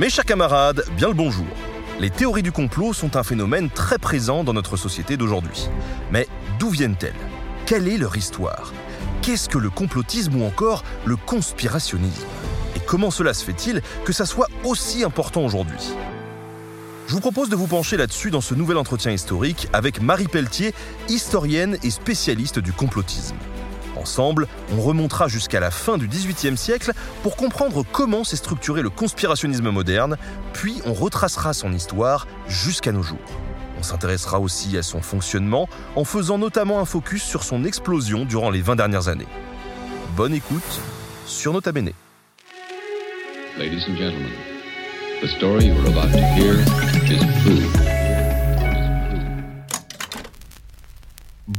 Mes chers camarades, bien le bonjour. Les théories du complot sont un phénomène très présent dans notre société d'aujourd'hui. Mais d'où viennent-elles? Quelle est leur histoire? Qu'est-ce que le complotisme ou encore le conspirationnisme? Et comment cela se fait-il que ça soit aussi important aujourd'hui? Je vous propose de vous pencher là-dessus dans ce nouvel entretien historique avec Marie Pelletier, historienne et spécialiste du complotisme. Ensemble, on remontera jusqu'à la fin du XVIIIe siècle pour comprendre comment s'est structuré le conspirationnisme moderne, puis on retracera son histoire jusqu'à nos jours. On s'intéressera aussi à son fonctionnement en faisant notamment un focus sur son explosion durant les 20 dernières années. Bonne écoute sur Nota Bene.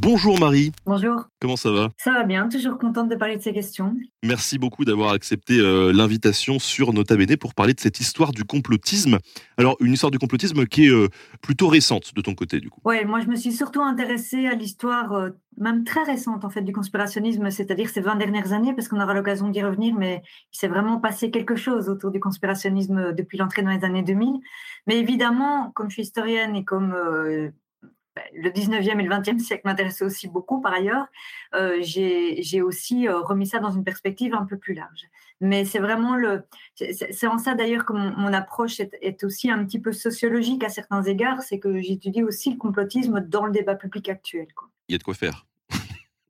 Bonjour Marie. Bonjour. Comment ça va? Ça va bien, toujours contente de parler de ces questions. Merci beaucoup d'avoir accepté euh, l'invitation sur Nota Bene pour parler de cette histoire du complotisme. Alors, une histoire du complotisme qui est euh, plutôt récente de ton côté, du coup. Oui, moi je me suis surtout intéressée à l'histoire, euh, même très récente en fait, du conspirationnisme, c'est-à-dire ces 20 dernières années, parce qu'on aura l'occasion d'y revenir, mais il s'est vraiment passé quelque chose autour du conspirationnisme depuis l'entrée dans les années 2000. Mais évidemment, comme je suis historienne et comme le 19e et le 20e siècle m'intéressaient aussi beaucoup par ailleurs, euh, j'ai aussi euh, remis ça dans une perspective un peu plus large. Mais c'est vraiment le. C'est en ça d'ailleurs que mon, approche est, aussi un petit peu sociologique à certains égards, c'est que j'étudie aussi le complotisme dans le débat public actuel. Il y a de quoi faire.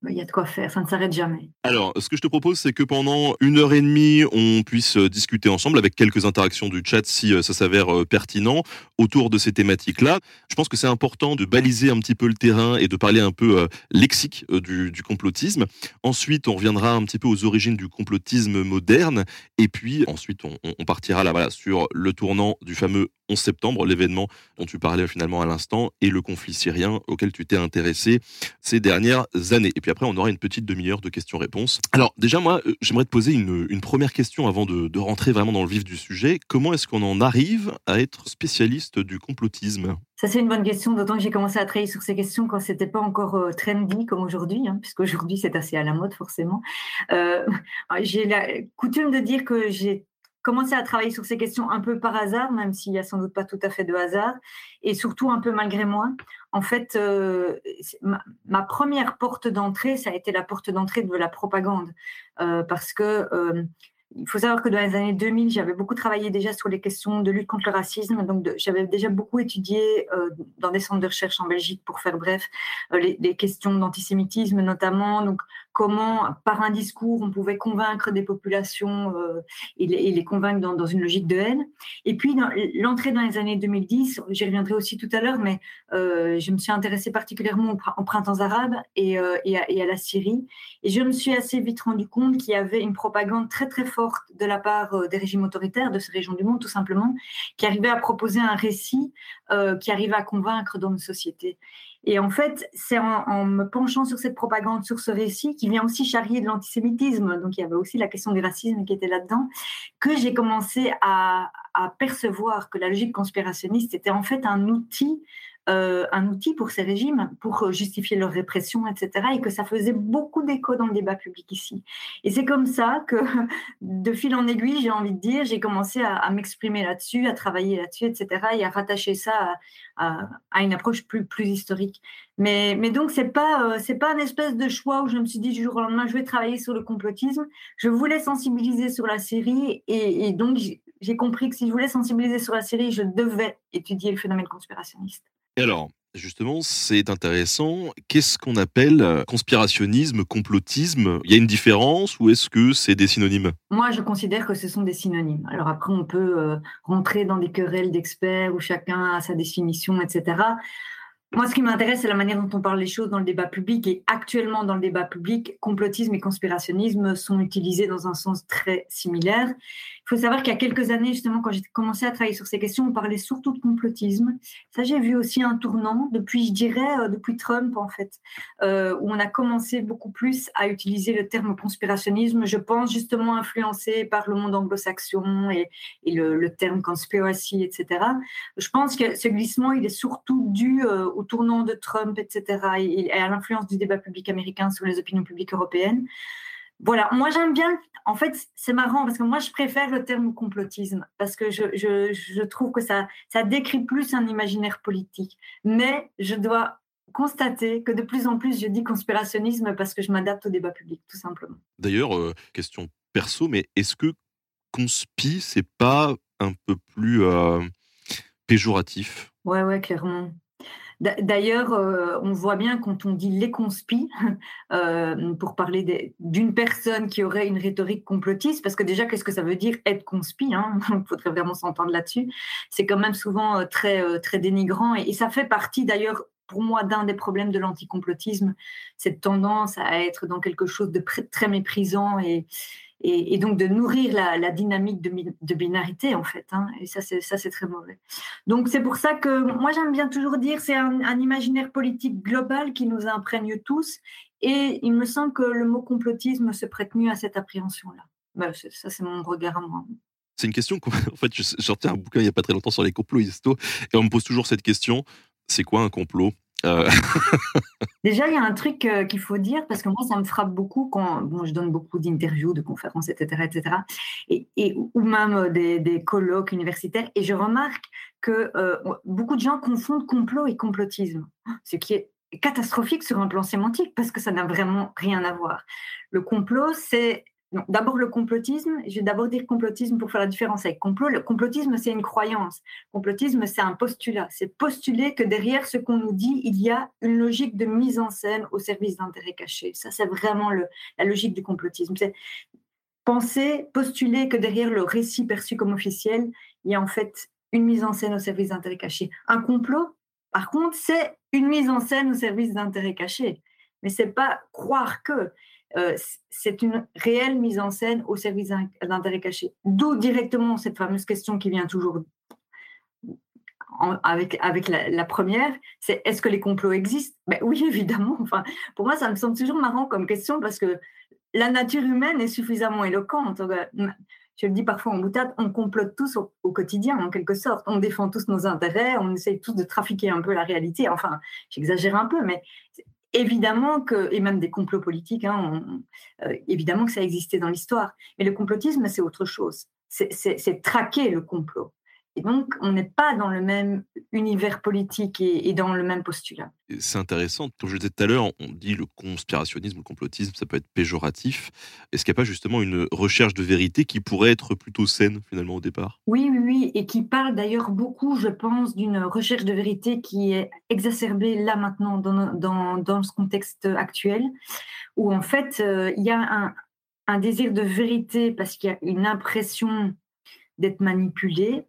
Il y a de quoi faire, ça ne s'arrête jamais. Alors, ce que je te propose, c'est que pendant une heure et demie, on puisse euh, discuter ensemble avec quelques interactions du chat si euh, ça s'avère euh, pertinent autour de ces thématiques-là. Je pense que c'est important de baliser un petit peu le terrain et de parler un peu lexique du, complotisme. Ensuite, on reviendra un petit peu aux origines du complotisme moderne. Et puis, ensuite, on, partira là, voilà, sur le tournant du fameux 11 septembre, l'événement dont tu parlais finalement à l'instant, et le conflit syrien auquel tu t'es intéressé ces dernières années. Et puis après, on aura une petite demi-heure de questions-réponses. Alors déjà, moi, euh, j'aimerais te poser une, première question avant de, rentrer vraiment dans le vif du sujet. Comment est-ce qu'on en arrive à être spécialiste du complotisme? Ça, c'est une bonne question, d'autant que j'ai commencé à travailler sur ces questions quand c'était pas encore euh, trendy comme aujourd'hui, hein, puisqu'aujourd'hui, c'est assez à la mode, forcément. Euh, j'ai la coutume de dire que j'ai commencé à travailler sur ces questions un peu par hasard, même s'il n'y a sans doute pas tout à fait de hasard, et surtout un peu malgré moi. En fait, euh, ma, première porte d'entrée, ça a été la porte d'entrée de la propagande, euh, parce que euh, il faut savoir que dans les années 2000, j'avais beaucoup travaillé déjà sur les questions de lutte contre le racisme. Donc, j'avais déjà beaucoup étudié dans des centres de recherche en Belgique, pour faire bref, euh, les, questions d'antisémitisme notamment. Donc, comment, par un discours, on pouvait convaincre des populations euh, et, les, convaincre dans, une logique de haine. Et puis, l'entrée dans les années 2010, j'y reviendrai aussi tout à l'heure, mais je me suis intéressée particulièrement aux, printemps arabes et, et, à, et à la Syrie. Et je me suis assez vite rendu compte qu'il y avait une propagande très, très forte de la part euh, des régimes autoritaires de ces régions du monde, tout simplement, qui arrivaient à proposer un récit euh, qui arrivait à convaincre dans nos sociétés. Et en fait, c'est en, me penchant sur cette propagande, sur ce récit, qui vient aussi charrier de l'antisémitisme, donc il y avait aussi la question du racisme qui était là-dedans, que j'ai commencé à, à, percevoir que la logique conspirationniste était en fait un outil euh, un outil pour ces régimes, pour justifier leur répression, etc. Et que ça faisait beaucoup d'écho dans le débat public ici. Et c'est comme ça que, de fil en aiguille, j'ai envie de dire, j'ai commencé à, m'exprimer là-dessus, à travailler là-dessus, etc. Et à rattacher ça à, une approche plus, historique. Mais, donc, ce n'est pas, euh, c'est pas un espèce de choix où je me suis dit du jour au lendemain, je vais travailler sur le complotisme. Je voulais sensibiliser sur la série et donc j'ai compris que si je voulais sensibiliser sur la série, je devais étudier le phénomène conspirationniste. Et alors, Justement, c'est intéressant. Qu'est-ce qu'on appelle euh, conspirationnisme, complotisme? Il y a une différence ou est-ce que c'est des synonymes? Moi, je considère que ce sont des synonymes. Alors après, on peut euh, rentrer dans des querelles d'experts où chacun a sa définition, etc. moi, ce qui m'intéresse, c'est la manière dont on parle les choses dans le débat public. Et actuellement, dans le débat public, complotisme et conspirationnisme sont utilisés dans un sens très similaire. Il faut savoir qu'il y a quelques années, justement, quand j'ai commencé à travailler sur ces questions, on parlait surtout de complotisme. Ça, j'ai vu aussi un tournant depuis, je dirais, euh, depuis Trump, en fait, euh, où on a commencé beaucoup plus à utiliser le terme conspirationnisme. Je pense justement influencé par le monde anglo-saxon et, le, terme conspiracy, etc. Je pense que ce glissement, il est surtout dû euh, au tournant de Trump, etc., et, à l'influence du débat public américain sur les opinions publiques européennes. Voilà, moi j'aime bien, en fait c'est marrant parce que moi je préfère le terme complotisme parce que je, je, je, trouve que ça, ça décrit plus un imaginaire politique. Mais je dois constater que de plus en plus je dis conspirationnisme parce que je m'adapte au débat public, tout simplement. D'ailleurs, euh, question perso, mais est-ce que conspi, c'est pas un peu plus euh, péjoratif? Ouais, ouais, clairement. D'ailleurs, euh, on voit bien quand on dit les conspis, euh, pour parler d'une personne qui aurait une rhétorique complotiste, parce que déjà, qu'est-ce que ça veut dire être conspi hein? Il faudrait vraiment s'entendre là-dessus. C'est quand même souvent euh, très, très dénigrant et, ça fait partie d'ailleurs pour moi d'un des problèmes de l'anticomplotisme, cette tendance à être dans quelque chose de très méprisant et, et, donc de nourrir la, dynamique de, binarité en fait. Hein, et ça c'est très mauvais. Donc c'est pour ça que moi j'aime bien toujours dire c'est un, imaginaire politique global qui nous imprègne tous. Et il me semble que le mot complotisme se prête mieux à cette appréhension-là. Ben, ça c'est mon regard à moi. C'est une question en fait j'ai sorti un bouquin il n'y a pas très longtemps sur les complots et on me pose toujours cette question c'est quoi un complot? Euh. Déjà, il y a un truc euh, qu'il faut dire, parce que moi, ça me frappe beaucoup quand bon, je donne beaucoup d'interviews, de conférences, etc., etc., et, ou même euh, des, colloques universitaires, et je remarque que beaucoup de gens confondent complot et complotisme, ce qui est catastrophique sur un plan sémantique, parce que ça n'a vraiment rien à voir. Le complot, c'est D'abord le complotisme, je vais d'abord dire complotisme pour faire la différence avec complot. Le complotisme, c'est une croyance. Complotisme, c'est un postulat. C'est postuler que derrière ce qu'on nous dit, il y a une logique de mise en scène au service d'intérêts cachés. Ça, c'est vraiment la logique du complotisme. C'est penser, postuler que derrière le récit perçu comme officiel, il y a en fait une mise en scène au service d'intérêts cachés. Un complot, par contre, c'est une mise en scène au service d'intérêts cachés. Mais c'est pas croire que. Euh, c'est une réelle mise en scène au service d'intérêt caché. D'où directement cette fameuse question qui vient toujours avec, avec la, première, c'est est-ce que les complots existent? Ben Oui, évidemment. Enfin, pour moi, ça me semble toujours marrant comme question parce que la nature humaine est suffisamment éloquente. Je le dis parfois en boutade, on complote tous au, au, quotidien, en quelque sorte. On défend tous nos intérêts, on essaye tous de trafiquer un peu la réalité. Enfin, j'exagère un peu, mais évidemment que, et même des complots politiques, hein, euh, évidemment que ça existait dans l'histoire. Mais le complotisme, c'est autre chose. C'est traquer le complot. Et donc, on n'est pas dans le même univers politique et, dans le même postulat. C'est intéressant. Comme je disais tout à l'heure, on dit le conspirationnisme, le complotisme, ça peut être péjoratif. Est-ce qu'il n'y a pas justement une recherche de vérité qui pourrait être plutôt saine, finalement, au départ? Oui, oui, oui. Et qui parle d'ailleurs beaucoup, je pense, d'une recherche de vérité qui est exacerbée là maintenant dans, dans, dans ce contexte actuel, où en fait, euh, il y a un, un désir de vérité parce qu'il y a une impression d'être manipulé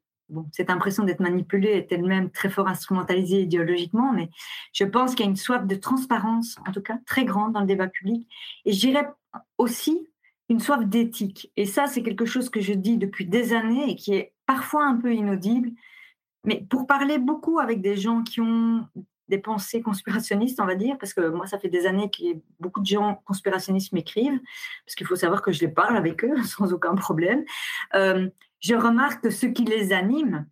cette impression d'être manipulée est elle-même très fort instrumentalisée idéologiquement, mais je pense qu'il y a une soif de transparence, en tout cas très grande dans le débat public. Et je dirais aussi une soif d'éthique. Et ça, c'est quelque chose que je dis depuis des années et qui est parfois un peu inaudible. Mais pour parler beaucoup avec des gens qui ont des pensées conspirationnistes, on va dire, parce que moi, ça fait des années que beaucoup de gens conspirationnistes m'écrivent, parce qu'il faut savoir que je les parle avec eux sans aucun problème. Euh, je remarque que ce qui les anime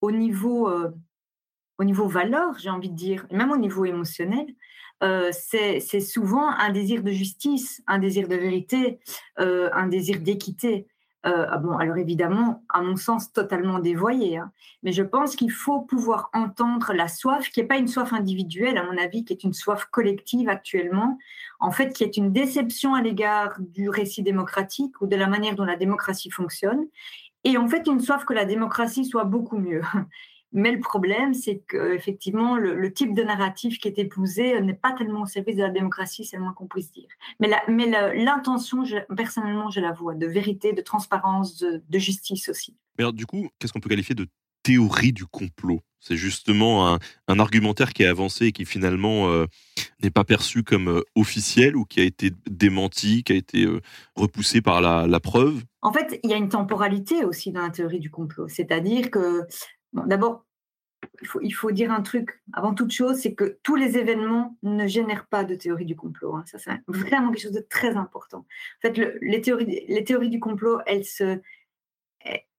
au niveau, euh, au niveau valeur, j'ai envie de dire, même au niveau émotionnel, euh, c'est souvent un désir de justice, un désir de vérité, euh, un désir d'équité. Ah bon, alors évidemment, à mon sens, totalement dévoyé. Hein. Mais je pense qu'il faut pouvoir entendre la soif, qui n'est pas une soif individuelle, à mon avis, qui est une soif collective actuellement, en fait, qui est une déception à l'égard du récit démocratique ou de la manière dont la démocratie fonctionne, et en fait une soif que la démocratie soit beaucoup mieux. Mais le problème, c'est qu'effectivement, le, le type de narratif qui est épousé n'est pas tellement au service de la démocratie, c'est le moins qu'on puisse dire. Mais l'intention, personnellement, je la vois, de vérité, de transparence, de, justice aussi. Mais alors, du coup, qu'est-ce qu'on peut qualifier de théorie du complot C'est justement un, argumentaire qui est avancé et qui finalement euh, n'est pas perçu comme euh, officiel ou qui a été démenti, qui a été euh, repoussé par la, preuve En fait, il y a une temporalité aussi dans la théorie du complot. C'est-à-dire que, d'abord, il faut, dire un truc avant toute chose, c'est que tous les événements ne génèrent pas de théorie du complot. Hein. Ça, c'est vraiment quelque chose de très important. En fait, les, théories, les théories du complot, elles, se,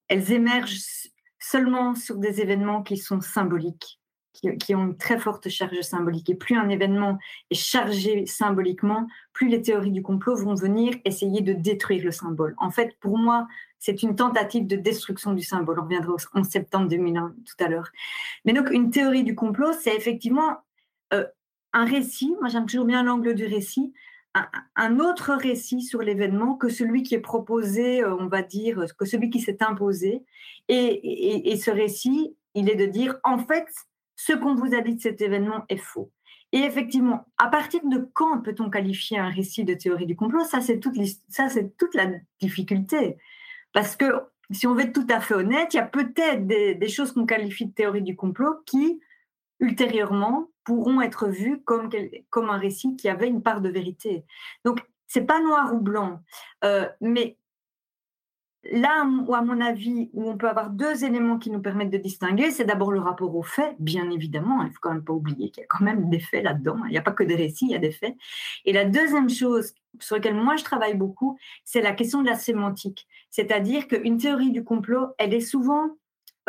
elles émergent seulement sur des événements qui sont symboliques, qui, ont une très forte charge symbolique. Et plus un événement est chargé symboliquement, plus les théories du complot vont venir essayer de détruire le symbole. En fait, pour moi, c'est une tentative de destruction du symbole. On reviendra en septembre 2001 tout à l'heure. Mais donc, une théorie du complot, c'est effectivement euh, un récit. Moi, j'aime toujours bien l'angle du récit. Un, autre récit sur l'événement que celui qui est proposé, euh, on va dire, que celui qui s'est imposé. Et, ce récit, il est de dire, en fait, ce qu'on vous a dit de cet événement est faux. Et effectivement, à partir de quand peut-on qualifier un récit de théorie du complot? Ça, c'est toute, toute la difficulté. Parce que si on veut être tout à fait honnête, il y a peut-être des, choses qu'on qualifie de théorie du complot qui, ultérieurement, pourront être vues comme, comme un récit qui avait une part de vérité. Donc, c'est pas noir ou blanc, euh, mais là où, à mon avis, où on peut avoir deux éléments qui nous permettent de distinguer, c'est d'abord le rapport aux faits, bien évidemment. Il ne faut quand même pas oublier qu'il y a quand même des faits là-dedans. Il n'y a pas que des récits, il y a des faits. Et la deuxième chose sur laquelle moi je travaille beaucoup, c'est la question de la sémantique. C'est-à-dire qu'une théorie du complot, elle est souvent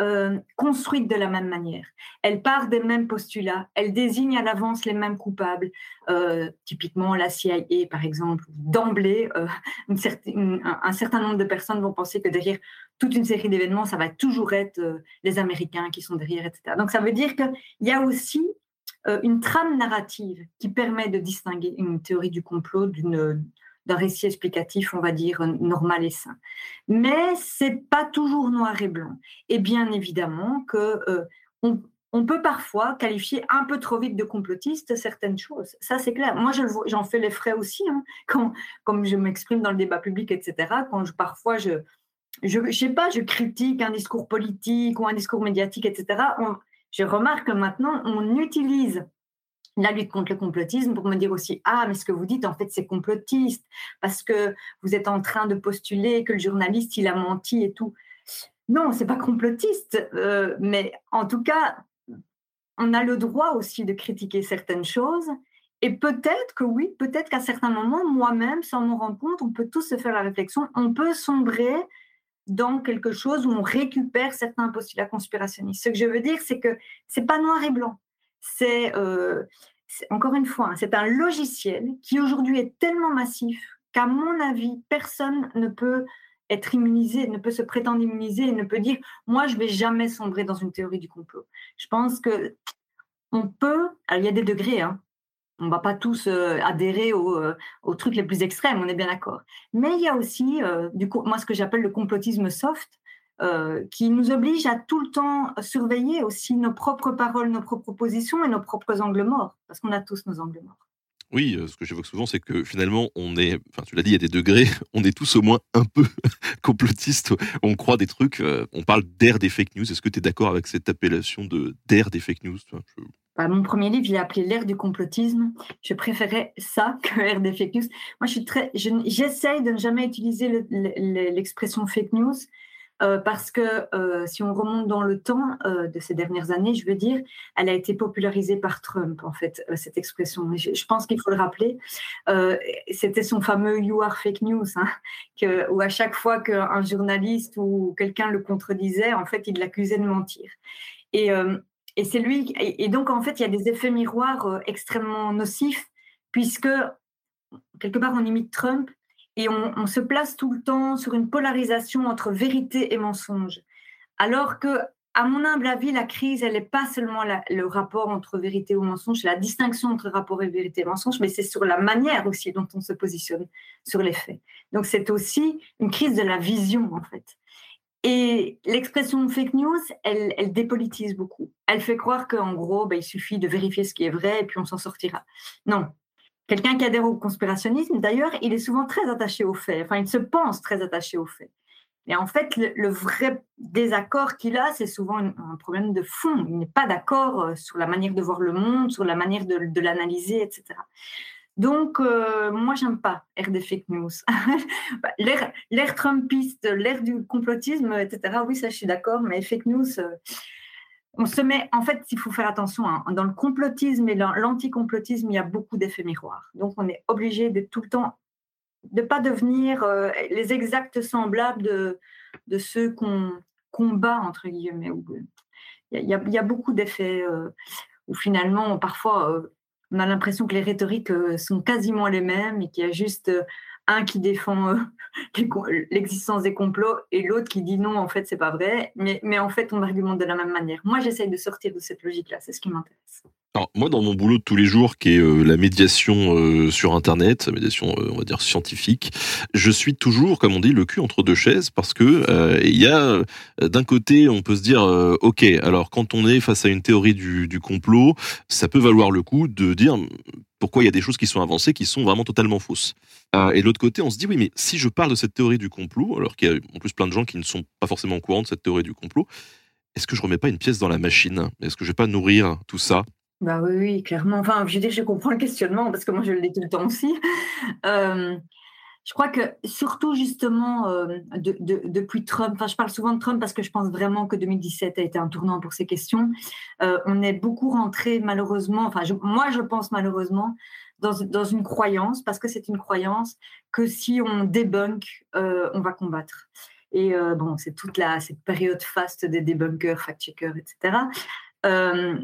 euh, construite de la même manière. Elle part des mêmes postulats, elle désigne à l'avance les mêmes coupables. Euh, typiquement, la CIA, par exemple, d'emblée, euh, un, certain nombre de personnes vont penser que derrière toute une série d'événements, ça va toujours être les Américains qui sont derrière, etc. Donc ça veut dire qu'il y a aussi une trame narrative qui permet de distinguer une théorie du complot d'une d'un récit explicatif, on va dire, normal et sain. Mais c'est pas toujours noir et blanc. Et bien évidemment que euh, on, peut parfois qualifier un peu trop vite de complotiste certaines choses. Ça, c'est clair. Moi, j'en fais les frais aussi, hein, quand, comme je m'exprime dans le débat public, etc. Quand je, parfois, je, je, sais pas, je critique un discours politique ou un discours médiatique, etc. je remarque que maintenant, on utilise la lutte contre le complotisme pour me dire aussi ah mais ce que vous dites en fait c'est complotiste parce que vous êtes en train de postuler que le journaliste il a menti et tout. Non c'est pas complotiste euh, mais en tout cas on a le droit aussi de critiquer certaines choses et peut-être que oui peut-être qu'à certains moments moi-même sans m'en rendre compte on peut tous se faire la réflexion on peut sombrer dans quelque chose où on récupère certains postulats conspirationnistes. Ce que je veux dire c'est que c'est pas noir et blanc euh, c'est, encore une fois, hein, c'est un logiciel qui aujourd'hui est tellement massif qu'à mon avis, personne ne peut être immunisé, ne peut se prétendre immunisé et ne peut dire moi je vais jamais sombrer dans une théorie du complot. Je pense que on peut, il y a des degrés, hein, on ne va pas tous euh, adhérer euh, aux, trucs les plus extrêmes, on est bien d'accord. Mais il y a aussi, du coup, moi ce que j'appelle le complotisme soft, euh, qui nous oblige à tout le temps surveiller aussi nos propres paroles, nos propres positions et nos propres angles morts, parce qu'on a tous nos angles morts. Oui, euh, ce que j'évoque souvent, c'est que finalement, on est, enfin, tu l'as dit, il y a des degrés, on est tous au moins un peu complotistes, on croit des trucs, euh, on parle d'ère des fake news. Est-ce que tu es d'accord avec cette appellation de d'ère des fake news bah, Mon premier livre, il est appelé l'ère du complotisme. Je préférais ça que l'ère des fake news. Moi, je suis très, j'essaye de ne jamais utiliser l'expression fake news parce que euh, si on remonte dans le temps euh, de ces dernières années, je veux dire, elle a été popularisée par Trump, en fait, cette expression. Je, pense qu'il faut le rappeler. C'était son fameux You are fake news, hein, où à chaque fois qu'un journaliste ou quelqu'un le contredisait, en fait, il l'accusait de mentir. Et, et c'est lui. Et, donc, en fait, il y a des effets miroirs extrêmement nocifs, puisque quelque part, on imite Trump et on, se place tout le temps sur une polarisation entre vérité et mensonge. Alors que, à mon humble avis, la crise, elle n'est pas seulement le rapport entre vérité ou mensonge, la distinction entre rapport et vérité et mensonge, mais c'est sur la manière aussi dont on se positionne sur les faits. Donc c'est aussi une crise de la vision, en fait. Et l'expression fake news, elle, elle, dépolitise beaucoup. Elle fait croire qu'en gros, ben, il suffit de vérifier ce qui est vrai et puis on s'en sortira. Non, Quelqu'un qui adhère au conspirationnisme, d'ailleurs, il est souvent très attaché aux faits. Enfin, il se pense très attaché aux faits. Et en fait, le, vrai désaccord qu'il a, c'est souvent un, problème de fond. Il n'est pas d'accord euh, sur la manière de voir le monde, sur la manière de, l'analyser, etc. Donc, euh, moi, j'aime pas l'ère des fake news. L'ère trumpiste, l'ère du complotisme, etc. Oui, ça, je suis d'accord, mais fake news, euh, on se met, en fait, il faut faire attention, hein. dans le complotisme et l'anticomplotisme, il y a beaucoup d'effets miroirs. Donc, on est obligé de tout le temps, de ne pas devenir euh, les exacts semblables de, de ceux qu'on combat, entre guillemets. Il y, y a beaucoup d'effets euh, où finalement, parfois, euh, on a l'impression que les rhétoriques sont quasiment les mêmes et qu'il y a juste un qui défend euh, l'existence des complots et l'autre qui dit non, en fait, c'est pas vrai. Mais, mais en fait, on argumente de la même manière. Moi, j'essaye de sortir de cette logique-là. C'est ce qui m'intéresse. Alors, moi, dans mon boulot de tous les jours, qui est euh, la médiation euh, sur Internet, la médiation, on va dire, scientifique, je suis toujours, comme on dit, le cul entre deux chaises, parce que il y a, d'un côté, on peut se dire, OK, alors, quand on est face à une théorie du, complot, ça peut valoir le coup de dire, pourquoi il y a des choses qui sont avancées qui sont vraiment totalement fausses. Euh, et de l'autre côté, on se dit, oui, mais si je parle de cette théorie du complot, alors qu'il y a en plus plein de gens qui ne sont pas forcément au courant de cette théorie du complot, est-ce que je remets pas une pièce dans la machine? Est-ce que je vais pas nourrir tout ça? Bah oui, clairement. Enfin, je dire, je comprends le questionnement parce que moi, je le dis tout le temps aussi. Euh, je crois que surtout justement euh, depuis Trump, enfin je parle souvent de Trump parce que je pense vraiment que 2017 a été un tournant pour ces questions. Euh, on est beaucoup rentré malheureusement, enfin moi je pense malheureusement dans, dans une croyance, parce que c'est une croyance, que si on débunk, on va combattre. Et bon, c'est toute la, cette période faste des débunkers, fact-checkers, etc. Euh,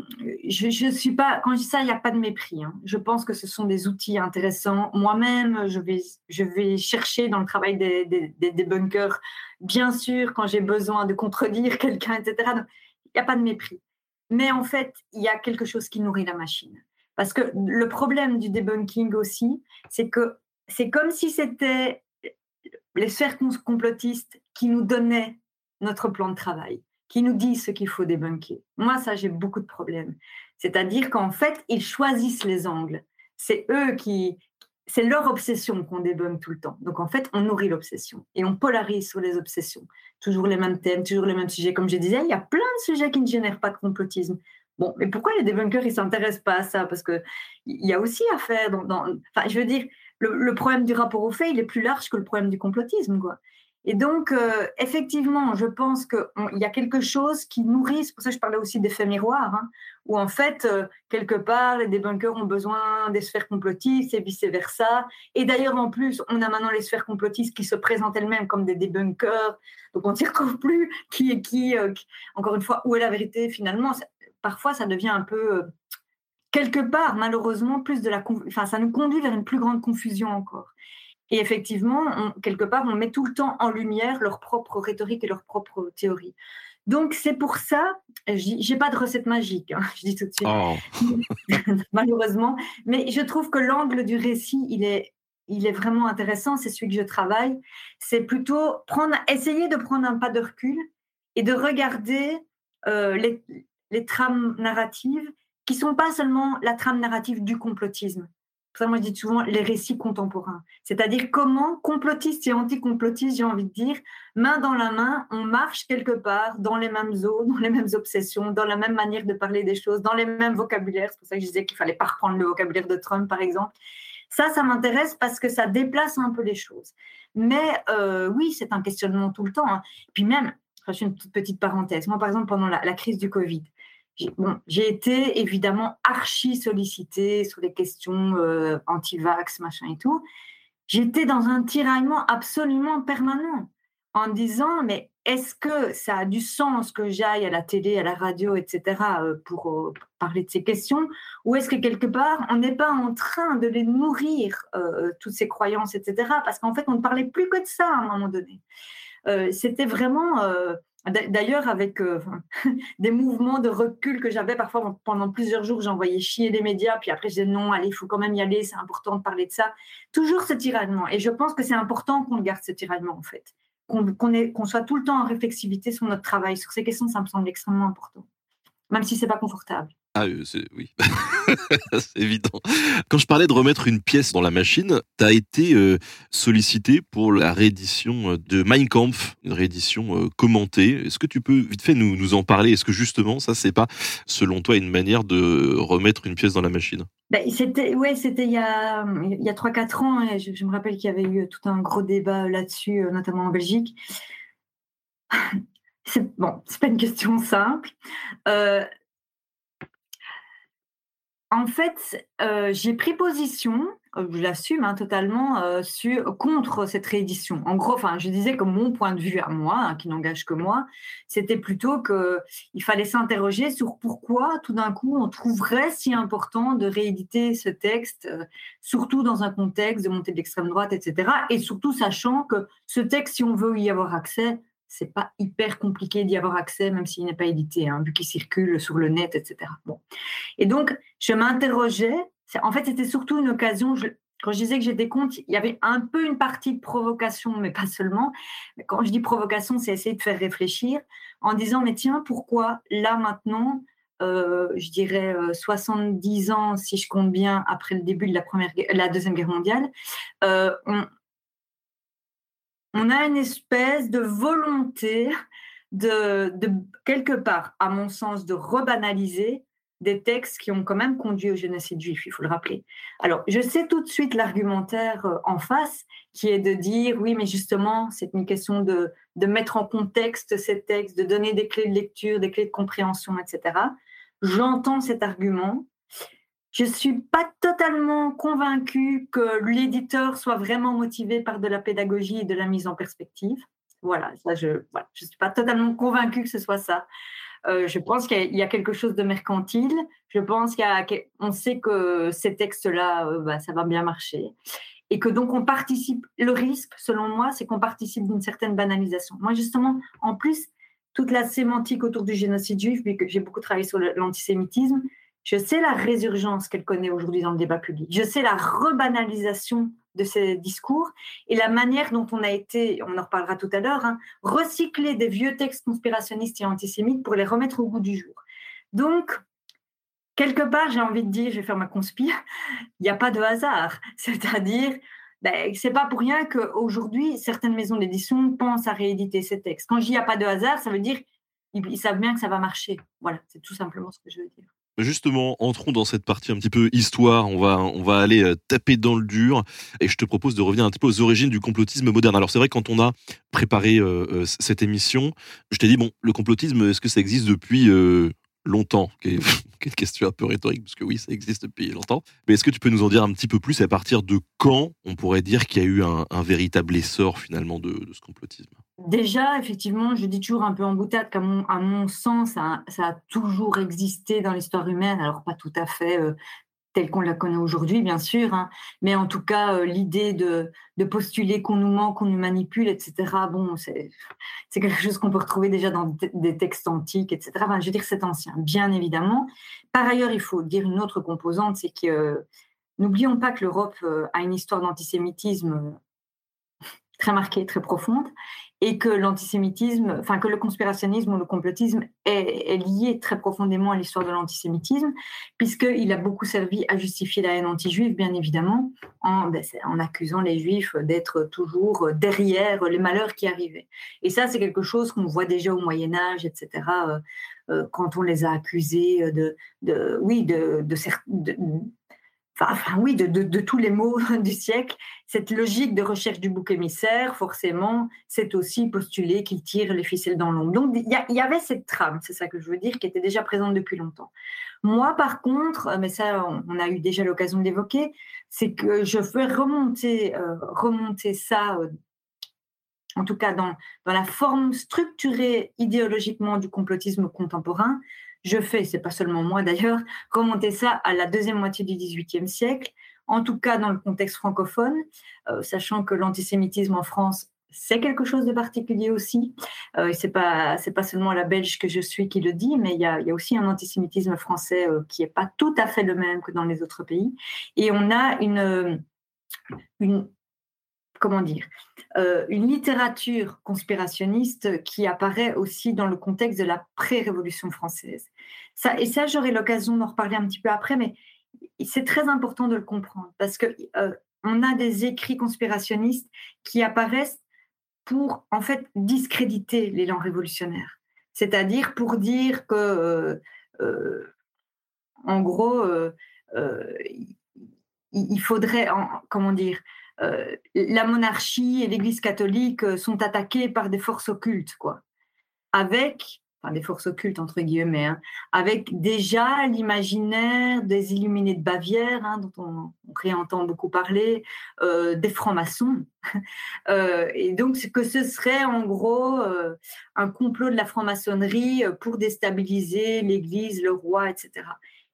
je, suis pas, quand je dis ça, il n'y a pas de mépris. Hein. Je pense que ce sont des outils intéressants. Moi-même, je vais, je vais chercher dans le travail des, des, des bunkers, bien sûr, quand j'ai besoin de contredire quelqu'un, etc. Il n'y a pas de mépris. Mais en fait, il y a quelque chose qui nourrit la machine. Parce que le problème du debunking aussi, c'est que c'est comme si c'était les sphères complotistes qui nous donnaient notre plan de travail qui nous disent ce qu'il faut débunker. Moi, ça, j'ai beaucoup de problèmes. C'est-à-dire qu'en fait, ils choisissent les angles. C'est eux qui, c'est leur obsession qu'on débunk tout le temps. Donc en fait, on nourrit l'obsession et on polarise sur les obsessions. Toujours les mêmes thèmes, toujours les mêmes sujets. Comme je disais, il y a plein de sujets qui ne génèrent pas de complotisme. Bon, mais pourquoi les débunkers, ils s'intéressent pas à ça? Parce qu'il y a aussi à faire. Enfin, je veux dire, le, problème du rapport au fait, il est plus large que le problème du complotisme. Quoi. Et donc, euh, effectivement, je pense qu'il y a quelque chose qui nourrit, c'est pour ça que je parlais aussi d'effet miroir, hein, où en fait, euh, quelque part, les débunkers ont besoin des sphères complotistes et vice-versa. Et d'ailleurs, en plus, on a maintenant les sphères complotistes qui se présentent elles-mêmes comme des débunkers, donc on ne s'y retrouve plus qui est qui, euh, encore une fois, où est la vérité finalement. parfois, ça devient un peu, quelque part, malheureusement, plus de la... Enfin, ça nous conduit vers une plus grande confusion encore. Et effectivement, quelque part, on met tout le temps en lumière leur propre rhétorique et leur propre théorie. Donc c'est pour ça, j'ai pas de recette magique, hein, je dis tout de suite, oh. malheureusement, mais je trouve que l'angle du récit, il est, il est vraiment intéressant, c'est celui que je travaille. C'est plutôt prendre, essayer de prendre un pas de recul et de regarder euh, les, les trames narratives qui sont pas seulement la trame narrative du complotisme, ça, moi, je dis souvent les récits contemporains. C'est-à-dire comment, complotistes et anti-complotistes, j'ai envie de dire, main dans la main, on marche quelque part dans les mêmes eaux, dans les mêmes obsessions, dans la même manière de parler des choses, dans les mêmes vocabulaires. C'est pour ça que je disais qu'il fallait pas reprendre le vocabulaire de Trump, par exemple. Ça, ça m'intéresse parce que ça déplace un peu les choses. Mais euh, oui, c'est un questionnement tout le temps. Hein. Puis même, je fais une toute petite parenthèse. Moi, par exemple, pendant la crise du Covid, j'ai été évidemment archi sollicitée sur les questions euh, anti-vax, machin et tout. J'étais dans un tiraillement absolument permanent en disant mais est-ce que ça a du sens que j'aille à la télé, à la radio, etc. Euh, pour euh, parler de ces questions? Ou est-ce que quelque part, on n'est pas en train de les nourrir, toutes ces croyances, etc. Parce qu'en fait, on ne parlait plus que de ça à un moment donné. C'était vraiment D'ailleurs, avec euh, des mouvements de recul que j'avais parfois pendant plusieurs jours, j'envoyais chier les médias, puis après je disais non, allez, il faut quand même y aller, c'est important de parler de ça. Toujours ce tiraillement. Et je pense que c'est important qu'on garde ce tiraillement, en fait. Qu'on soit tout le temps en réflexivité sur notre travail, sur ces questions, ça me semble extrêmement important, même si c'est pas confortable. Ah oui, c'est évident. Quand je parlais de remettre une pièce dans la machine, tu as été sollicité pour la réédition de Mein Kampf, une réédition commentée. Est-ce que tu peux vite fait nous, nous en parler? Est-ce que justement, ça, c'est pas, selon toi, une manière de remettre une pièce dans la machine? Ben, C'était ouais, c'était il y a, il y a 3-4 ans. Et je, me rappelle qu'il y avait eu tout un gros débat là-dessus, notamment en Belgique. C'est bon, pas une question simple. Euh, en fait, euh, j'ai pris position, euh, je l'assume hein, totalement, euh, contre cette réédition. En gros, je disais que mon point de vue à moi, hein, qui n'engage que moi, c'était plutôt qu'il fallait s'interroger sur pourquoi tout d'un coup on trouverait si important de rééditer ce texte, surtout dans un contexte de montée de l'extrême droite, etc. Et surtout sachant que ce texte, si on veut y avoir accès, c'est pas hyper compliqué d'y avoir accès, même s'il n'est pas édité, hein, vu qu'il circule sur le net, etc. Bon. Et donc, je m'interrogeais. En fait, c'était surtout une occasion. quand je disais que j'étais contre, il y avait un peu une partie de provocation, mais pas seulement. Quand je dis provocation, c'est essayer de faire réfléchir en disant, mais tiens, pourquoi là maintenant, euh, je dirais 70 euh, ans, si je compte bien, après le début de la, première, la Deuxième Guerre mondiale, euh, on a une espèce de volonté de, quelque part, à mon sens, de rebanaliser des textes qui ont quand même conduit au génocide juif, il faut le rappeler. Alors, je sais tout de suite l'argumentaire euh, en face, qui est de dire, oui, mais justement, c'est une question de, de mettre en contexte ces textes, de donner des clés de lecture, des clés de compréhension, etc. J'entends cet argument, je ne suis pas totalement convaincue que l'éditeur soit vraiment motivé par de la pédagogie et de la mise en perspective. Voilà, ça, je ne suis pas totalement convaincue que ce soit ça. Euh, je pense qu'il y, a quelque chose de mercantile. Je pense qu'on sait que ces textes-là, euh, bah, ça va bien marcher. Et que donc on participe, le risque, selon moi, c'est qu'on participe d'une certaine banalisation. Moi, justement, en plus, toute la sémantique autour du génocide juif, vu que j'ai beaucoup travaillé sur l'antisémitisme, je sais la résurgence qu'elle connaît aujourd'hui dans le débat public. Je sais la rebanalisation de ces discours et la manière dont on a été, on en reparlera tout à l'heure, hein, recycler des vieux textes conspirationnistes et antisémites pour les remettre au goût du jour. Donc, quelque part, j'ai envie de dire, je vais faire ma conspire, il n'y a pas de hasard. C'est-à-dire, ben, c'est pas pour rien qu'aujourd'hui, certaines maisons d'édition pensent à rééditer ces textes. Quand je dis il n'y a pas de hasard, ça veut dire ils savent bien que ça va marcher. Voilà, c'est tout simplement ce que je veux dire. Justement, entrons dans cette partie un petit peu histoire. On va, on va aller euh, taper dans le dur. Et je te propose de revenir un petit peu aux origines du complotisme moderne. Alors, c'est vrai, quand on a préparé euh, euh, cette émission, je t'ai dit, bon, le complotisme, est-ce que ça existe depuis longtemps? Quelle question un peu rhétorique, parce que oui, ça existe depuis longtemps. Mais est-ce que tu peux nous en dire un petit peu plus? À partir de quand on pourrait dire qu'il y a eu un, véritable essor finalement de ce complotisme? Déjà, effectivement, je dis toujours un peu en boutade qu'à mon, sens, ça, a toujours existé dans l'histoire humaine. Alors, pas tout à fait euh, tel qu'on la connaît aujourd'hui, bien sûr, hein, mais en tout cas, euh, l'idée de, postuler qu'on nous ment, qu'on nous manipule, etc., bon, c'est quelque chose qu'on peut retrouver déjà dans des textes antiques, etc. Je veux dire, c'est ancien, bien évidemment. Par ailleurs, il faut dire une autre composante, c'est que n'oublions pas que l'Europe euh, a une histoire d'antisémitisme très marquée, très profonde, et que l'antisémitisme, enfin que le conspirationnisme ou le complotisme est, lié très profondément à l'histoire de l'antisémitisme, puisqu'il a beaucoup servi à justifier la haine anti-juive, bien évidemment, en, ben, en accusant les juifs d'être toujours derrière les malheurs qui arrivaient. Et ça, c'est quelque chose qu'on voit déjà au Moyen Âge, etc. Euh, euh, quand on les a accusés de oui, de, de, de enfin, oui, de, tous les mots du siècle, cette logique de recherche du bouc émissaire, forcément, c'est aussi postuler qu'il tire les ficelles dans l'ombre. Donc, il y, avait cette trame, c'est ça que je veux dire, qui était déjà présente depuis longtemps. Moi, par contre, mais ça, on, a eu déjà l'occasion d'évoquer, c'est que je fais remonter, euh, remonter ça, euh, en tout cas dans la forme structurée idéologiquement du complotisme contemporain, je fais, c'est pas seulement moi d'ailleurs, remonter ça à la deuxième moitié du XVIIIe siècle, en tout cas dans le contexte francophone, euh, sachant que l'antisémitisme en France c'est quelque chose de particulier aussi. Euh, c'est pas pas seulement la Belge que je suis qui le dit, mais il y a, y a, aussi un antisémitisme français euh, qui est pas tout à fait le même que dans les autres pays. Et on a une une comment dire, euh, une littérature conspirationniste qui apparaît aussi dans le contexte de la pré-révolution française. Ça, et ça, j'aurai l'occasion d'en reparler un petit peu après, mais c'est très important de le comprendre parce que euh, on a des écrits conspirationnistes qui apparaissent pour en fait discréditer l'élan révolutionnaire, c'est-à-dire pour dire que, euh, en gros, il faudrait, comment dire, la monarchie et l'Église catholique euh, sont attaquées par des forces occultes, quoi. Avec, enfin des forces occultes entre guillemets, hein, avec déjà l'imaginaire des illuminés de Bavière, hein, dont on, réentend beaucoup parler, euh, des francs-maçons. et donc que ce serait en gros un complot de la franc-maçonnerie pour déstabiliser l'Église, le roi, etc.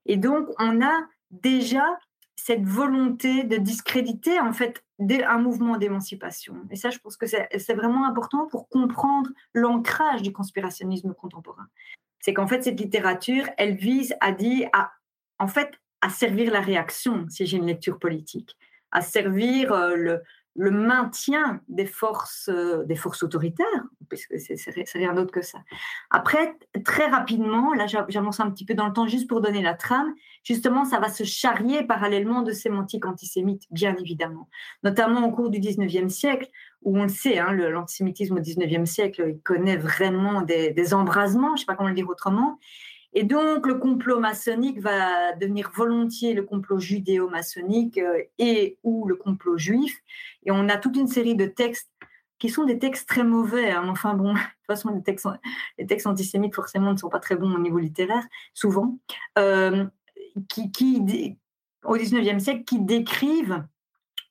Et donc on a déjà cette volonté de discréditer en fait un mouvement d'émancipation. Et ça, je pense que c'est vraiment important pour comprendre l'ancrage du conspirationnisme contemporain. C'est qu'en fait, cette littérature, elle vise à dire, à, en fait, à servir la réaction, si j'ai une lecture politique, à servir euh, le, maintien des forces, euh, des forces autoritaires, puisque c'est rien d'autre que ça. Après, très rapidement, là j'avance un petit peu dans le temps juste pour donner la trame, justement ça va se charrier parallèlement de sémantique antisémite, bien évidemment, notamment au cours du 19e siècle, où on le sait, hein, l'antisémitisme au 19e siècle, il connaît vraiment des, embrasements, je ne sais pas comment le dire autrement, et donc, le complot maçonnique va devenir volontiers le complot judéo-maçonnique euh, et ou le complot juif. Et on a toute une série de textes qui sont des textes très mauvais. Hein. Enfin bon, de toute façon, les textes, les textes antisémites, forcément, ne sont pas très bons au niveau littéraire, souvent, euh, qui, au 19e siècle, qui décrivent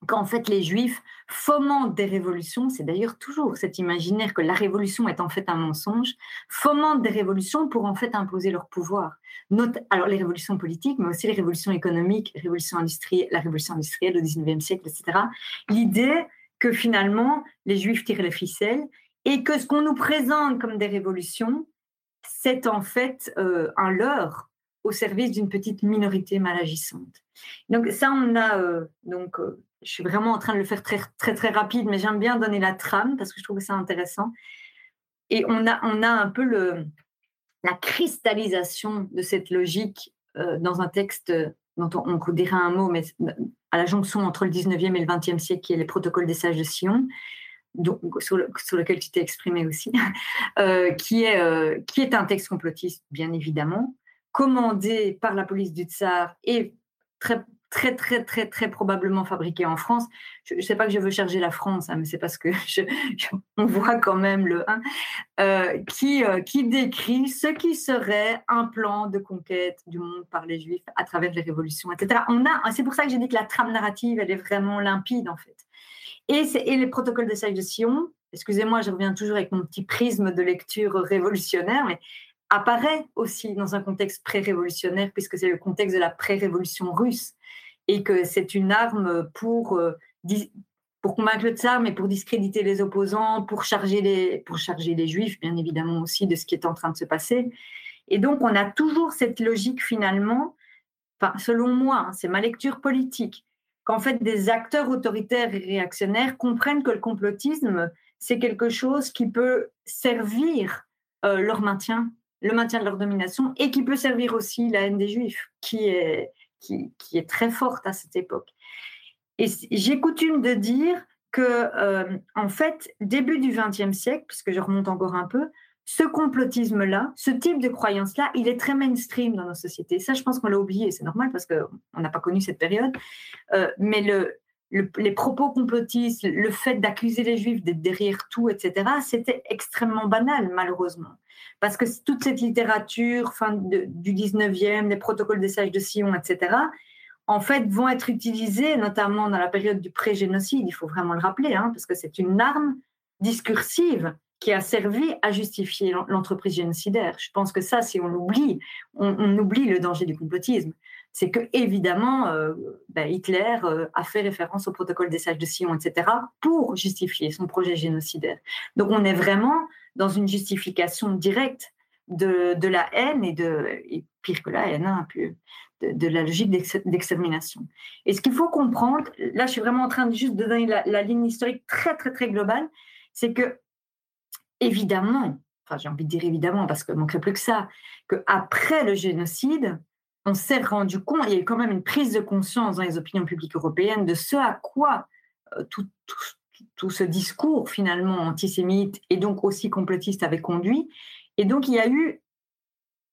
qu'en fait les juifs fomentent des révolutions, c'est d'ailleurs toujours cet imaginaire que la révolution est en fait un mensonge, fomentent des révolutions pour en fait imposer leur pouvoir. Note, alors les révolutions politiques, mais aussi les révolutions économiques, révolution industrielle, la révolution industrielle au 19e siècle, etc. L'idée que finalement les juifs tirent les ficelles et que ce qu'on nous présente comme des révolutions, c'est en fait euh, un leurre au service d'une petite minorité mal agissante. Donc ça, on a euh, donc euh, je suis vraiment en train de le faire très, très, très rapide, mais j'aime bien donner la trame parce que je trouve c'est intéressant. Et on a, on a un peu le, la cristallisation de cette logique euh, dans un texte dont on, on dirait un mot, mais à la jonction entre le 19e et le 20e siècle, qui est les protocoles des sages de Sion, donc, sur, lequel tu t'es exprimé aussi, qui, est, qui est un texte complotiste, bien évidemment, commandé par la police du tsar et très très, très, très, très probablement fabriqué en France. Je ne sais pas que je veux charger la France, hein, mais c'est parce que on voit quand même le 1, euh, qui, euh, qui décrit ce qui serait un plan de conquête du monde par les Juifs à travers les révolutions, etc. On a, c'est pour ça que j'ai dit que la trame narrative, elle est vraiment limpide, en fait. Et, les protocoles de de Sion, excusez-moi, je reviens toujours avec mon petit prisme de lecture révolutionnaire, mais apparaît aussi dans un contexte pré-révolutionnaire, puisque c'est le contexte de la pré-révolution russe, et que c'est une arme pour, euh, pour convaincre le tsar, mais pour discréditer les opposants, pour charger les, pour charger les juifs, bien évidemment aussi, de ce qui est en train de se passer. Et donc, on a toujours cette logique finalement, enfin, selon moi, hein, c'est ma lecture politique, qu'en fait, des acteurs autoritaires et réactionnaires comprennent que le complotisme, c'est quelque chose qui peut servir euh, leur maintien le maintien de leur domination et qui peut servir aussi la haine des juifs, qui est, qui, est très forte à cette époque. Et j'ai coutume de dire que, euh, en fait, début du XXe siècle, puisque je remonte encore un peu, ce complotisme-là, ce type de croyance-là, il est très mainstream dans nos sociétés. Ça, je pense qu'on l'a oublié, c'est normal parce qu'on n'a pas connu cette période. Euh, mais le, les propos complotistes, le fait d'accuser les juifs d'être derrière tout, etc., c'était extrêmement banal, malheureusement. Parce que toute cette littérature fin du 19e, les protocoles des sages de Sion, etc., en fait, vont être utilisés, notamment dans la période du pré-génocide, il faut vraiment le rappeler, hein, parce que c'est une arme discursive qui a servi à justifier l'entreprise génocidaire. Je pense que ça, si on l'oublie, on, oublie le danger du complotisme. C'est que évidemment, euh, ben, Hitler euh, a fait référence au protocole des sages de Sion, etc., pour justifier son projet génocidaire. Donc, on est vraiment dans une justification directe de, la haine et de pire que la haine, hein, de, la logique d'extermination. Et ce qu'il faut comprendre, là je suis vraiment en train de juste donner la, ligne historique très très très globale, c'est que évidemment, enfin j'ai envie de dire évidemment parce qu'il ne manquerait plus que ça, qu'après le génocide, on s'est rendu compte, il y a eu quand même une prise de conscience dans les opinions publiques européennes de ce à quoi euh, tout, tout, ce discours finalement antisémite et donc aussi complotiste avait conduit. Et donc il y a eu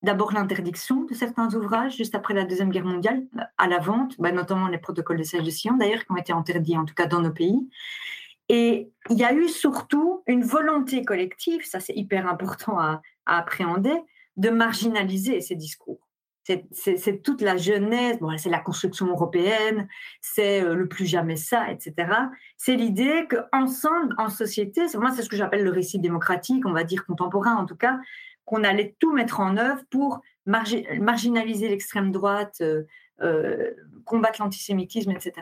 d'abord l'interdiction de certains ouvrages juste après la Deuxième Guerre mondiale à la vente, bah, notamment les protocoles de Sèche de d'ailleurs, qui ont été interdits en tout cas dans nos pays. Et il y a eu surtout une volonté collective, ça c'est hyper important à, appréhender, de marginaliser ces discours. C'est toute la jeunesse, bon, c'est la construction européenne, c'est euh, le plus jamais ça, etc. C'est l'idée qu'ensemble, en société, moi c'est ce que j'appelle le récit démocratique, on va dire contemporain en tout cas, qu'on allait tout mettre en œuvre pour marginaliser l'extrême droite, euh, euh, combattre l'antisémitisme, etc.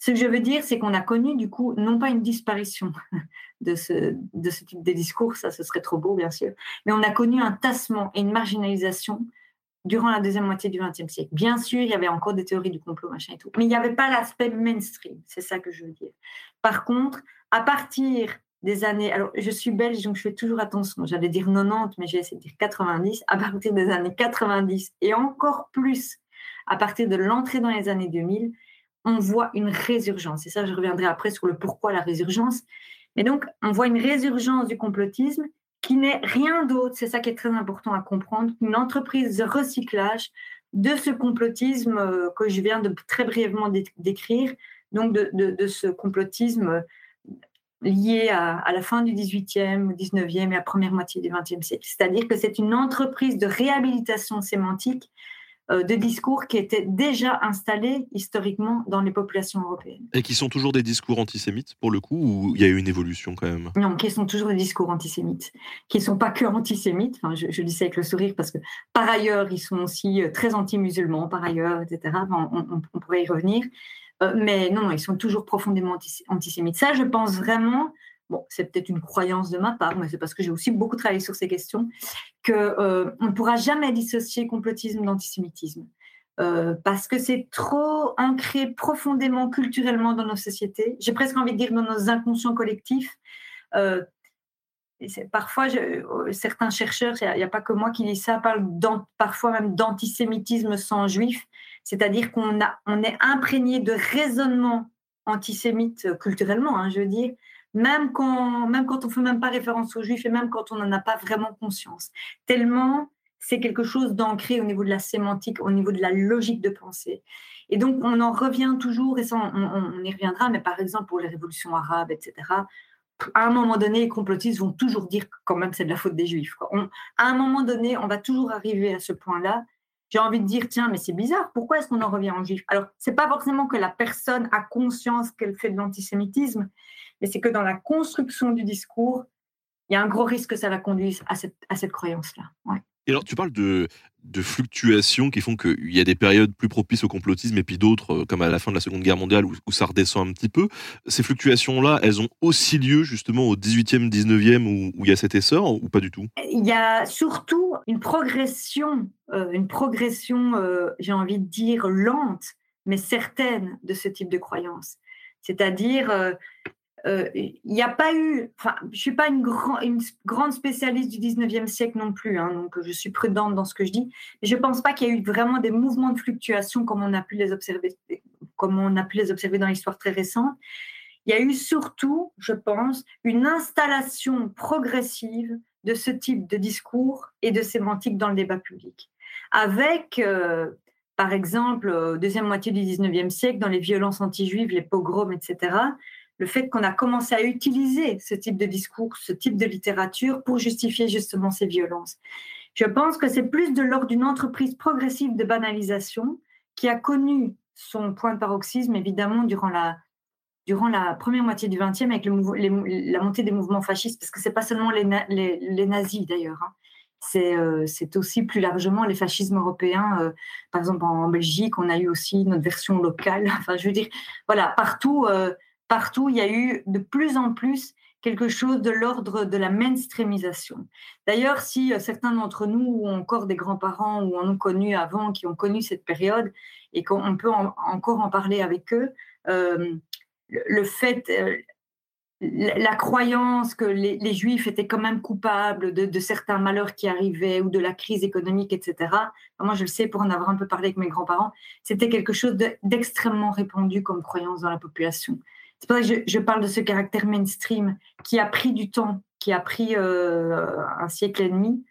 Ce que je veux dire, c'est qu'on a connu, du coup, non pas une disparition de ce, de ce type de discours, ça ce serait trop beau, bien sûr, mais on a connu un tassement et une marginalisation durant la deuxième moitié du XXe siècle. Bien sûr, il y avait encore des théories du complot, machin et tout, mais il n'y avait pas l'aspect mainstream, c'est ça que je veux dire. Par contre, à partir des années. Alors, je suis belge, donc je fais toujours attention. J'allais dire 90, mais j'ai essayé de dire 90. À partir des années 90 et encore plus à partir de l'entrée dans les années 2000, on voit une résurgence. Et ça, je reviendrai après sur le pourquoi la résurgence. Mais donc, on voit une résurgence du complotisme qui n'est rien d'autre, c'est ça qui est très important à comprendre, qu'une entreprise de recyclage de ce complotisme euh, que je viens de très brièvement décrire, donc de, ce complotisme lié à, la fin du 18e, 19e et à la première moitié du 20e siècle. C'est-à-dire que c'est une entreprise de réhabilitation sémantique euh, de discours qui était déjà installés historiquement dans les populations européennes. Et qui sont toujours des discours antisémites, pour le coup, ou il y a eu une évolution quand même? Non, qui sont toujours des discours antisémites, qui ne sont pas que antisémites, enfin, je, dis ça avec le sourire parce que par ailleurs, ils sont aussi euh, très anti-musulmans, par ailleurs, etc. on pourrait y revenir. Euh, mais non, ils sont toujours profondément antisémites. Ça, je pense vraiment, c'est peut-être une croyance de ma part, mais c'est parce que j'ai aussi beaucoup travaillé sur ces questions, qu'on euh, ne pourra jamais dissocier complotisme d'antisémitisme. Euh, parce que c'est trop ancré profondément culturellement dans nos sociétés. J'ai presque envie de dire dans nos inconscients collectifs. parfois, certains chercheurs, il n'y a, pas que moi qui dis ça, parlent parfois même d'antisémitisme sans juif. C'est-à-dire qu'on on est imprégné de raisonnement antisémite euh, culturellement, hein, je veux dire, même quand, même quand on ne fait même pas référence aux juifs et même quand on n'en a pas vraiment conscience. Tellement c'est quelque chose d'ancré au niveau de la sémantique, au niveau de la logique de pensée. Et donc, on en revient toujours, et ça, on, y reviendra, mais par exemple, pour les révolutions arabes, etc., à un moment donné, les complotistes vont toujours dire quand même c'est de la faute des juifs. à un moment donné, on va toujours arriver à ce point-là j'ai envie de dire, tiens, mais c'est bizarre, pourquoi est-ce qu'on en revient en juif? Alors, c'est pas forcément que la personne a conscience qu'elle fait de l'antisémitisme, mais c'est que dans la construction du discours, il y a un gros risque que ça la conduise à cette, à cette croyance-là. Ouais. Et alors, tu parles de, de fluctuations qui font qu'il y a des périodes plus propices au complotisme et puis d'autres, euh, comme à la fin de la Seconde Guerre mondiale, où, ça redescend un petit peu. Ces fluctuations-là, elles ont aussi lieu justement au 18e, 19e, où, où il y a cet essor, ou pas du tout? Il y a surtout une progression, euh, une progression, euh, j'ai envie de dire, lente, mais certaine de ce type de croyance. C'est-à-dire, il n'y a pas eu, enfin, je suis pas une, grande spécialiste du 19e siècle non plus, hein, donc je suis prudente dans ce que je dis, mais je ne pense pas qu'il y ait eu vraiment des mouvements de fluctuation comme on a pu les observer, comme on a pu les observer dans l'histoire très récente. Il y a eu surtout, je pense, une installation progressive de ce type de discours et de sémantique dans le débat public, avec euh, par exemple, deuxième moitié du 19e siècle, dans les violences anti-juives, les pogroms, etc., le fait qu'on a commencé à utiliser ce type de discours, ce type de littérature pour justifier justement ces violences. Je pense que c'est plus de l'ordre d'une entreprise progressive de banalisation qui a connu son point de paroxysme, évidemment, durant la, durant la première moitié du XXe avec la montée des mouvements fascistes, parce que ce n'est pas seulement les, les, nazis d'ailleurs, hein. euh, c'est aussi plus largement les fascismes européens. Euh, par exemple, en, Belgique, on a eu aussi notre version locale. Enfin, je veux dire, voilà, partout, euh, partout, il y a eu de plus en plus quelque chose de l'ordre de la mainstreamisation. D'ailleurs, si euh, certains d'entre nous ont encore des grands-parents ou en ont connu avant, qui ont connu cette période, et qu'on peut encore en parler avec eux, euh, le fait, euh, la croyance que les, Juifs étaient quand même coupables de, certains malheurs qui arrivaient ou de la crise économique, etc. Moi, je le sais pour en avoir un peu parlé avec mes grands-parents, c'était quelque chose d'extrêmement répandu comme croyance dans la population. C'est pour ça que je, parle de ce caractère mainstream qui a pris du temps, qui a pris euh, un siècle et demi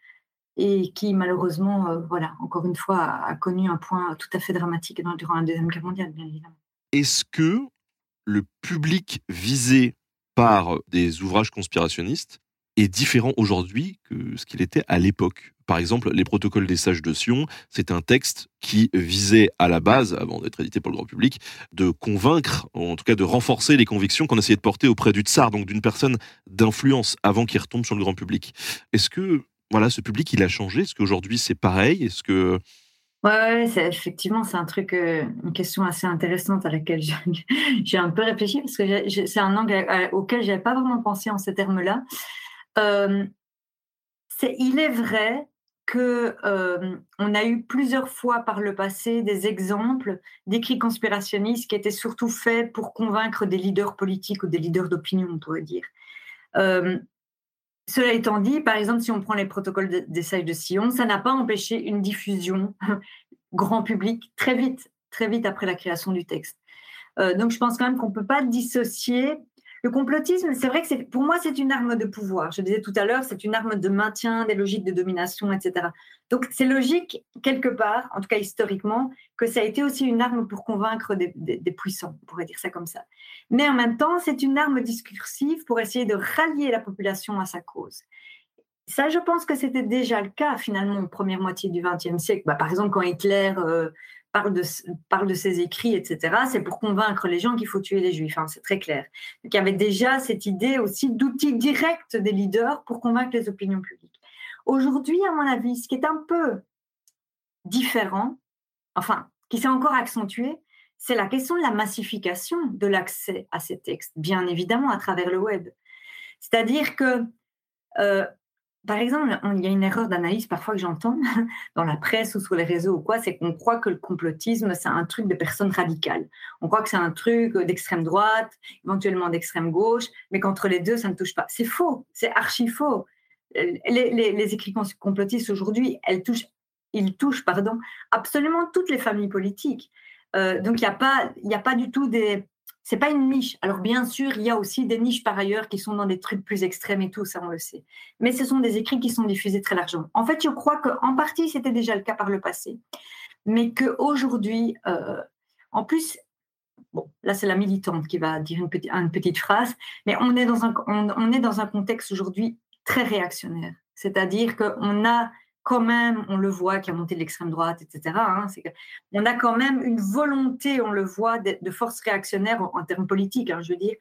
et qui malheureusement, euh, voilà, encore une fois, a, connu un point tout à fait dramatique durant la Deuxième Guerre mondiale, bien évidemment. Est-ce que le public visé par des ouvrages conspirationnistes est différent aujourd'hui que ce qu'il était à l'époque. Par exemple, les protocoles des sages de Sion, c'est un texte qui visait à la base, avant d'être édité pour le grand public, de convaincre, en tout cas de renforcer les convictions qu'on essayait de porter auprès du tsar, donc d'une personne d'influence, avant qu'il retombe sur le grand public. Est-ce que voilà, ce public, il a changé? Est-ce qu'aujourd'hui c'est pareil? Est-ce que Ouais, effectivement, c'est un truc, euh, une question assez intéressante à laquelle j'ai un peu réfléchi parce que c'est un angle euh, auquel j'avais pas vraiment pensé en ces termes-là. Euh, il est vrai que on a eu plusieurs fois par le passé des exemples d'écrits conspirationnistes qui étaient surtout faits pour convaincre des leaders politiques ou des leaders d'opinion, on pourrait dire. Cela étant dit, par exemple, si on prend les protocoles des sages de Sion, ça n'a pas empêché une diffusion grand public très vite, très vite après la création du texte. Euh, donc je pense quand même qu'on ne peut pas dissocier le complotisme, c'est vrai que pour moi, c'est une arme de pouvoir. Je disais tout à l'heure, c'est une arme de maintien des logiques de domination, etc. Donc, c'est logique, quelque part, en tout cas historiquement, que ça a été aussi une arme pour convaincre des, puissants, on pourrait dire ça comme ça. Mais en même temps, c'est une arme discursive pour essayer de rallier la population à sa cause. Ça, je pense que c'était déjà le cas, finalement, en première moitié du XXe siècle. Bah, par exemple, quand Hitler euh, parle de, parle de ses écrits, etc., c'est pour convaincre les gens qu'il faut tuer les juifs. Hein, c'est très clair. Il y avait déjà cette idée aussi d'outils directs des leaders pour convaincre les opinions publiques. Aujourd'hui, à mon avis, ce qui est un peu différent, enfin, qui s'est encore accentué, c'est la question de la massification de l'accès à ces textes, bien évidemment à travers le web. C'est-à-dire que euh, par exemple, il y a une erreur d'analyse parfois que j'entends dans la presse ou sur les réseaux ou quoi, c'est qu'on croit que le complotisme, c'est un truc de personnes radicales. On croit que c'est un truc d'extrême droite, éventuellement d'extrême gauche, mais qu'entre les deux, ça ne touche pas. C'est faux, c'est archi faux. Les, écrits complotistes aujourd'hui, touchent, ils touchent pardon, absolument toutes les familles politiques. Euh, donc, il n'y a pas du tout des, c'est pas une niche. Alors bien sûr, il y a aussi des niches par ailleurs qui sont dans des trucs plus extrêmes et tout, ça on le sait. Mais ce sont des écrits qui sont diffusés très largement. En fait, je crois qu'en partie c'était déjà le cas par le passé, mais qu'aujourd'hui, euh, en plus, bon, là c'est la militante qui va dire une petite, phrase, mais on est dans un, on est dans un contexte aujourd'hui très réactionnaire. C'est-à-dire qu'on a quand même, on le voit, qui a monté de l'extrême droite, etc. Hein, on a quand même une volonté, on le voit, de, force réactionnaire en, termes politiques, hein, je veux dire,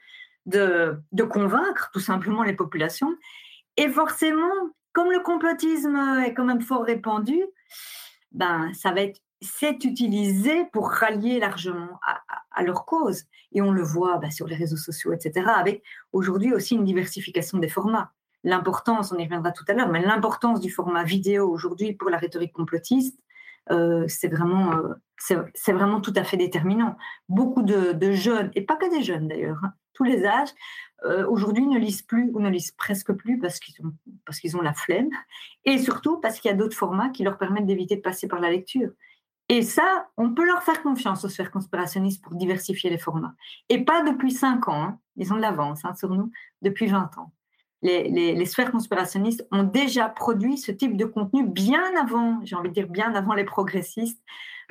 de, de, convaincre tout simplement les populations. Et forcément, comme le complotisme est quand même fort répandu, ben, ça va être c'est utilisé pour rallier largement à, leur cause. Et on le voit ben, sur les réseaux sociaux, etc., avec aujourd'hui aussi une diversification des formats l'importance, on y reviendra tout à l'heure, mais l'importance du format vidéo aujourd'hui pour la rhétorique complotiste, euh, c'est vraiment, euh, vraiment tout à fait déterminant. Beaucoup de, jeunes, et pas que des jeunes d'ailleurs, hein, tous les âges, euh, aujourd'hui ne lisent plus ou ne lisent presque plus parce qu'ils ont, parce ont la flemme, et surtout parce qu'il y a d'autres formats qui leur permettent d'éviter de passer par la lecture. Et ça, on peut leur faire confiance aux sphères conspirationnistes pour diversifier les formats. Et pas depuis cinq ans, hein. ils ont de l'avance hein, sur nous, depuis 20 ans les, sphères conspirationnistes ont déjà produit ce type de contenu bien avant, j'ai envie de dire bien avant les progressistes,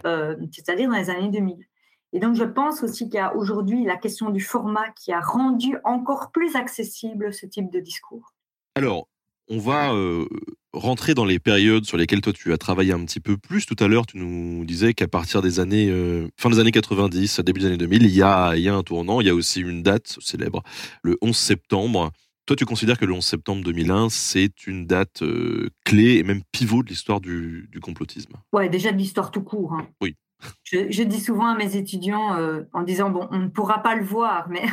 euh, c'est-à-dire dans les années 2000. Et donc, je pense aussi qu'il y a aujourd'hui la question du format qui a rendu encore plus accessible ce type de discours. Alors, on va euh, rentrer dans les périodes sur lesquelles toi tu as travaillé un petit peu plus. Tout à l'heure, tu nous disais qu'à partir des années, euh, fin des années 90, début des années 2000, il y, a, il y a un tournant. Il y a aussi une date célèbre, le 11 septembre, toi, tu considères que le 11 septembre 2001, c'est une date euh, clé et même pivot de l'histoire du, complotisme? Ouais, déjà de l'histoire tout court. Hein. Oui. je, dis souvent à mes étudiants euh, en disant bon, on ne pourra pas le voir, mais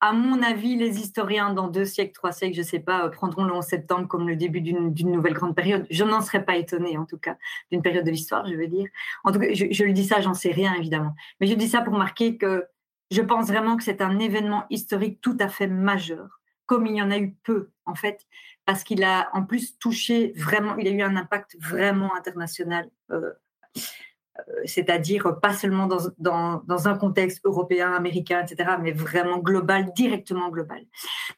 à mon avis, les historiens dans deux siècles, trois siècles, je ne sais pas, euh, prendront le 11 septembre comme le début d'une nouvelle grande période. Je n'en serais pas étonnée, en tout cas, d'une période de l'histoire, je veux dire. En tout cas, je, je le dis ça, j'en sais rien évidemment, mais je dis ça pour marquer que je pense vraiment que c'est un événement historique tout à fait majeur, comme il y en a eu peu en fait, parce qu'il a en plus touché vraiment, il a eu un impact vraiment international. Euh, euh, c'est-à-dire pas seulement dans, un contexte européen, américain, etc., mais vraiment global, directement global.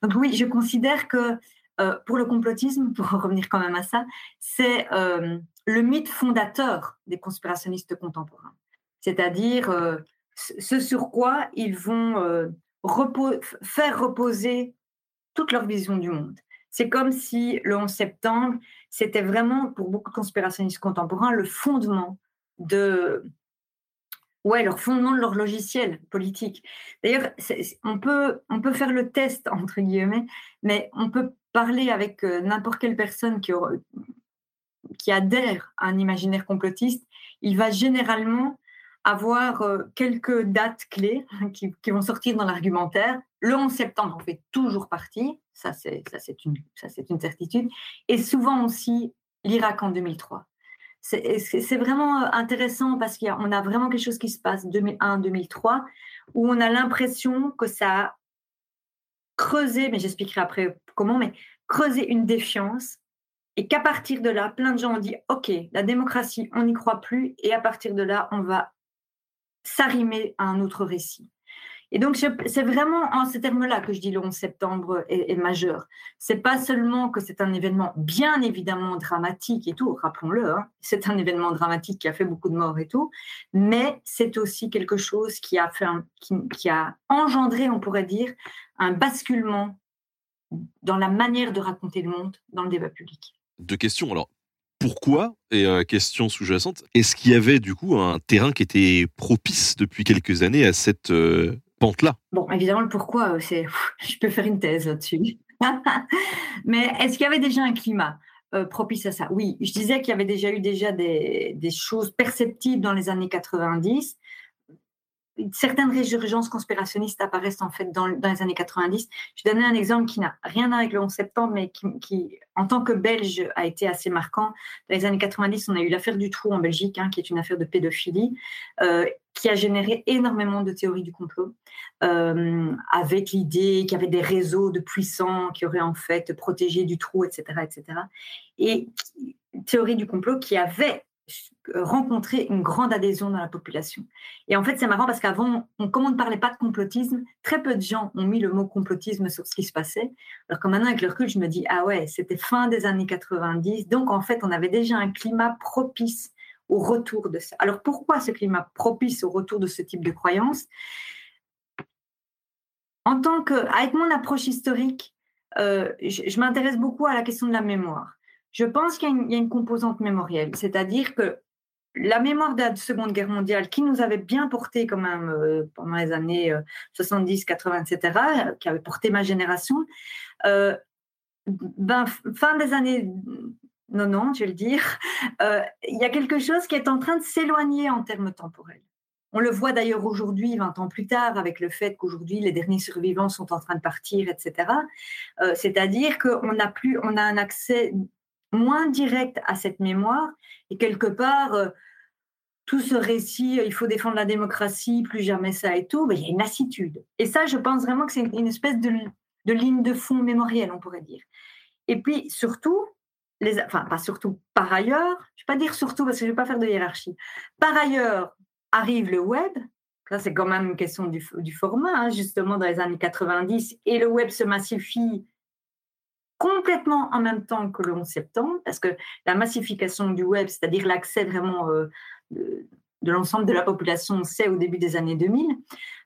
Donc oui, je considère que euh, pour le complotisme, pour revenir quand même à ça, c'est le mythe fondateur des conspirationnistes contemporains. C'est-à-dire ce sur quoi ils vont faire reposer toute leur vision du monde. C'est comme si le 11 septembre, c'était vraiment, pour beaucoup de conspirationnistes contemporains, le fondement de ouais, leur fondement de leur logiciel politique. D'ailleurs, on peut, on peut faire le test, entre guillemets, mais on peut parler avec euh, n'importe quelle personne qui, qui adhère à un imaginaire complotiste. Il va généralement avoir euh, quelques dates clés qui, vont sortir dans l'argumentaire. Le 11 septembre en fait toujours partie, ça c'est une, une certitude. Et souvent aussi l'Irak en 2003 c'est vraiment euh, intéressant parce qu'on a vraiment quelque chose qui se passe 2001-2003 où on a l'impression que ça a creusé, mais j'expliquerai après comment, mais creusé une défiance et qu'à partir de là, plein de gens ont dit OK, la démocratie, on n'y croit plus et à partir de là, on va s'arrimer à un autre récit. Et donc, c'est vraiment en ces termes-là que je dis le 11 septembre est, majeur. C'est pas seulement que c'est un événement bien évidemment dramatique et tout, rappelons-le, hein, c'est un événement dramatique qui a fait beaucoup de morts et tout, mais c'est aussi quelque chose qui a, fait qui, a engendré, on pourrait dire, un basculement dans la manière de raconter le monde dans le débat public. Deux questions. Alors, pourquoi Et euh, question sous-jacente, est-ce qu'il y avait du coup un terrain qui était propice depuis quelques années à cette euh, pente-là? Bon, évidemment, le pourquoi, euh, c'est, je peux faire une thèse là-dessus. Mais est-ce qu'il y avait déjà un climat propice à ça? Oui, je disais qu'il y avait déjà eu déjà des, choses perceptibles dans les années 90 certaines résurgences conspirationnistes apparaissent en fait dans, les années 90. Je vais donner un exemple qui n'a rien à voir avec le 11 septembre, mais qui, en tant que Belge, a été assez marquant. Dans les années 90, on a eu l'affaire du trou en Belgique, hein, qui est une affaire de pédophilie, euh, qui a généré énormément de théories du complot, euh, avec l'idée qu'il y avait des réseaux de puissants qui auraient en fait protégé du trou, etc., etc. Et théorie du complot qui avait rencontrer une grande adhésion dans la population. Et en fait, c'est marrant parce qu'avant, comme on ne parlait pas de complotisme, très peu de gens ont mis le mot complotisme sur ce qui se passait. Alors que maintenant, avec le recul, je me dis, ah ouais, c'était fin des années 90. Donc, en fait, on avait déjà un climat propice au retour de ça. Alors, pourquoi ce climat propice au retour de ce type de croyance? En tant que, avec mon approche historique, euh, je m'intéresse beaucoup à la question de la mémoire. Je pense qu'il y, a une composante mémorielle, c'est-à-dire que la mémoire de la Seconde Guerre mondiale, qui nous avait bien porté quand même euh, pendant les années 70, 80, etc., qui avait porté ma génération, euh, ben, fin des années 90, je vais le dire, euh, il y a quelque chose qui est en train de s'éloigner en termes temporels. On le voit d'ailleurs aujourd'hui, 20 ans plus tard, avec le fait qu'aujourd'hui les derniers survivants sont en train de partir, etc. C'est-à-dire qu'on a plus, on a un accès moins direct à cette mémoire. Et quelque part, euh, tout ce récit, euh, il faut défendre la démocratie, plus jamais ça et tout, ben, il y a une lassitude. Et ça, je pense vraiment que c'est une espèce de, ligne de fond mémorielle, on pourrait dire. Et puis, surtout, les, enfin, pas surtout, par ailleurs, je ne vais pas dire surtout parce que je ne vais pas faire de hiérarchie. Par ailleurs, arrive le web. Ça, c'est quand même une question du, format, hein, justement, dans les années 90. Et le web se massifie complètement en même temps que le 11 septembre, parce que la massification du web, c'est-à-dire l'accès vraiment euh, de, l'ensemble de la population, c'est au début des années 2000,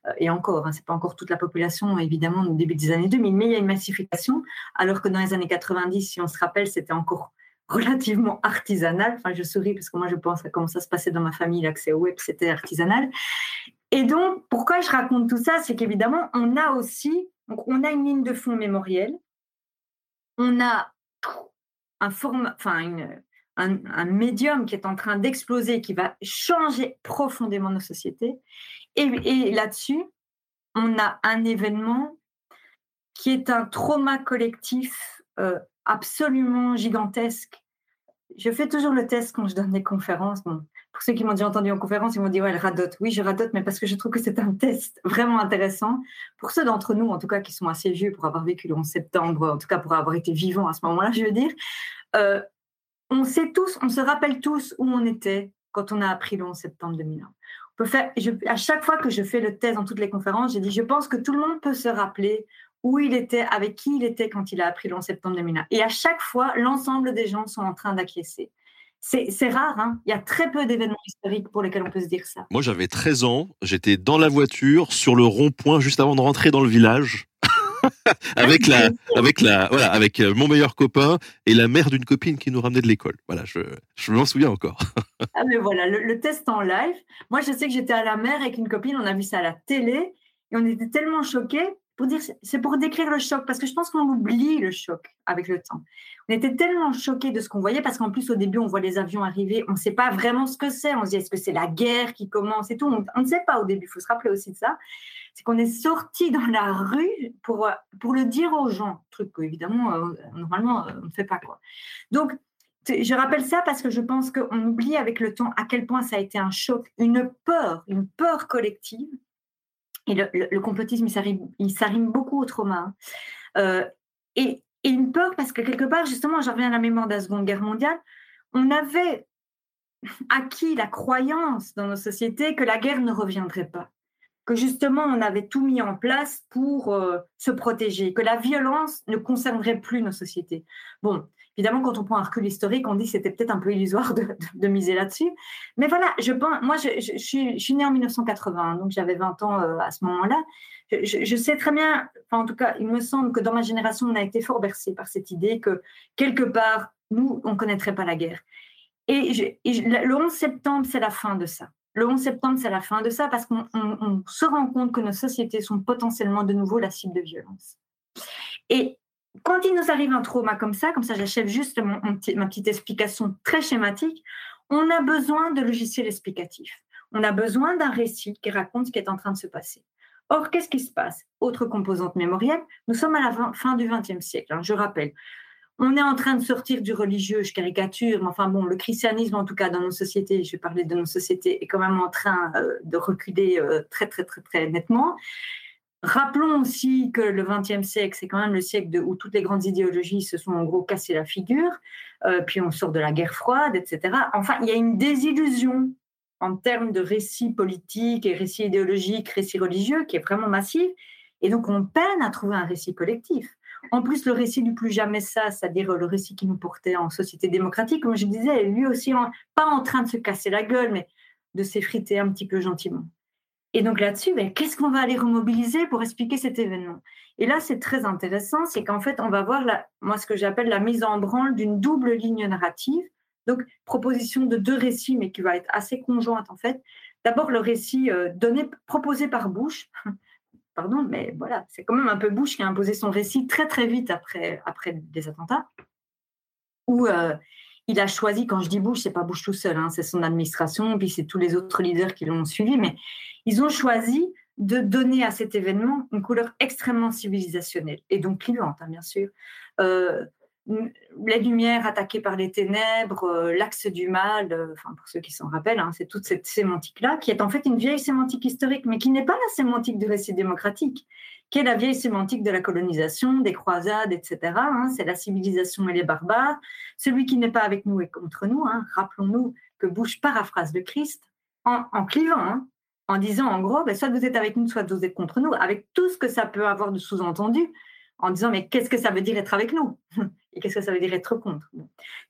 euh, et encore, hein, c'est pas encore toute la population, évidemment, au début des années 2000, mais il y a une massification, alors que dans les années 90, si on se rappelle, c'était encore relativement artisanal. Enfin, je souris parce que moi, je pense à comment ça se passait dans ma famille, l'accès au web, c'était artisanal. Et donc, pourquoi je raconte tout ça? C'est qu'évidemment, on a aussi, donc on a une ligne de fond mémorielle, on a un, format, enfin un, médium qui est en train d'exploser, qui va changer profondément nos sociétés. Et, là-dessus, on a un événement qui est un trauma collectif euh, absolument gigantesque. Je fais toujours le test quand je donne des conférences. Pour ceux qui m'ont déjà entendu en conférence, ils m'ont dit ouais, elle radote. Oui, je radote, mais parce que je trouve que c'est un test vraiment intéressant. Pour ceux d'entre nous, en tout cas, qui sont assez vieux pour avoir vécu le 11 septembre, en tout cas pour avoir été vivants à ce moment-là, je veux dire, euh, on sait tous, on se rappelle tous où on était quand on a appris le 11 septembre 2001. On à chaque fois que je fais le test dans toutes les conférences, j'ai dit, je pense que tout le monde peut se rappeler où il était, avec qui il était quand il a appris le 11 septembre 2001. Et à chaque fois, l'ensemble des gens sont en train d'acquiescer. C'est rare, hein il y a très peu d'événements historiques pour lesquels on peut se dire ça. Moi, j'avais 13 ans, j'étais dans la voiture, sur le rond-point, juste avant de rentrer dans le village. avec la, avec la, voilà, avec euh, mon meilleur copain et la mère d'une copine qui nous ramenait de l'école. Voilà, je, je m'en souviens encore. ah mais voilà, le, test en live. Moi, je sais que j'étais à la mer avec une copine, on a vu ça à la télé et on était tellement choqués. Pour dire, c'est pour décrire le choc parce que je pense qu'on oublie le choc avec le temps. On était tellement choqués de ce qu'on voyait parce qu'en plus au début on voit les avions arriver, on ne sait pas vraiment ce que c'est. On se dit est-ce que c'est la guerre qui commence et tout? On, ne sait pas au début. Il faut se rappeler aussi de ça c'est qu'on est sorti dans la rue pour, pour le dire aux gens, truc que évidemment, euh, normalement, euh, on ne fait pas. Quoi. Donc, je rappelle ça parce que je pense qu'on oublie avec le temps à quel point ça a été un choc, une peur, une peur collective. Et le, complotisme, il s'arrime beaucoup au trauma. Hein. Euh, et, une peur parce que quelque part, justement, j'en reviens à la mémoire de la Seconde Guerre mondiale, on avait acquis la croyance dans nos sociétés que la guerre ne reviendrait pas que justement on avait tout mis en place pour euh, se protéger, que la violence ne concernerait plus nos sociétés. Bon, évidemment, quand on prend un recul historique, on dit que c'était peut-être un peu illusoire de, miser là-dessus. Mais voilà, je pense, moi, je, suis, je, née en 1980, donc j'avais 20 ans euh, à ce moment-là. Je, sais très bien, en tout cas, il me semble que dans ma génération, on a été fort bercé par cette idée que quelque part, nous, on ne connaîtrait pas la guerre. et le 11 septembre, c'est la fin de ça. Le 11 septembre, c'est la fin de ça parce qu'on se rend compte que nos sociétés sont potentiellement de nouveau la cible de violence. Et quand il nous arrive un trauma comme ça, comme ça j'achève juste ma petite explication très schématique, on a besoin de logiciels explicatifs. On a besoin d'un récit qui raconte ce qui est en train de se passer. Or, qu'est-ce qui se passe? Autre composante mémorielle, nous sommes à la fin du XXe siècle. Hein, je rappelle, on est en train de sortir du religieux, je caricature, mais enfin bon, le christianisme, en tout cas dans nos sociétés, je vais parler de nos sociétés, est quand même en train euh, de reculer euh, très, très, très, très nettement. Rappelons aussi que le XXe siècle, c'est quand même le siècle où toutes les grandes idéologies se sont en gros cassées la figure, euh, puis on sort de la guerre froide, etc. Enfin, il y a une désillusion en termes de récits politiques et récits idéologiques, récits religieux, qui est vraiment massive. Et donc, on peine à trouver un récit collectif. En plus, le récit du plus jamais ça, c'est-à-dire le récit qui nous portait en société démocratique, comme je disais, lui aussi, pas en train de se casser la gueule, mais de s'effriter un petit peu gentiment. Et donc là-dessus, ben, qu'est-ce qu'on va aller remobiliser pour expliquer cet événement? Et là, c'est très intéressant, c'est qu'en fait, on va voir moi ce que j'appelle la mise en branle d'une double ligne narrative. Donc, proposition de deux récits, mais qui va être assez conjointe en fait. D'abord, le récit euh, donné, proposé par Bush, pardon, mais voilà, c'est quand même un peu Bush qui a imposé son récit très très vite après, après les attentats, où euh, il a choisi, quand je dis Bush, c'est pas Bush tout seul, hein, c'est son administration, puis c'est tous les autres leaders qui l'ont suivi, mais ils ont choisi de donner à cet événement une couleur extrêmement civilisationnelle et donc clivante, hein, bien sûr. Euh, les lumières attaquées par les ténèbres, euh, l'axe du mal, euh, enfin pour ceux qui s'en rappellent, hein, c'est toute cette sémantique-là, qui est en fait une vieille sémantique historique, mais qui n'est pas la sémantique du récit démocratique, qui est la vieille sémantique de la colonisation, des croisades, etc. Hein, c'est la civilisation et les barbares. Celui qui n'est pas avec nous est contre nous. Hein. Rappelons-nous que Bush paraphrase le Christ en, clivant, en disant en gros, ben, soit vous êtes avec nous, soit vous êtes contre nous, avec tout ce que ça peut avoir de sous-entendu, en disant mais qu'est-ce que ça veut dire être avec nous et qu'est-ce que ça veut dire être contre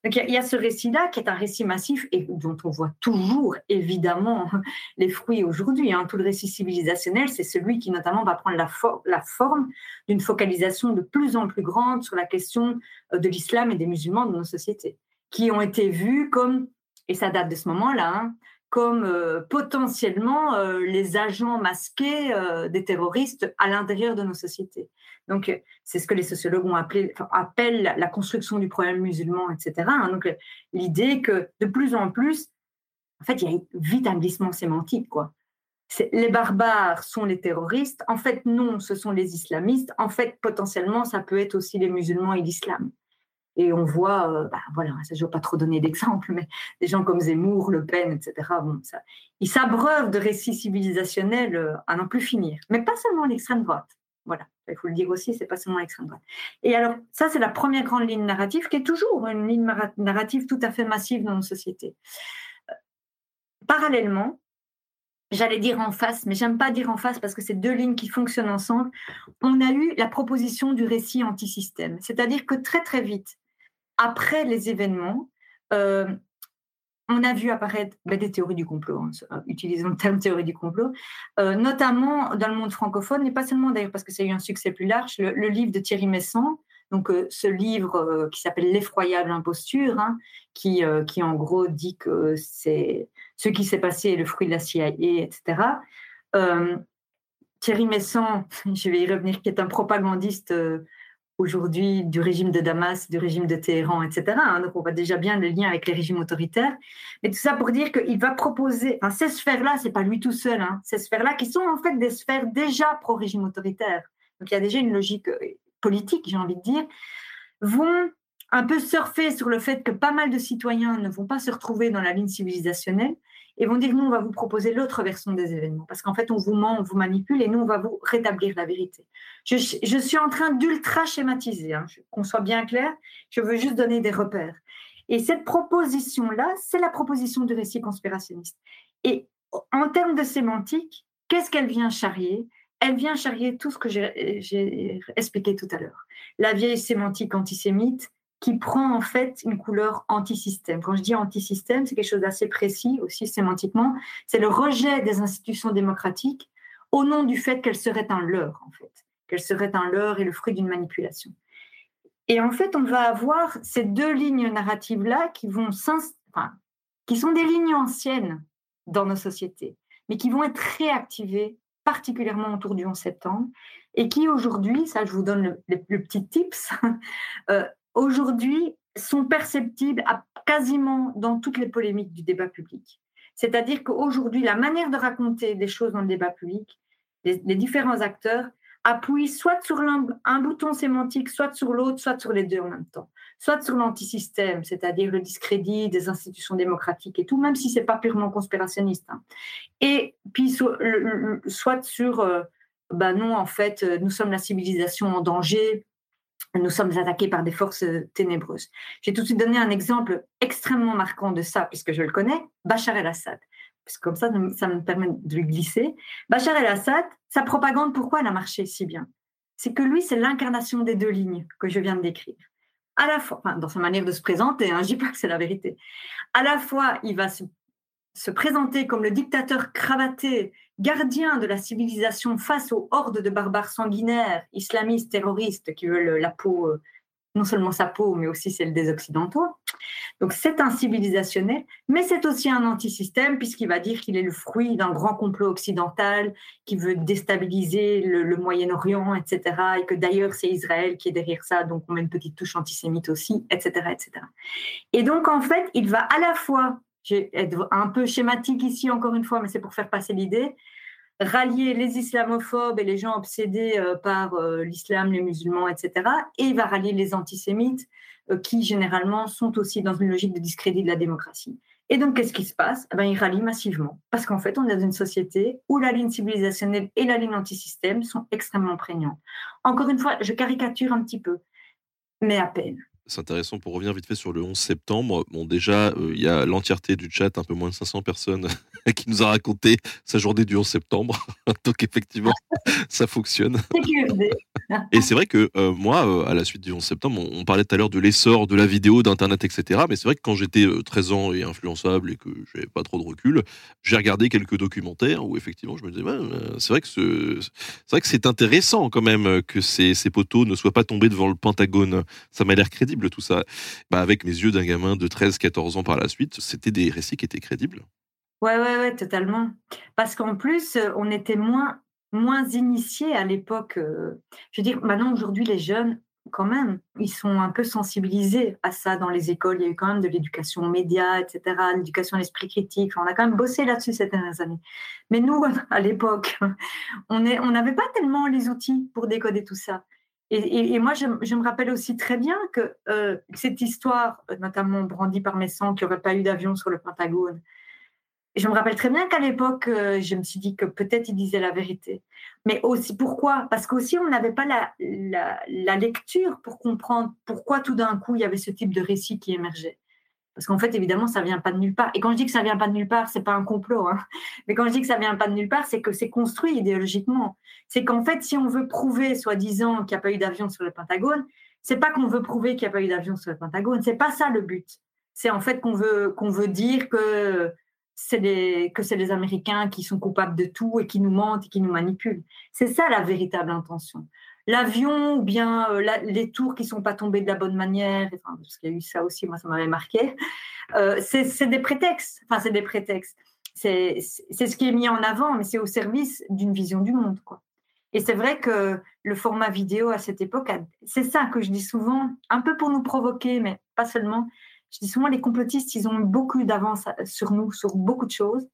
Donc il y, a ce récit-là qui est un récit massif et dont on voit toujours évidemment les fruits aujourd'hui. Hein. Tout le récit civilisationnel, c'est celui qui notamment va prendre la, forme d'une focalisation de plus en plus grande sur la question euh, de l'islam et des musulmans dans nos sociétés, qui ont été vus comme, et ça date de ce moment-là, hein, comme euh, potentiellement euh, les agents masqués euh, des terroristes à l'intérieur de nos sociétés. Donc, c'est ce que les sociologues ont appelé, appellent la construction du problème musulman, etc. Hein. Donc, l'idée que de plus en plus, en fait, il y a vite un glissement sémantique, quoi. Les barbares sont les terroristes. En fait, non, ce sont les islamistes. En fait, potentiellement, ça peut être aussi les musulmans et l'islam. Et on voit, euh, bah, voilà, je ne veux pas trop donner d'exemples, mais des gens comme Zemmour, Le Pen, etc., bon, ça, ils s'abreuvent de récits civilisationnels euh, à n'en plus finir. Mais pas seulement l'extrême droite. Voilà, il faut le dire aussi, c'est pas seulement l'extrême droite. Et alors, ça, c'est la première grande ligne narrative qui est toujours une ligne narrative tout à fait massive dans nos sociétés. Euh, parallèlement, j'allais dire en face, mais j'aime pas dire en face parce que c'est deux lignes qui fonctionnent ensemble. On a eu la proposition du récit anti-système, c'est-à-dire que très très vite, après les événements, euh, on a vu apparaître ben, des théories du complot, hein, euh, utilisons le terme théorie du complot, euh, notamment dans le monde francophone, et pas seulement d'ailleurs parce que ça a eu un succès plus large, le, livre de Thierry Messant, donc ce livre qui s'appelle L'effroyable imposture, hein, qui, qui en gros dit que c'est ce qui s'est passé est le fruit de la CIA, etc. Thierry Messant, je vais y revenir, qui est un propagandiste aujourd'hui du régime de Damas, du régime de Téhéran, etc. Hein. donc on voit déjà bien le lien avec les régimes autoritaires. Mais tout ça pour dire qu'il va proposer, enfin, ces sphères-là, c'est pas lui tout seul, hein, ces sphères-là qui sont en fait des sphères déjà pro-régime autoritaire. Donc il y a déjà une logique euh, politique, j'ai envie de dire, vont un peu surfer sur le fait que pas mal de citoyens ne vont pas se retrouver dans la ligne civilisationnelle et vont dire nous, on va vous proposer l'autre version des événements, parce qu'en fait, on vous ment, on vous manipule, et nous, on va vous rétablir la vérité. Je, suis en train d'ultra schématiser, hein, qu'on soit bien clair, je veux juste donner des repères. Et cette proposition-là, c'est la proposition du récit conspirationniste. Et en termes de sémantique, qu'est-ce qu'elle vient charrier? Elle vient charrier tout ce que j'ai expliqué tout à l'heure. La vieille sémantique antisémite, qui prend en fait une couleur anti-système. Quand je dis anti-système, c'est quelque chose d'assez précis aussi sémantiquement. C'est le rejet des institutions démocratiques au nom du fait qu'elles seraient un leurre, en fait, qu'elles seraient un leurre et le fruit d'une manipulation. Et en fait, on va avoir ces deux lignes narratives-là qui vont qui sont des lignes anciennes dans nos sociétés, mais qui vont être réactivées particulièrement autour du 11 septembre, et qui aujourd'hui, ça je vous donne le, petit tips, euh, aujourd'hui sont perceptibles à quasiment dans toutes les polémiques du débat public. C'est-à-dire qu'aujourd'hui, la manière de raconter des choses dans le débat public, les, différents acteurs appuient soit sur un, bouton sémantique, soit sur l'autre, soit sur les deux en même temps. Soit sur l'antisystème, c'est-à-dire le discrédit des institutions démocratiques et tout, même si c'est pas purement conspirationniste. Hein. Et puis soit sur, euh, bah non, en fait, nous sommes la civilisation en danger, nous sommes attaqués par des forces ténébreuses. J'ai tout de suite donné un exemple extrêmement marquant de ça, puisque je le connais, Bachar el-Assad. Comme ça, ça me permet de lui glisser. Bachar el-Assad, sa propagande, pourquoi elle a marché si bien? C'est que lui, c'est l'incarnation des deux lignes que je viens de décrire. À la fois, dans sa manière de se présenter, hein, je dis pas que c'est la vérité. À la fois, il va se se présenter comme le dictateur cravaté, gardien de la civilisation face aux hordes de barbares sanguinaires, islamistes, terroristes qui veulent la peau, euh, non seulement sa peau, mais aussi celle des Occidentaux. Donc c'est un civilisationnel, mais c'est aussi un antisystème puisqu'il va dire qu'il est le fruit d'un grand complot occidental qui veut déstabiliser le, Moyen-Orient, etc. Et que d'ailleurs c'est Israël qui est derrière ça, donc on met une petite touche antisémite aussi, etc., etc. Et donc en fait, il va à la fois vais être un peu schématique ici encore une fois, mais c'est pour faire passer l'idée, rallier les islamophobes et les gens obsédés euh, par euh, l'islam, les musulmans, etc. Et il va rallier les antisémites euh, qui généralement sont aussi dans une logique de discrédit de la démocratie. Et donc, qu'est-ce qui se passe? Eh ben, Il rallie massivement. Parce qu'en fait, on est dans une société où la ligne civilisationnelle et la ligne antisystème sont extrêmement prégnantes. Encore une fois, je caricature un petit peu, mais à peine c'est intéressant pour revenir vite fait sur le 11 septembre. Bon, déjà, euh, il y a l'entièreté du chat, un peu moins de 500 personnes, qui nous a raconté sa journée du 11 septembre. Donc, effectivement, ça fonctionne. Et c'est vrai que euh, moi, euh, à la suite du 11 septembre, on, parlait tout à l'heure de l'essor de la vidéo, d'Internet, etc. Mais c'est vrai que quand j'étais 13 ans et influençable et que j'avais pas trop de recul, j'ai regardé quelques documentaires où effectivement, je me disais, c'est vrai que c'est c'est intéressant quand même que ces, ces poteaux ne soient pas tombés devant le Pentagone. Ça m'a l'air crédible tout ça. Bah, avec mes yeux d'un gamin de 13-14 ans par la suite, c'était des récits qui étaient crédibles. Ouais, ouais, ouais, totalement. Parce qu'en plus, on était moins, moins initiés à l'époque. Je veux dire, maintenant, aujourd'hui, les jeunes, quand même, ils sont un peu sensibilisés à ça dans les écoles. Il y a eu quand même de l'éducation média, etc., l'éducation à l'esprit critique. On a quand même bossé là-dessus ces dernières années. Mais nous, à l'époque, on n'avait pas tellement les outils pour décoder tout ça. Et, moi, je, me rappelle aussi très bien que euh, cette histoire, notamment brandie par Messan, qu'il n'y aurait pas eu d'avion sur le Pentagone, je me rappelle très bien qu'à l'époque, euh, je me suis dit que peut-être il disait la vérité. Mais aussi, pourquoi? Parce qu'aussi, on n'avait pas la, lecture pour comprendre pourquoi tout d'un coup, il y avait ce type de récit qui émergeait. Parce qu'en fait, évidemment, ça vient pas de nulle part. Et quand je dis que ça vient pas de nulle part, c'est pas un complot. Hein. Mais quand je dis que ça vient pas de nulle part, c'est que c'est construit idéologiquement. C'est qu'en fait, si on veut prouver, soi-disant, qu'il n'y a pas eu d'avion sur le Pentagone, c'est pas qu'on veut prouver qu'il n'y a pas eu d'avion sur le Pentagone. C'est pas ça le but. C'est en fait qu'on veut qu'on veut dire que que c'est les Américains qui sont coupables de tout et qui nous mentent et qui nous manipulent. C'est ça la véritable intention. L'avion ou bien euh, les tours qui sont pas tombés de la bonne manière, parce qu'il y a eu ça aussi, moi ça m'avait marqué, euh, c'est des prétextes. Enfin, c'est des prétextes. C'est ce qui est mis en avant, mais c'est au service d'une vision du monde. Quoi. Et c'est vrai que le format vidéo à cette époque, c'est ça que je dis souvent, un peu pour nous provoquer, mais pas seulement, je dis souvent, les complotistes, ils ont beaucoup d'avance sur nous, sur beaucoup de choses,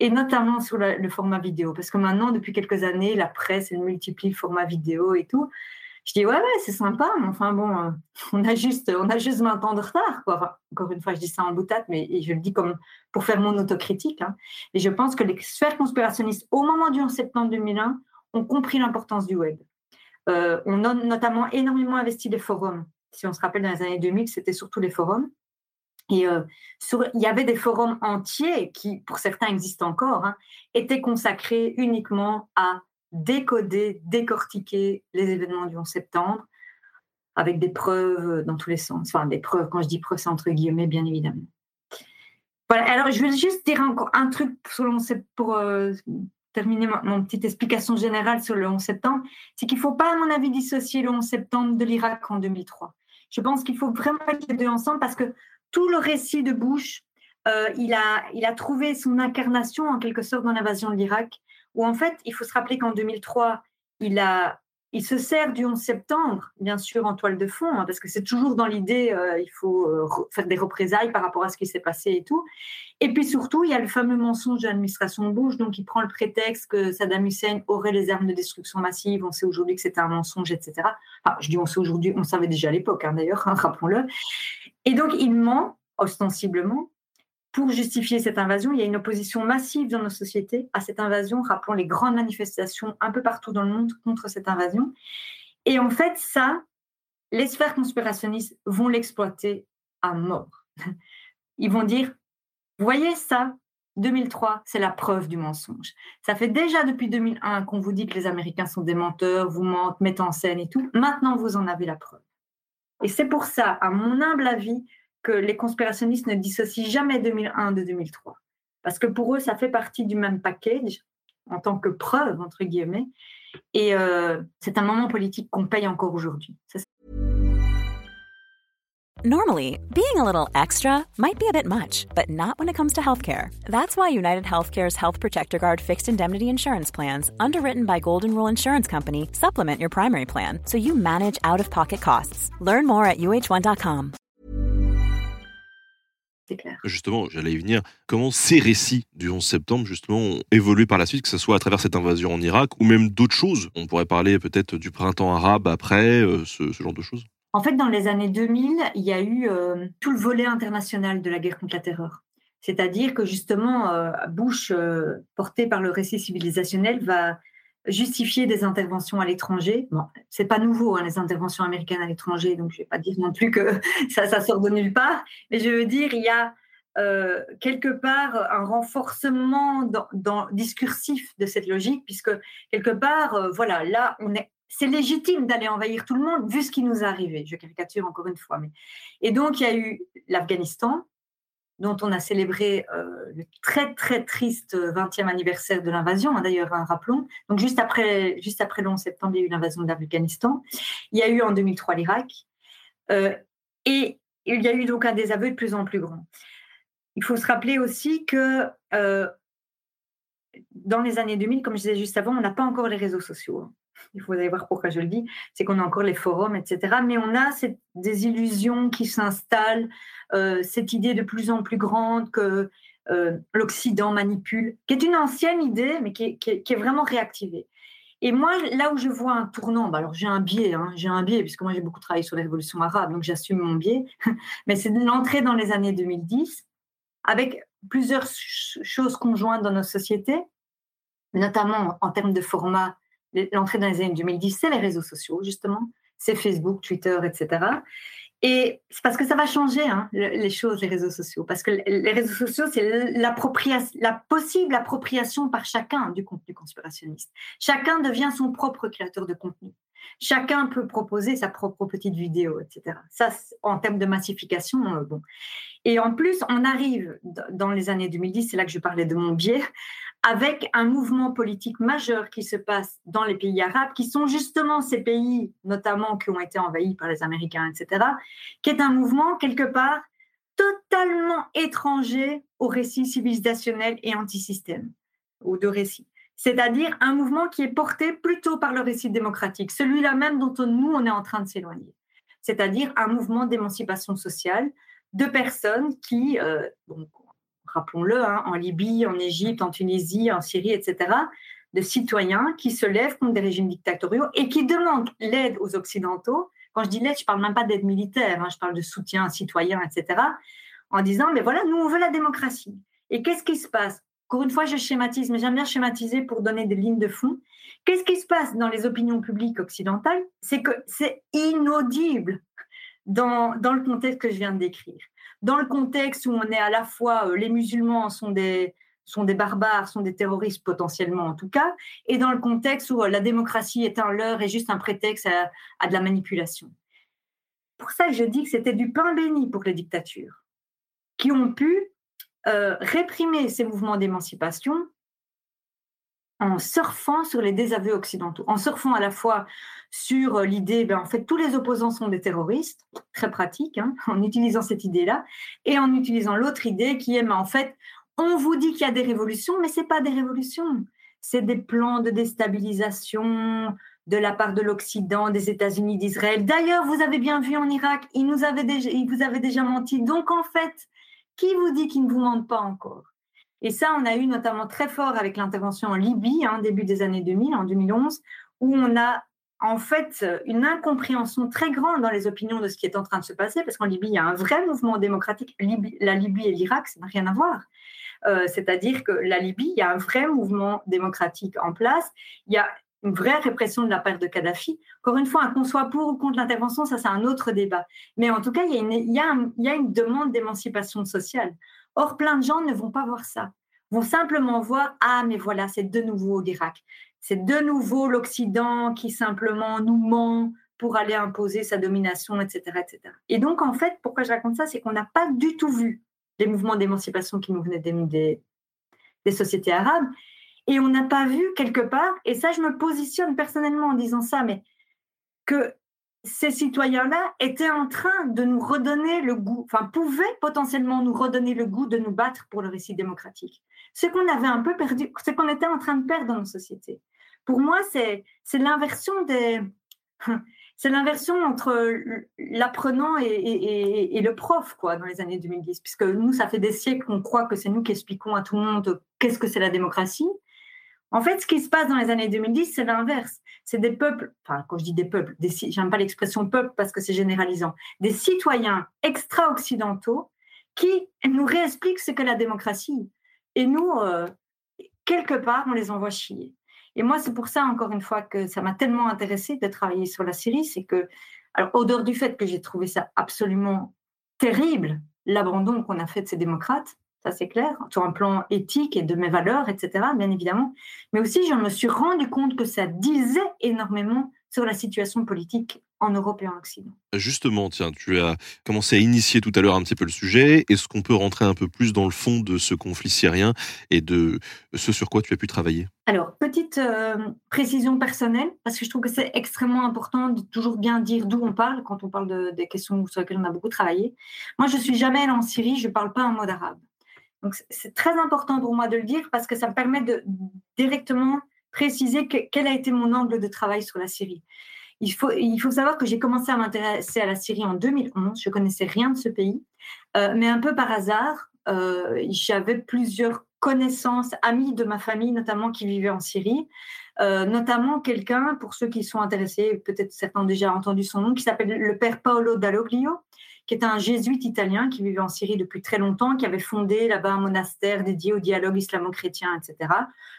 et notamment sur le format vidéo. Parce que maintenant, depuis quelques années, la presse, elle multiplie le format vidéo et tout. Je dis, ouais, ouais, c'est sympa, mais enfin bon, euh, on a juste, on a juste 20 ans de retard. Quoi. encore une fois, je dis ça en boutade, mais je le dis comme pour faire mon autocritique. Hein. Et je pense que les sphères conspirationnistes, au moment du 11 septembre 2001, ont compris l'importance du web. Euh, on a notamment énormément investi les forums. Si on se rappelle, dans les années 2000, c'était surtout les forums. Euh, il y avait des forums entiers qui, pour certains, existent encore, hein, étaient consacrés uniquement à décoder, décortiquer les événements du 11 septembre, avec des preuves dans tous les sens. Enfin, des preuves, quand je dis preuves, c'est entre guillemets, bien évidemment. Voilà, alors je vais juste dire encore un truc pour euh, terminer mon, petite explication générale sur le 11 septembre, c'est qu'il ne faut pas, à mon avis, dissocier le 11 septembre de l'Irak en 2003. Je pense qu'il faut vraiment mettre les deux ensemble parce que tout le récit de Bush, euh, il, a, il a trouvé son incarnation en quelque sorte dans l'invasion de l'Irak, où en fait, il faut se rappeler qu'en 2003, il, a, il se sert du 11 septembre, bien sûr, en toile de fond, hein, parce que c'est toujours dans l'idée, euh, il faut euh, faire des représailles par rapport à ce qui s'est passé et tout. Et puis surtout, il y a le fameux mensonge de l'administration Bush, donc il prend le prétexte que Saddam Hussein aurait les armes de destruction massive. On sait aujourd'hui que c'était un mensonge, etc. Enfin, je dis on sait aujourd'hui, on savait déjà à l'époque, hein, d'ailleurs, hein, rappelons-le. Et donc, il ment ostensiblement pour justifier cette invasion. Il y a une opposition massive dans nos sociétés à cette invasion, rappelons les grandes manifestations un peu partout dans le monde contre cette invasion. Et en fait, ça, les sphères conspirationnistes vont l'exploiter à mort. Ils vont dire, voyez ça, 2003, c'est la preuve du mensonge. Ça fait déjà depuis 2001 qu'on vous dit que les Américains sont des menteurs, vous mentent, mettent en scène et tout. Maintenant, vous en avez la preuve. Et c'est pour ça, à mon humble avis, que les conspirationnistes ne dissocient jamais 2001 de 2003. Parce que pour eux, ça fait partie du même package en tant que preuve, entre guillemets. Et euh, c'est un moment politique qu'on paye encore aujourd'hui. Normally, being a little extra might be a bit much, but not when it comes to healthcare. That's why United Healthcare's Health Protector Guard fixed indemnity insurance plans, underwritten by Golden Rule Insurance Company, supplement your primary plan so you manage out of pocket costs. Learn more at uh1.com. Clair. Justement, j'allais y venir. Comment ces récits du 11 septembre, justement, ont évolué par la suite, que ce soit à travers cette invasion en Irak ou même d'autres choses? On pourrait parler peut-être du printemps arabe après, euh, ce, ce genre de choses? En fait, dans les années 2000, il y a eu euh, tout le volet international de la guerre contre la terreur. C'est-à-dire que justement, euh, Bush, euh, porté par le récit civilisationnel, va justifier des interventions à l'étranger. Bon, c'est pas nouveau, hein, les interventions américaines à l'étranger, donc je vais pas dire non plus que ça, ça sort de nulle part, mais je veux dire, il y a quelque part un renforcement dans, discursif de cette logique, puisque quelque part, voilà, là, on est c'est légitime d'aller envahir tout le monde vu ce qui nous est arrivé. Je caricature encore une fois. Et donc, il y a eu l'Afghanistan, dont on a célébré euh, le très, très triste 20e anniversaire de l'invasion, hein, d'ailleurs, hein, rappelons. Donc, juste après, juste après le 11 septembre, il y a eu l'invasion de l'Afghanistan. Il y a eu en 2003 l'Irak. Euh, et il y a eu donc un désaveu de plus en plus grand. Il faut se rappeler aussi que dans les années 2000, comme je disais juste avant, on n'a pas encore les réseaux sociaux. Hein. Il faut aller voir pourquoi je le dis. C'est qu'on a encore les forums, etc. Mais on a des illusions qui s'installent, euh, cette idée de plus en plus grande que euh, l'Occident manipule, qui est une ancienne idée, mais qui est, vraiment réactivée. Et moi, là où je vois un tournant, bah alors j'ai un biais, hein, j'ai un biais, puisque moi j'ai beaucoup travaillé sur les révolutions arabes, donc j'assume mon biais, mais c'est l'entrée dans les années 2010, avec plusieurs choses conjointes dans nos sociétés notamment en termes de format, l'entrée dans les années 2010, c'est les réseaux sociaux, justement, c'est Facebook, Twitter, etc. Et c'est parce que ça va changer hein, les choses, les réseaux sociaux. Parce que les réseaux sociaux, c'est la possible appropriation par chacun du contenu conspirationniste. Chacun devient son propre créateur de contenu. Chacun peut proposer sa propre petite vidéo, etc. Ça, en termes de massification, euh, bon. Et en plus, on arrive dans les années 2010, c'est là que je parlais de mon biais, avec un mouvement politique majeur qui se passe dans les pays arabes, qui sont justement ces pays, notamment qui ont été envahis par les Américains, etc., qui est un mouvement quelque part totalement étranger au récit civilisationnel et antisystème, ou de récit. C'est-à-dire un mouvement qui est porté plutôt par le récit démocratique, celui-là même dont nous, on est en train de s'éloigner. C'est-à-dire un mouvement d'émancipation sociale de personnes qui, euh, rappelons-le, hein, en Libye, en Égypte, en Tunisie, en Syrie, etc., de citoyens qui se lèvent contre des régimes dictatoriaux et qui demandent l'aide aux Occidentaux. Quand je dis l'aide, je ne parle même pas d'aide militaire, hein, je parle de soutien citoyen, etc., en disant, mais voilà, nous, on veut la démocratie. Et qu'est-ce qui se passe? Encore une fois, je schématise, mais j'aime bien schématiser pour donner des lignes de fond. Qu'est-ce qui se passe dans les opinions publiques occidentales? C'est que c'est inaudible dans, le contexte que je viens de décrire dans le contexte où on est à la fois euh, les musulmans sont des, sont des barbares, sont des terroristes potentiellement en tout cas, et dans le contexte où euh, la démocratie est un leurre et juste un prétexte à, de la manipulation. Pour ça, je dis que c'était du pain béni pour les dictatures, qui ont pu euh, réprimer ces mouvements d'émancipation en surfant sur les désaveux occidentaux, en surfant à la fois sur euh, l'idée, ben, en fait, tous les opposants sont des terroristes, très pratique, hein, en utilisant cette idée-là, et en utilisant l'autre idée qui est, ben, en fait, on vous dit qu'il y a des révolutions, mais ce n'est pas des révolutions, c'est des plans de déstabilisation de la part de l'Occident, des États-Unis, d'Israël. D'ailleurs, vous avez bien vu en Irak, ils, nous déjà, ils vous avaient déjà menti. Donc, en fait, qui vous dit qu'ils ne vous mentent pas encore? Et ça, on a eu notamment très fort avec l'intervention en Libye, hein, début des années 2000, en 2011, où on a en fait une incompréhension très grande dans les opinions de ce qui est en train de se passer, parce qu'en Libye, il y a un vrai mouvement démocratique. la Libye et l'Irak, ça n'a rien à voir. Euh, c'est-à-dire que la Libye, il y a un vrai mouvement démocratique en place. Il y a une vraie répression de la part de Kadhafi. Encore une fois, qu'on soit pour ou contre l'intervention, ça c'est un autre débat. Mais en tout cas, il y a une, demande d'émancipation sociale. Or, plein de gens ne vont pas voir ça. Vont simplement voir ah mais voilà, c'est de nouveau l'Irak. C'est de nouveau l'Occident qui simplement nous ment pour aller imposer sa domination, etc., etc. Et donc, en fait, pourquoi je raconte ça, c'est qu'on n'a pas du tout vu les mouvements d'émancipation qui nous venaient des sociétés arabes. Et on n'a pas vu quelque part, et ça, je me positionne personnellement en disant ça, mais que ces citoyens-là étaient en train de nous redonner le goût, enfin pouvaient potentiellement nous redonner le goût de nous battre pour le récit démocratique. Ce qu'on avait un peu perdu, ce qu'on était en train de perdre dans nos sociétés. Pour moi, c'est l'inversion des... C'est l'inversion entre l'apprenant et, et, le prof, quoi, dans les années 2010. Puisque nous, ça fait des siècles qu'on croit que c'est nous qui expliquons à tout le monde qu'est-ce que c'est la démocratie. En fait, ce qui se passe dans les années 2010, c'est l'inverse. C'est des peuples, enfin, quand je dis des peuples, j'aime pas l'expression peuple parce que c'est généralisant, des citoyens extra-occidentaux qui nous réexpliquent ce qu'est la démocratie. Et nous, euh, quelque part, on les envoie chier. Et moi, c'est pour ça, encore une fois, que ça m'a tellement intéressé de travailler sur la Syrie, c'est que, alors, au dehors du fait que j'ai trouvé ça absolument terrible, l'abandon qu'on a fait de ces démocrates, ça c'est clair, sur un plan éthique et de mes valeurs, etc., bien évidemment. Mais aussi, je me suis rendu compte que ça disait énormément sur la situation politique en Europe et en Occident. Justement, tiens, tu as commencé à initier tout à l'heure un petit peu le sujet. Est-ce qu'on peut rentrer un peu plus dans le fond de ce conflit syrien et de ce sur quoi tu as pu travailler? Alors, petite euh, précision personnelle, parce que je trouve que c'est extrêmement important de toujours bien dire d'où on parle quand on parle de, des questions sur lesquelles on a beaucoup travaillé. Moi, je suis jamais allée en Syrie, je ne parle pas un mot arabe. Donc c'est très important pour moi de le dire parce que ça me permet de directement préciser quel a été mon angle de travail sur la Syrie. Il faut, il faut savoir que j'ai commencé à m'intéresser à la Syrie en 2011. Je connaissais rien de ce pays, euh, mais un peu par hasard, euh, j'avais plusieurs connaissances, amis de ma famille notamment qui vivaient en Syrie. Euh, notamment quelqu'un, pour ceux qui sont intéressés, peut-être certains ont déjà entendu son nom, qui s'appelle le père Paolo Dalloglio, qui est un jésuite italien qui vivait en Syrie depuis très longtemps, qui avait fondé là-bas un monastère dédié au dialogue islamo-chrétien, etc.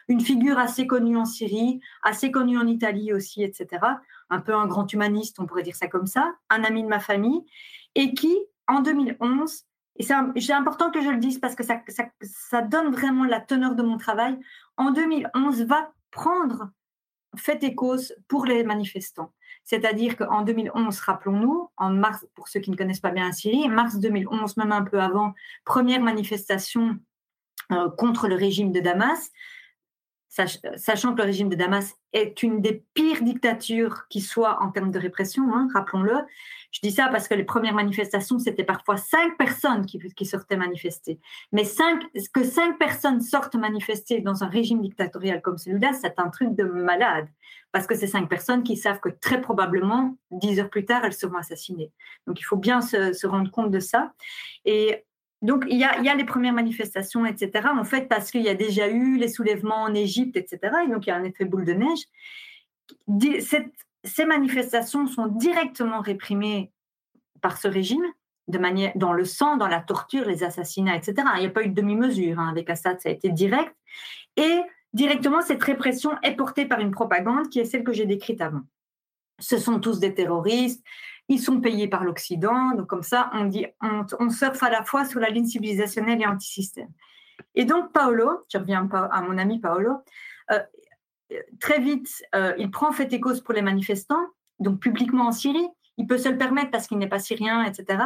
Une figure assez connue en Syrie, assez connue en Italie aussi, etc. Un peu un grand humaniste, on pourrait dire ça comme ça, un ami de ma famille, et qui, en 2011, et c'est important que je le dise parce que ça, ça, ça donne vraiment la teneur de mon travail, en 2011 va prendre fait et cause pour les manifestants. C'est-à-dire qu'en 2011, rappelons-nous, en mars, pour ceux qui ne connaissent pas bien la Syrie, mars 2011, même un peu avant, première manifestation euh, contre le régime de Damas, sachant que le régime de Damas est une des pires dictatures qui soit en termes de répression, hein, rappelons-le. Je dis ça parce que les premières manifestations, c'était parfois cinq personnes qui, sortaient manifester. Mais cinq, que cinq personnes sortent manifester dans un régime dictatorial comme celui-là, c'est un truc de malade. Parce que c'est cinq personnes qui savent que très probablement, dix heures plus tard, elles seront assassinées. Donc il faut bien se, se rendre compte de ça. Et donc, il y, a, les premières manifestations, etc. En fait, parce qu'il y a déjà eu les soulèvements en Égypte, etc. Et donc, il y a un effet boule de neige. ces manifestations sont directement réprimées par ce régime, de manière, dans le sang, dans la torture, les assassinats, etc. Il n'y a pas eu de demi-mesure. Hein. Avec Assad, ça a été direct. Et directement, cette répression est portée par une propagande qui est celle que j'ai décrite avant. Ce sont tous des terroristes, ils sont payés par l'Occident. Donc, comme ça, on, dit, on, surfe à la fois sur la ligne civilisationnelle et anti-système. Et donc, Paolo, je reviens à mon ami Paolo, euh, très vite, euh, il prend fait et cause pour les manifestants, donc publiquement en Syrie. Il peut se le permettre parce qu'il n'est pas syrien, etc.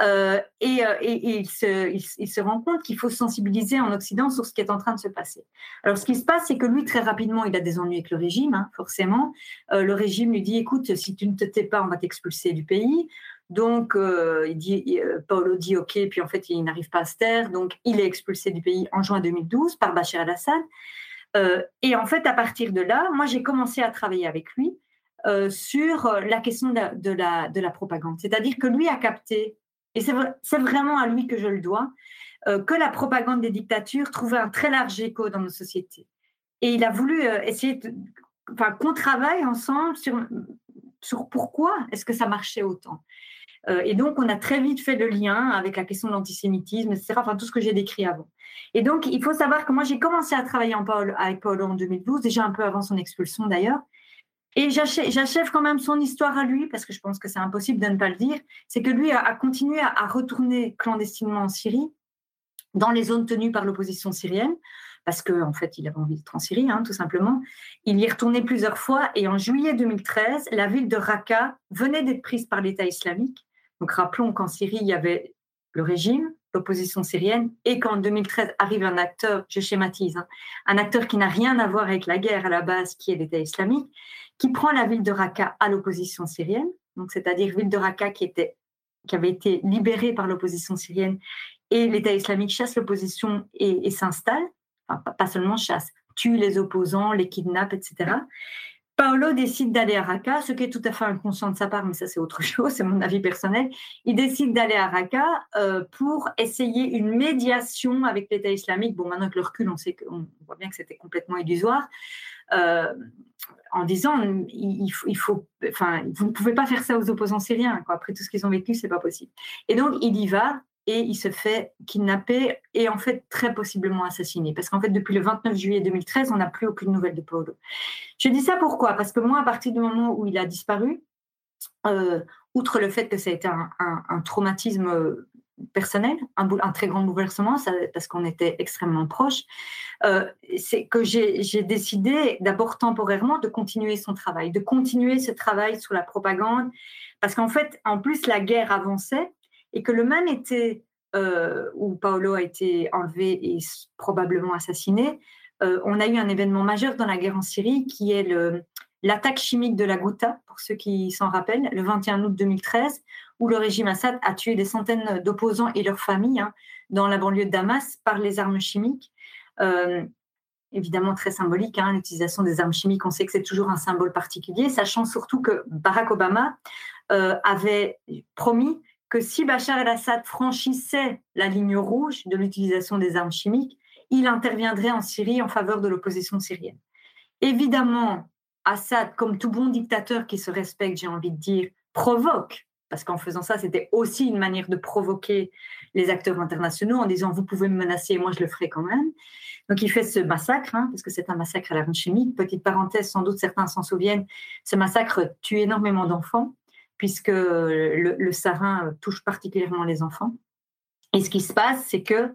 Euh, et, euh, il, se, rend compte qu'il faut sensibiliser en Occident sur ce qui est en train de se passer. Alors, ce qui se passe, c'est que lui, très rapidement, il a des ennuis avec le régime, hein, forcément. Euh, le régime lui dit, écoute, si tu ne te tais pas, on va t'expulser du pays. Donc, il dit, Paolo dit OK, puis en fait, il n'arrive pas à se taire. Donc, il est expulsé du pays en juin 2012 par Bachar el-Assad. et en fait, à partir de là, moi, j'ai commencé à travailler avec lui sur la question de la, de la propagande. C'est-à-dire que lui a capté et c'est vraiment à lui que je le dois, euh, que la propagande des dictatures trouvait un très large écho dans nos sociétés. Et il a voulu euh, essayer enfin, qu'on travaille ensemble sur, pourquoi est-ce que ça marchait autant. Euh, et donc, on a très vite fait le lien avec la question de l'antisémitisme, etc., enfin, tout ce que j'ai décrit avant. Et donc, il faut savoir que moi, j'ai commencé à travailler en Paul, avec Paolo en 2012, déjà un peu avant son expulsion d'ailleurs. Et j'achève quand même son histoire à lui, parce que je pense que c'est impossible de ne pas le dire, c'est que lui a, continué à, retourner clandestinement en Syrie, dans les zones tenues par l'opposition syrienne, parce qu'en en fait, il avait envie d'être en Syrie, hein, tout simplement. Il y est retourné plusieurs fois, et en juillet 2013, la ville de Raqqa venait d'être prise par l'État islamique. Donc rappelons qu'en Syrie, il y avait le régime, l'opposition syrienne, et qu'en 2013 arrive un acteur, je schématise, hein, un acteur qui n'a rien à voir avec la guerre à la base, qui est l'État islamique, qui prend la ville de Raqqa à l'opposition syrienne, c'est-à-dire ville de Raqqa qui avait été libérée par l'opposition syrienne, et l'État islamique chasse l'opposition et, s'installe, enfin, pas seulement chasse, tue les opposants, les kidnappe, etc. Paolo décide d'aller à Raqqa, ce qui est tout à fait inconscient de sa part, mais ça c'est autre chose, c'est mon avis personnel. Il décide d'aller à Raqqa euh, pour essayer une médiation avec l'État islamique. Bon, maintenant que le recul, on sait voit bien que c'était complètement illusoire. Euh, en disant il, faut, enfin, vous ne pouvez pas faire ça aux opposants syriens. Après tout ce qu'ils ont vécu, c'est pas possible. Et donc il y va et il se fait kidnapper et en fait très possiblement assassiné. Parce qu'en fait, depuis le 29 juillet 2013, on n'a plus aucune nouvelle de Paolo. Je dis ça pourquoi? Parce que moi, à partir du moment où il a disparu, euh, outre le fait que ça a été un, traumatisme euh, personnel, un, très grand bouleversement, parce qu'on était extrêmement proches, euh, c'est que j'ai décidé d'abord temporairement de continuer son travail, de continuer ce travail sur la propagande, parce qu'en fait, en plus, la guerre avançait et que le même été euh, où Paolo a été enlevé et probablement assassiné, euh, on a eu un événement majeur dans la guerre en Syrie qui est l'attaque chimique de la Ghouta, pour ceux qui s'en rappellent, le 21 août 2013, où le régime Assad a tué des centaines d'opposants et leurs familles. Hein. dans la banlieue de Damas par les armes chimiques. Euh, évidemment très symbolique, hein, l'utilisation des armes chimiques, on sait que c'est toujours un symbole particulier, sachant surtout que Barack Obama avait promis que si Bachar el-Assad franchissait la ligne rouge de l'utilisation des armes chimiques, il interviendrait en Syrie en faveur de l'opposition syrienne. Évidemment, Assad, comme tout bon dictateur qui se respecte, j'ai envie de dire, provoque, parce qu'en faisant ça, c'était aussi une manière de provoquer les acteurs internationaux en disant vous pouvez me menacer, moi je le ferai quand même. Donc il fait ce massacre, hein, parce que c'est un massacre à l'arme chimique. Petite parenthèse, sans doute certains s'en souviennent, ce massacre tue énormément d'enfants, puisque le, sarin touche particulièrement les enfants. Et ce qui se passe, c'est que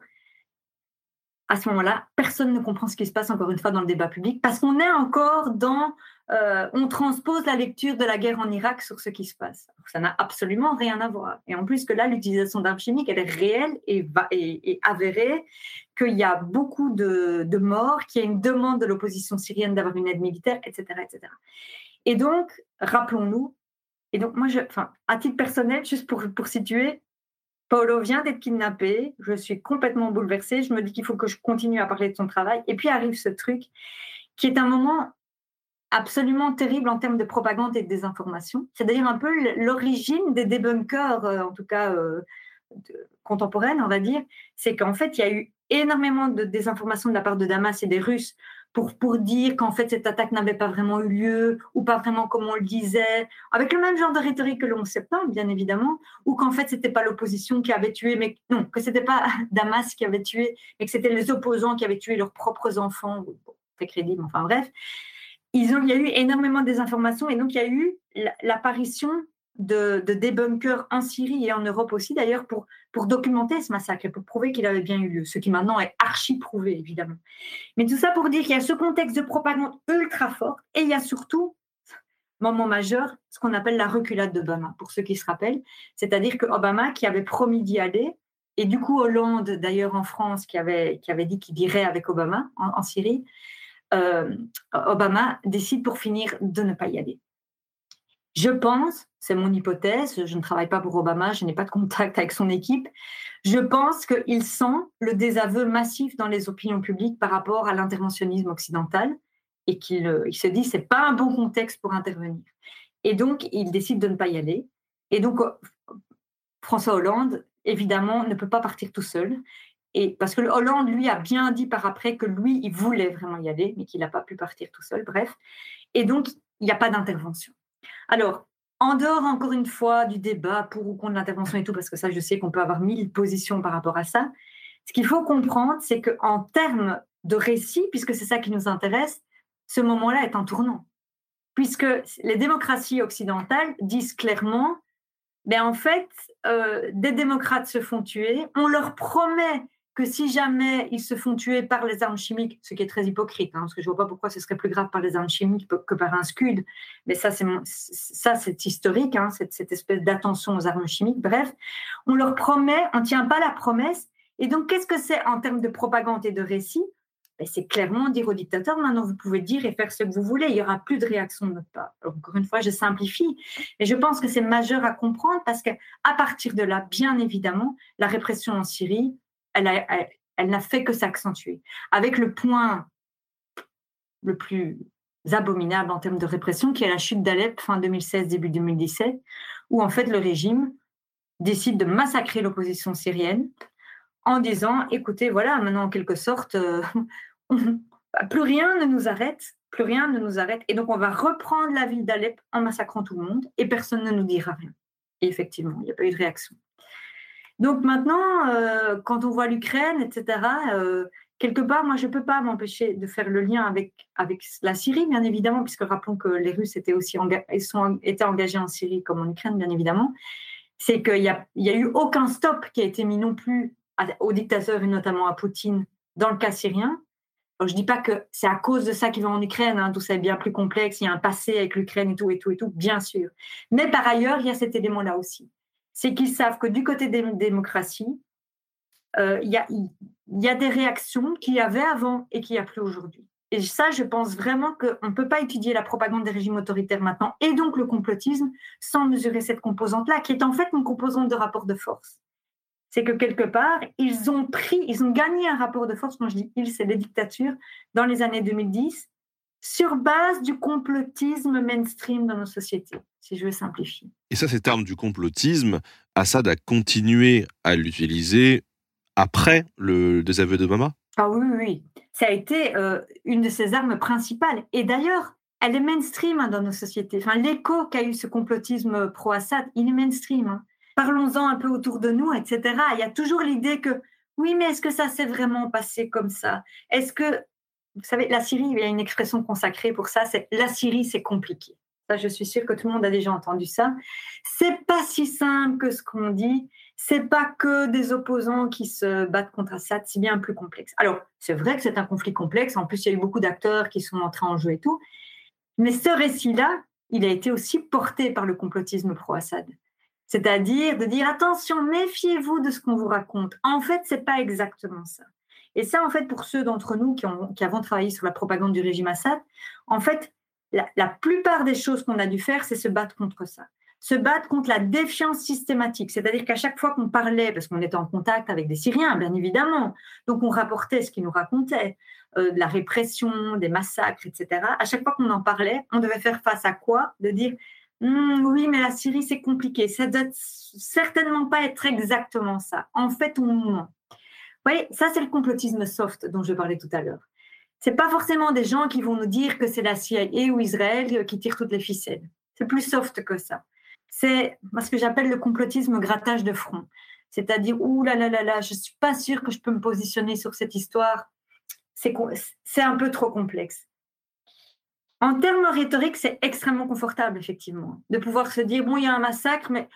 à ce moment-là, personne ne comprend ce qui se passe encore une fois dans le débat public parce qu'on est encore dans, euh, on transpose la lecture de la guerre en Irak sur ce qui se passe. Ça n'a absolument rien à voir. Et en plus que là, l'utilisation d'armes chimiques, elle est réelle et, et, avérée, qu'il y a beaucoup de, de morts, qu'il y a une demande de l'opposition syrienne d'avoir une aide militaire, etc., etc. Et donc, rappelons-nous, et donc moi, je, à titre personnel, juste pour, pour situer, Paolo vient d'être kidnappé, je suis complètement bouleversée, je me dis qu'il faut que je continue à parler de son travail. Et puis arrive ce truc qui est un moment absolument terrible en termes de propagande et de désinformation. C'est d'ailleurs un peu l'origine des débunkers, euh, en tout cas euh, contemporaines, on va dire. C'est qu'en fait, il y a eu énormément de désinformation de la part de Damas et des Russes pour, pour dire qu'en fait cette attaque n'avait pas vraiment eu lieu ou pas vraiment comme on le disait, avec le même genre de rhétorique que le 11 septembre, bien évidemment, ou qu'en fait c'était pas l'opposition qui avait tué, mais non, que c'était pas Damas qui avait tué, mais que c'était les opposants qui avaient tué leurs propres enfants. c'est crédible, enfin bref. Ils ont, il y a eu énormément de désinformation et donc il y a eu l'apparition de, de débunkers en Syrie et en Europe aussi, d'ailleurs, pour, pour documenter ce massacre et pour prouver qu'il avait bien eu lieu, ce qui maintenant est archi prouvé, évidemment. Mais tout ça pour dire qu'il y a ce contexte de propagande ultra fort et il y a surtout, moment majeur, ce qu'on appelle la reculade d'Obama, pour ceux qui se rappellent. C'est-à-dire que Obama, qui avait promis d'y aller, et du coup Hollande, d'ailleurs en France, qui avait, qui avait dit qu'il irait avec Obama en, Syrie, euh, Obama décide pour finir de ne pas y aller. Je pense, c'est mon hypothèse, je ne travaille pas pour Obama, je n'ai pas de contact avec son équipe, je pense qu'il sent le désaveu massif dans les opinions publiques par rapport à l'interventionnisme occidental et qu'il euh, se dit c'est pas un bon contexte pour intervenir. Et donc, il décide de ne pas y aller. Et donc, euh, François Hollande, évidemment, ne peut pas partir tout seul. Et parce que Hollande, lui, a bien dit par après que lui, il voulait vraiment y aller, mais qu'il n'a pas pu partir tout seul, bref. Et donc, il n'y a pas d'intervention. Alors, en dehors, encore une fois, du débat pour ou contre l'intervention et tout, parce que ça, je sais qu'on peut avoir mille positions par rapport à ça, ce qu'il faut comprendre, c'est qu'en termes de récit, puisque c'est ça qui nous intéresse, ce moment-là est un tournant. Puisque les démocraties occidentales disent clairement, ben en fait, euh, des démocrates se font tuer, on leur promet que si jamais ils se font tuer par les armes chimiques, ce qui est très hypocrite, hein, parce que je vois pas pourquoi ce serait plus grave par les armes chimiques que par un scud, mais ça c'est historique, hein, cette, espèce d'attention aux armes chimiques. Bref, on leur promet, on tient pas la promesse, et donc qu'est-ce que c'est en termes de propagande et de récit? Ben, C'est clairement dire aux dictateurs maintenant vous pouvez dire et faire ce que vous voulez, il y aura plus de réaction de notre part. encore une fois, je simplifie, mais je pense que c'est majeur à comprendre parce qu'à partir de là, bien évidemment, la répression en Syrie elle, n'a fait que s'accentuer. Avec le point le plus abominable en termes de répression, qui est la chute d'Alep fin 2016, début 2017, où en fait le régime décide de massacrer l'opposition syrienne en disant, écoutez, voilà, maintenant en quelque sorte, euh, plus rien ne nous arrête, plus rien ne nous arrête, et donc on va reprendre la ville d'Alep en massacrant tout le monde, et personne ne nous dira rien. Et effectivement, il n'y a pas eu de réaction. Donc maintenant, euh, quand on voit l'Ukraine, etc., euh, quelque part, moi, je ne peux pas m'empêcher de faire le lien avec, la Syrie, bien évidemment, puisque rappelons que les Russes étaient aussi engagés en Syrie comme en Ukraine, bien évidemment. C'est qu'il n'y a, y a eu aucun stop qui a été mis non plus aux dictateurs et notamment à Poutine dans le cas syrien. je ne dis pas que c'est à cause de ça qu'ils vont en Ukraine, hein, tout ça est bien plus complexe, il y a un passé avec l'Ukraine et tout, et tout, et tout, bien sûr. Mais par ailleurs, il y a cet élément-là aussi c'est qu'ils savent que du côté des démocraties, euh, il y, a, des réactions qu'il y avait avant et qu'il n'y a plus aujourd'hui. Et ça, je pense vraiment qu'on ne peut pas étudier la propagande des régimes autoritaires maintenant et donc le complotisme sans mesurer cette composante-là, qui est en fait une composante de rapport de force. c'est que quelque part, ils ont pris, ils ont gagné un rapport de force, quand je dis ils, c'est les dictatures, dans les années 2010, sur base du complotisme mainstream dans nos sociétés, si je veux simplifier. Et ça, ces termes du complotisme, Assad a continué à l'utiliser après le désaveu d'Obama? Ah oui, oui, oui. Ça a été euh, une de ses armes principales. Et d'ailleurs, elle est mainstream hein, dans nos sociétés. Enfin, l'écho qu'a eu ce complotisme pro-Assad, il est mainstream. Hein. Parlons-en un peu autour de nous, etc. Il y a toujours l'idée que, oui, mais est-ce que ça s'est vraiment passé comme ça? Est-ce que vous savez, la Syrie, il y a une expression consacrée pour ça, c'est la Syrie, c'est compliqué. Ça, je suis sûre que tout le monde a déjà entendu ça. C'est pas si simple que ce qu'on dit. C'est pas que des opposants qui se battent contre Assad, c'est bien plus complexe. Alors, c'est vrai que c'est un conflit complexe. En plus, il y a eu beaucoup d'acteurs qui sont entrés en jeu et tout. Mais ce récit-là, il a été aussi porté par le complotisme pro-Assad. C'est-à-dire de dire attention, méfiez-vous de ce qu'on vous raconte. En fait, c'est pas exactement ça. Et ça, en fait, pour ceux d'entre nous qui, avons travaillé sur la propagande du régime Assad, en fait, la, la plupart des choses qu'on a dû faire, c'est se battre contre ça. Se battre contre la défiance systématique. C'est-à-dire qu'à chaque fois qu'on parlait, parce qu'on était en contact avec des Syriens, bien évidemment, donc on rapportait ce qu'ils nous racontaient, euh, de la répression, des massacres, etc. À chaque fois qu'on en parlait, on devait faire face à quoi? De dire hum, oui, mais la Syrie, c'est compliqué. Ça ne doit certainement pas être exactement ça. En fait, on ment. Oui, ça c'est le complotisme soft dont je parlais tout à l'heure. C'est pas forcément des gens qui vont nous dire que c'est la CIA ou Israël qui tire toutes les ficelles. C'est plus soft que ça. C'est ce que j'appelle le complotisme grattage de front. C'est-à-dire, ouh là là là là, je suis pas sûre que je peux me positionner sur cette histoire. C'est un peu trop complexe. En termes rhétoriques, c'est extrêmement confortable, effectivement, de pouvoir se dire, bon, il y a un massacre, mais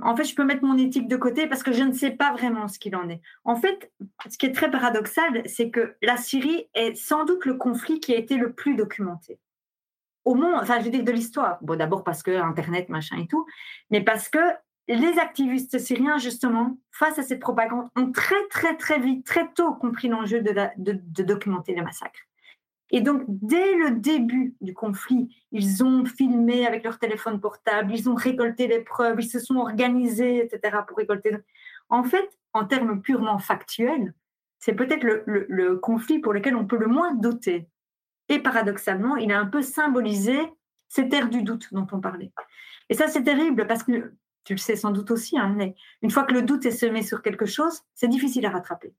en fait, je peux mettre mon éthique de côté parce que je ne sais pas vraiment ce qu'il en est. En fait, ce qui est très paradoxal, c'est que la Syrie est sans doute le conflit qui a été le plus documenté. Au monde, enfin, je veux dire de l'histoire. Bon, d'abord parce que Internet, machin et tout, mais parce que les activistes syriens, justement, face à cette propagande, ont très, très, très vite, très tôt compris l'enjeu de documenter les massacres. Et donc, dès le début du conflit, ils ont filmé avec leur téléphone portable, ils ont récolté les preuves, ils se sont organisés, etc., pour récolter. En fait, en termes purement factuels, c'est peut-être le, conflit pour lequel on peut le moins douter. Et paradoxalement, il a un peu symbolisé cette ère du doute dont on parlait. Et ça, c'est terrible parce que tu le sais sans doute aussi, hein, mais une fois que le doute est semé sur quelque chose, c'est difficile à rattraper.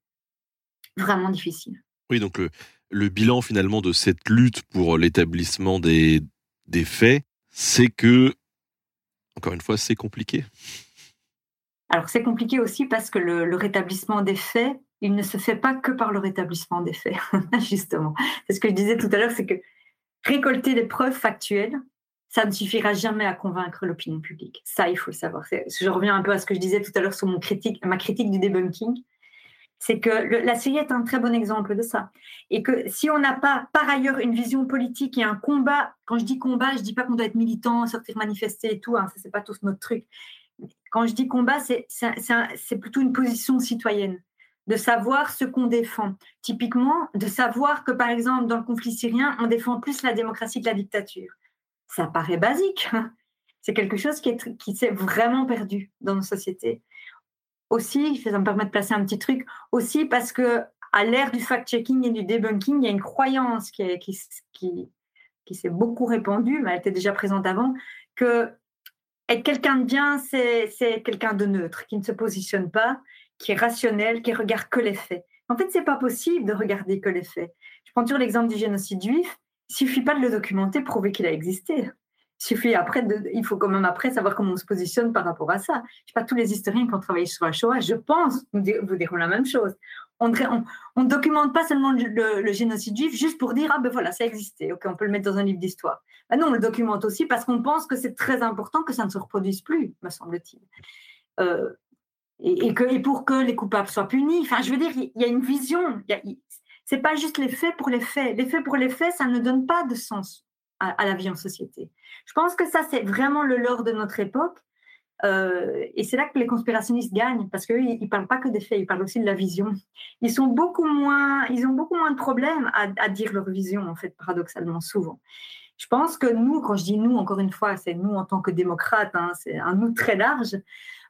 Vraiment difficile. Oui, donc le, le bilan finalement de cette lutte pour l'établissement des, des faits, c'est que, encore une fois, c'est compliqué. Alors c'est compliqué aussi parce que le, rétablissement des faits, il ne se fait pas que par le rétablissement des faits, justement. C'est ce que je disais tout à l'heure, c'est que récolter des preuves factuelles, ça ne suffira jamais à convaincre l'opinion publique. Ça, il faut le savoir. Je reviens un peu à ce que je disais tout à l'heure sur mon critique, ma critique du debunking c'est que la Syrie est un très bon exemple de ça. Et que si on n'a pas, par ailleurs, une vision politique et un combat, quand je dis combat, je ne dis pas qu'on doit être militant, sortir manifester et tout, hein, ça, c'est pas tout notre truc. Quand je dis combat, c'est plutôt une position citoyenne, de savoir ce qu'on défend. Typiquement, de savoir que, par exemple, dans le conflit syrien, on défend plus la démocratie que la dictature. Ça paraît basique. Hein. C'est quelque chose qui, qui s'est vraiment perdu dans nos sociétés aussi, ça me permet de placer un petit truc, aussi parce que à l'ère du fact-checking et du debunking, il y a une croyance qui, qui, qui, qui s'est beaucoup répandue, mais elle était déjà présente avant, que être quelqu'un de bien, c'est quelqu'un de neutre, qui ne se positionne pas, qui est rationnel, qui regarde que les faits. En fait, c'est pas possible de regarder que les faits. Je prends toujours l'exemple du génocide juif. Il suffit pas de le documenter, prouver qu'il a existé suffit après, de, il faut quand même après savoir comment on se positionne par rapport à ça. Je sais pas, tous les historiens qui ont travaillé sur la Shoah, je pense, vous, diront la même chose. On ne documente pas seulement le, génocide juif juste pour dire, ah ben voilà, ça existait, ok, on peut le mettre dans un livre d'histoire. Ben non, on le documente aussi parce qu'on pense que c'est très important que ça ne se reproduise plus, me semble-t-il. Euh, et, pour que les coupables soient punis. Enfin, je veux dire, il y a une vision. C'est pas juste les faits pour les faits. Les faits pour les faits, ça ne donne pas de sens à, la vie en société. Je pense que ça, c'est vraiment le lore de notre époque. Euh, et c'est là que les conspirationnistes gagnent, parce qu'eux, ils ne parlent pas que des faits, ils parlent aussi de la vision. Ils, sont beaucoup moins, ils ont beaucoup moins de problèmes à, dire leur vision, en fait, paradoxalement, souvent. Je pense que nous, quand je dis nous, encore une fois, c'est nous en tant que démocrates, hein, c'est un nous très large.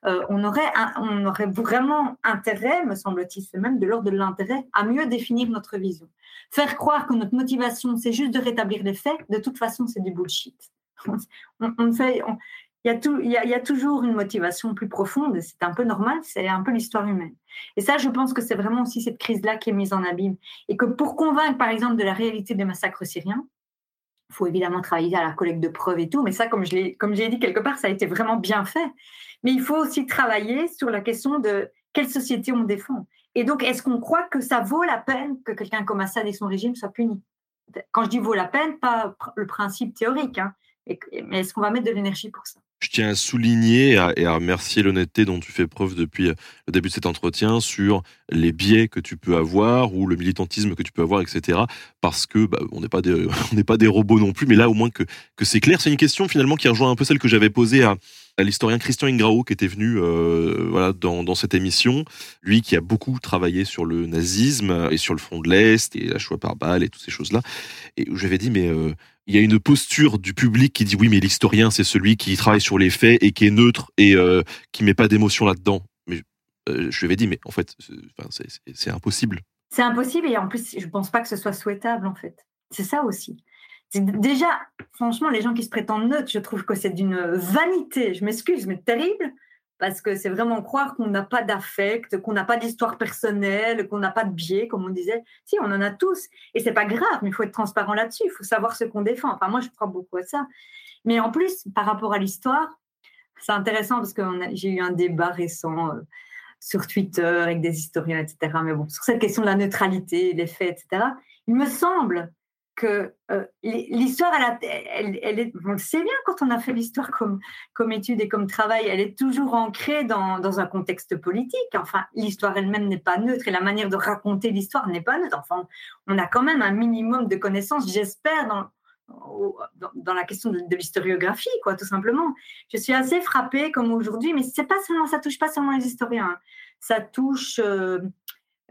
On, aurait on aurait vraiment intérêt, me semble-t-il, c'est même de l'ordre de l'intérêt, à mieux définir notre vision. Faire croire que notre motivation, c'est juste de rétablir les faits, de toute façon, c'est du bullshit. On, fait, il, y a tout, il, y a, il y a toujours une motivation plus profonde, c'est un peu normal, c'est un peu l'histoire humaine. Et ça, je pense que c'est vraiment aussi cette crise-là qui est mise en abîme. Et que pour convaincre, par exemple, de la réalité des massacres syriens, il faut évidemment travailler à la collecte de preuves et tout, mais ça, comme je l'ai, comme j'ai dit quelque part, ça a été vraiment bien fait. Mais il faut aussi travailler sur la question de quelle société on défend. Et donc, est-ce qu'on croit que ça vaut la peine que quelqu'un comme Assad et son régime soient punis? Quand je dis vaut la peine, pas le principe théorique, hein, mais est-ce qu'on va mettre de l'énergie pour ça? Je tiens à souligner et à, remercier l'honnêteté dont tu fais preuve depuis euh, le début de cet entretien sur les biais que tu peux avoir ou le militantisme que tu peux avoir, etc. Parce que bah, on n'est pas des robots non plus, mais là au moins que c'est clair. C'est une question finalement qui rejoint un peu celle que j'avais posée à, à l'historien Christian Ingrao qui était venu euh, voilà dans, cette émission. Lui qui a beaucoup travaillé sur le nazisme et sur le front de l'est et la choix par balle et toutes ces choses là. Et j'avais dit mais euh, il y a une posture du public qui dit oui, mais l'historien, c'est celui qui travaille sur les faits et qui est neutre et euh, qui met pas d'émotion là-dedans. Mais euh, je lui avais dit, mais en fait, c'est impossible. C'est impossible et en plus, je pense pas que ce soit souhaitable, en fait. C'est ça aussi. Déjà, franchement, les gens qui se prétendent neutres, je trouve que c'est d'une vanité, je m'excuse, mais terrible, parce que c'est vraiment croire qu'on n'a pas d'affect, qu'on n'a pas d'histoire personnelle, qu'on n'a pas de biais, comme on disait. Si, on en a tous. Et c'est pas grave, mais il faut être transparent là-dessus. Il faut savoir ce qu'on défend. Enfin, moi, je crois beaucoup à ça. Mais en plus, par rapport à l'histoire, c'est intéressant parce que j'ai eu un débat récent euh, sur Twitter avec des historiens, etc. Mais bon, sur cette question de la neutralité, des faits, etc. Il me semble que euh, l'histoire, elle, elle, est, on le sait bien quand on a fait l'histoire comme, comme étude et comme travail, elle est toujours ancrée dans, dans un contexte politique. Enfin, l'histoire elle-même n'est pas neutre et la manière de raconter l'histoire n'est pas neutre. Enfin, on a quand même un minimum de connaissances, j'espère, dans, dans, la question de, l'historiographie, quoi, tout simplement. Je suis assez frappée comme aujourd'hui, mais c'est pas seulement, ça touche pas seulement les historiens, hein. ça touche euh,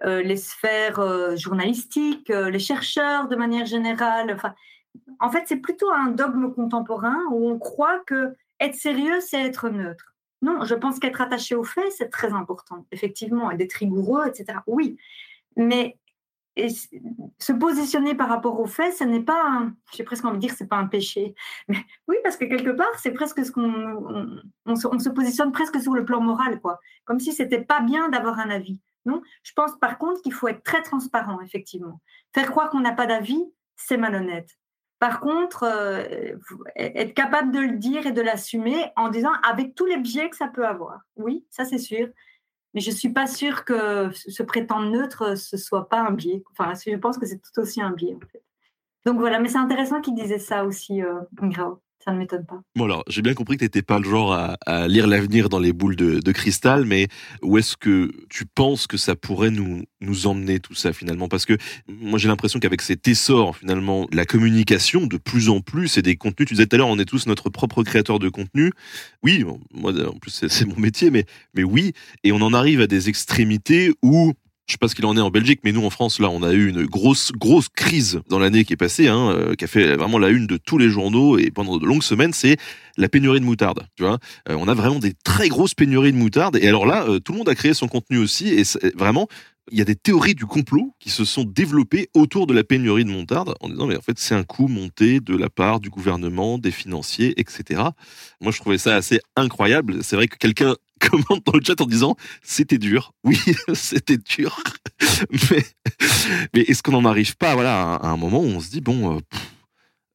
les sphères euh, journalistiques, euh, les chercheurs de manière générale. Enfin, en fait, c'est plutôt un dogme contemporain où on croit que être sérieux, c'est être neutre. Non, je pense qu'être attaché aux faits, c'est très important, effectivement, et d'être rigoureux, etc. Oui, mais se positionner par rapport aux faits, ce n'est pas, j'ai presque envie de dire, c'est pas un péché. Mais oui, parce que quelque part, c'est presque ce qu'on, on, se, se, positionne presque sur le plan moral, quoi, comme si c'était pas bien d'avoir un avis. Non, je pense par contre qu'il faut être très transparent, effectivement. Faire croire qu'on n'a pas d'avis, c'est malhonnête. Par contre, euh, être capable de le dire et de l'assumer en disant avec tous les biais que ça peut avoir. Oui, ça c'est sûr. Mais je ne suis pas sûre que se prétendre neutre, ce soit pas un biais. Enfin, je pense que c'est tout aussi un biais, en fait. Donc voilà, mais c'est intéressant qu'il disait ça aussi, euh, Grau ça ne m'étonne pas. Bon alors, j'ai bien compris que tu n'étais pas le genre à, lire l'avenir dans les boules de, cristal, mais où est-ce que tu penses que ça pourrait nous, nous emmener tout ça finalement? Parce que moi j'ai l'impression qu'avec cet essor finalement, la communication de plus en plus et des contenus, tu disais tout à l'heure, on est tous notre propre créateur de contenu. Oui, moi en plus c'est mon métier, mais, mais oui, et on en arrive à des extrémités où je sais pas ce qu'il en est en Belgique, mais nous en France, là, on a eu une grosse, grosse crise dans l'année qui est passée, hein, euh, qui a fait vraiment la une de tous les journaux et pendant de longues semaines, c'est la pénurie de moutarde. Tu vois, euh, on a vraiment des très grosses pénuries de moutarde. Et alors là, euh, tout le monde a créé son contenu aussi, et vraiment, il y a des théories du complot qui se sont développées autour de la pénurie de moutarde en disant mais en fait c'est un coup monté de la part du gouvernement, des financiers, etc. Moi je trouvais ça assez incroyable. C'est vrai que quelqu'un commente dans le chat en disant c'était dur. Oui, c'était dur. mais, mais est-ce qu'on n'en arrive pas voilà, à un moment où on se dit bon, euh,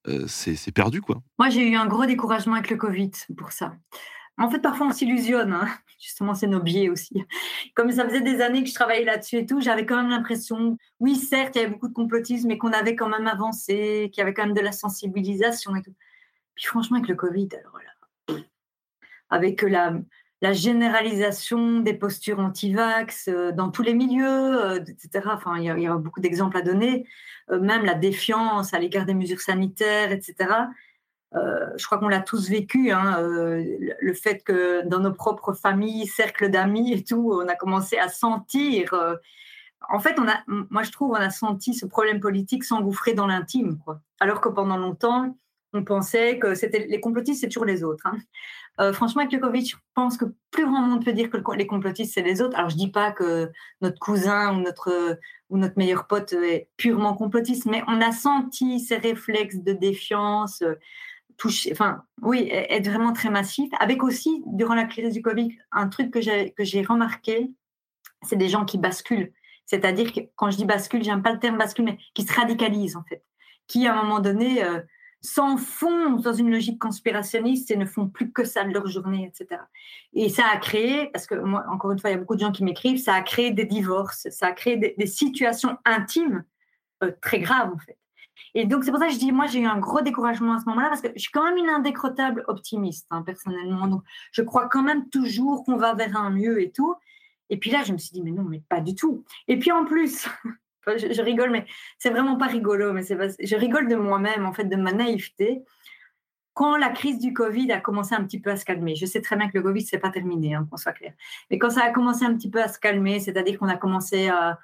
euh, c'est perdu quoi Moi j'ai eu un gros découragement avec le Covid pour ça. En fait, parfois, on s'illusionne. Hein. Justement, c'est nos biais aussi. Comme ça faisait des années que je travaillais là-dessus et tout, j'avais quand même l'impression, oui, certes, il y avait beaucoup de complotisme, mais qu'on avait quand même avancé, qu'il y avait quand même de la sensibilisation et tout. Puis franchement, avec le Covid, alors là, avec la, la généralisation des postures anti-vax euh, dans tous les milieux, euh, etc. Enfin, il y, a, beaucoup d'exemples à donner, euh, même la défiance à l'égard des mesures sanitaires, etc. je crois qu'on l'a tous vécu, hein, le fait que dans nos propres familles, cercles d'amis et tout, on a commencé à sentir. en fait, on a, moi je trouve, on a senti ce problème politique s'engouffrer dans l'intime, quoi. Alors que pendant longtemps, on pensait que c'était les complotistes, c'est toujours les autres. Hein. Euh, franchement, Covid, je pense que plus grand monde peut dire que les complotistes, c'est les autres. Alors, je dis pas que notre cousin ou notre, ou notre meilleur pote est purement complotiste, mais on a senti ces réflexes de défiance, euh, toucher, enfin, oui, e-, être vraiment très massif. Avec aussi, durant la crise du Covid, un truc que j'ai remarqué, c'est des gens qui basculent. C'est-à-dire que quand je dis bascule, j'aime pas le terme bascule, mais qui se radicalisent en fait, qui à un moment donné euh, s'enfoncent dans une logique conspirationniste et ne font plus que ça de leur journée, etc. Et ça a créé, parce que moi, encore une fois, il y a beaucoup de gens qui m'écrivent, ça a créé des divorces, ça a créé des, situations intimes euh, très graves en fait. Et donc, c'est pour ça que je dis, moi, j'ai eu un gros découragement à ce moment-là, parce que je suis quand même une indécrottable optimiste, hein, personnellement. Donc, je crois quand même toujours qu'on va vers un mieux et tout. Et puis là, je me suis dit, mais non, mais pas du tout. Et puis en plus, je, rigole, mais c'est vraiment pas rigolo, mais je rigole de moi-même, en fait, de ma naïveté. Quand la crise du Covid a commencé un petit peu à se calmer, je sais très bien que le Covid, c'est pas terminé, hein, qu'on soit clair. Mais quand ça a commencé un petit peu à se calmer, c'est-à-dire qu'on a commencé à,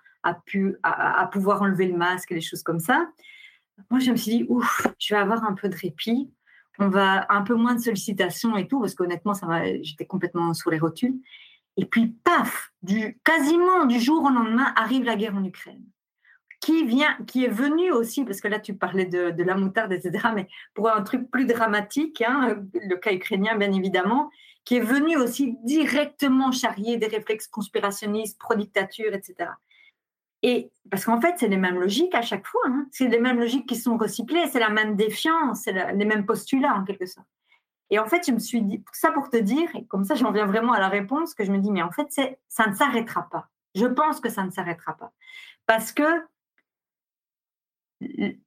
pu, à, pouvoir enlever le masque et les choses comme ça, moi, je me suis dit, ouf, je vais avoir un peu de répit. On va un peu moins de sollicitations et tout, parce qu'honnêtement, j'étais complètement sur les rotules. Et puis, paf, du, quasiment du jour au lendemain, arrive la guerre en Ukraine. Qui, vient, qui est venu aussi, parce que là tu parlais de, la moutarde, etc., mais pour un truc plus dramatique, hein, le cas ukrainien bien évidemment, qui est venu aussi directement charrier des réflexes conspirationnistes, pro-dictature, etc. Et parce qu'en fait, c'est les mêmes logiques à chaque fois, hein. c'est les mêmes logiques qui sont recyclées, c'est la même défiance, c'est les mêmes postulats en quelque sorte. Et en fait, je me suis dit, ça pour te dire, et comme ça j'en viens vraiment à la réponse, que je me dis, mais en fait, ça ne s'arrêtera pas. Je pense que ça ne s'arrêtera pas. Parce que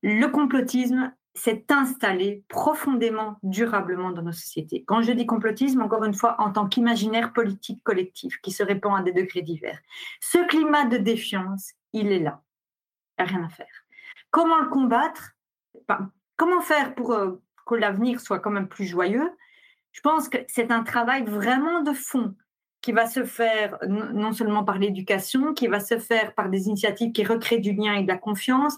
le complotisme s'est installé profondément, durablement dans nos sociétés. Quand je dis complotisme, encore une fois, en tant qu'imaginaire politique collectif qui se répand à des degrés divers. Ce climat de défiance, il est là. Il n'y a rien à faire. Comment le combattre? Comment faire pour, euh, que l'avenir soit quand même plus joyeux, je pense que c'est un travail vraiment de fond qui va se faire non seulement par l'éducation, qui va se faire par des initiatives qui recréent du lien et de la confiance,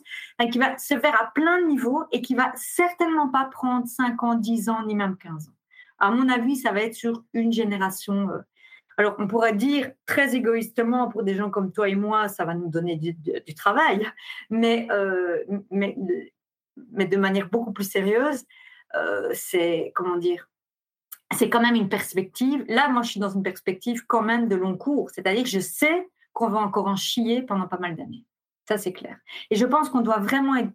qui va se faire à plein de niveaux et qui va certainement pas prendre 5 ans, 10 ans, ni même 15 ans. À mon avis, ça va être sur une génération. Euh. Alors, on pourrait dire très égoïstement, pour des gens comme toi et moi, ça va nous donner du, travail, mais, euh, mais, mais de manière beaucoup plus sérieuse, euh, c'est comment dire c'est quand même une perspective. Là, moi, je suis dans une perspective quand même de long cours. C'est-à-dire que je sais qu'on va encore en chier pendant pas mal d'années. Ça, c'est clair. Et je pense qu'on doit vraiment être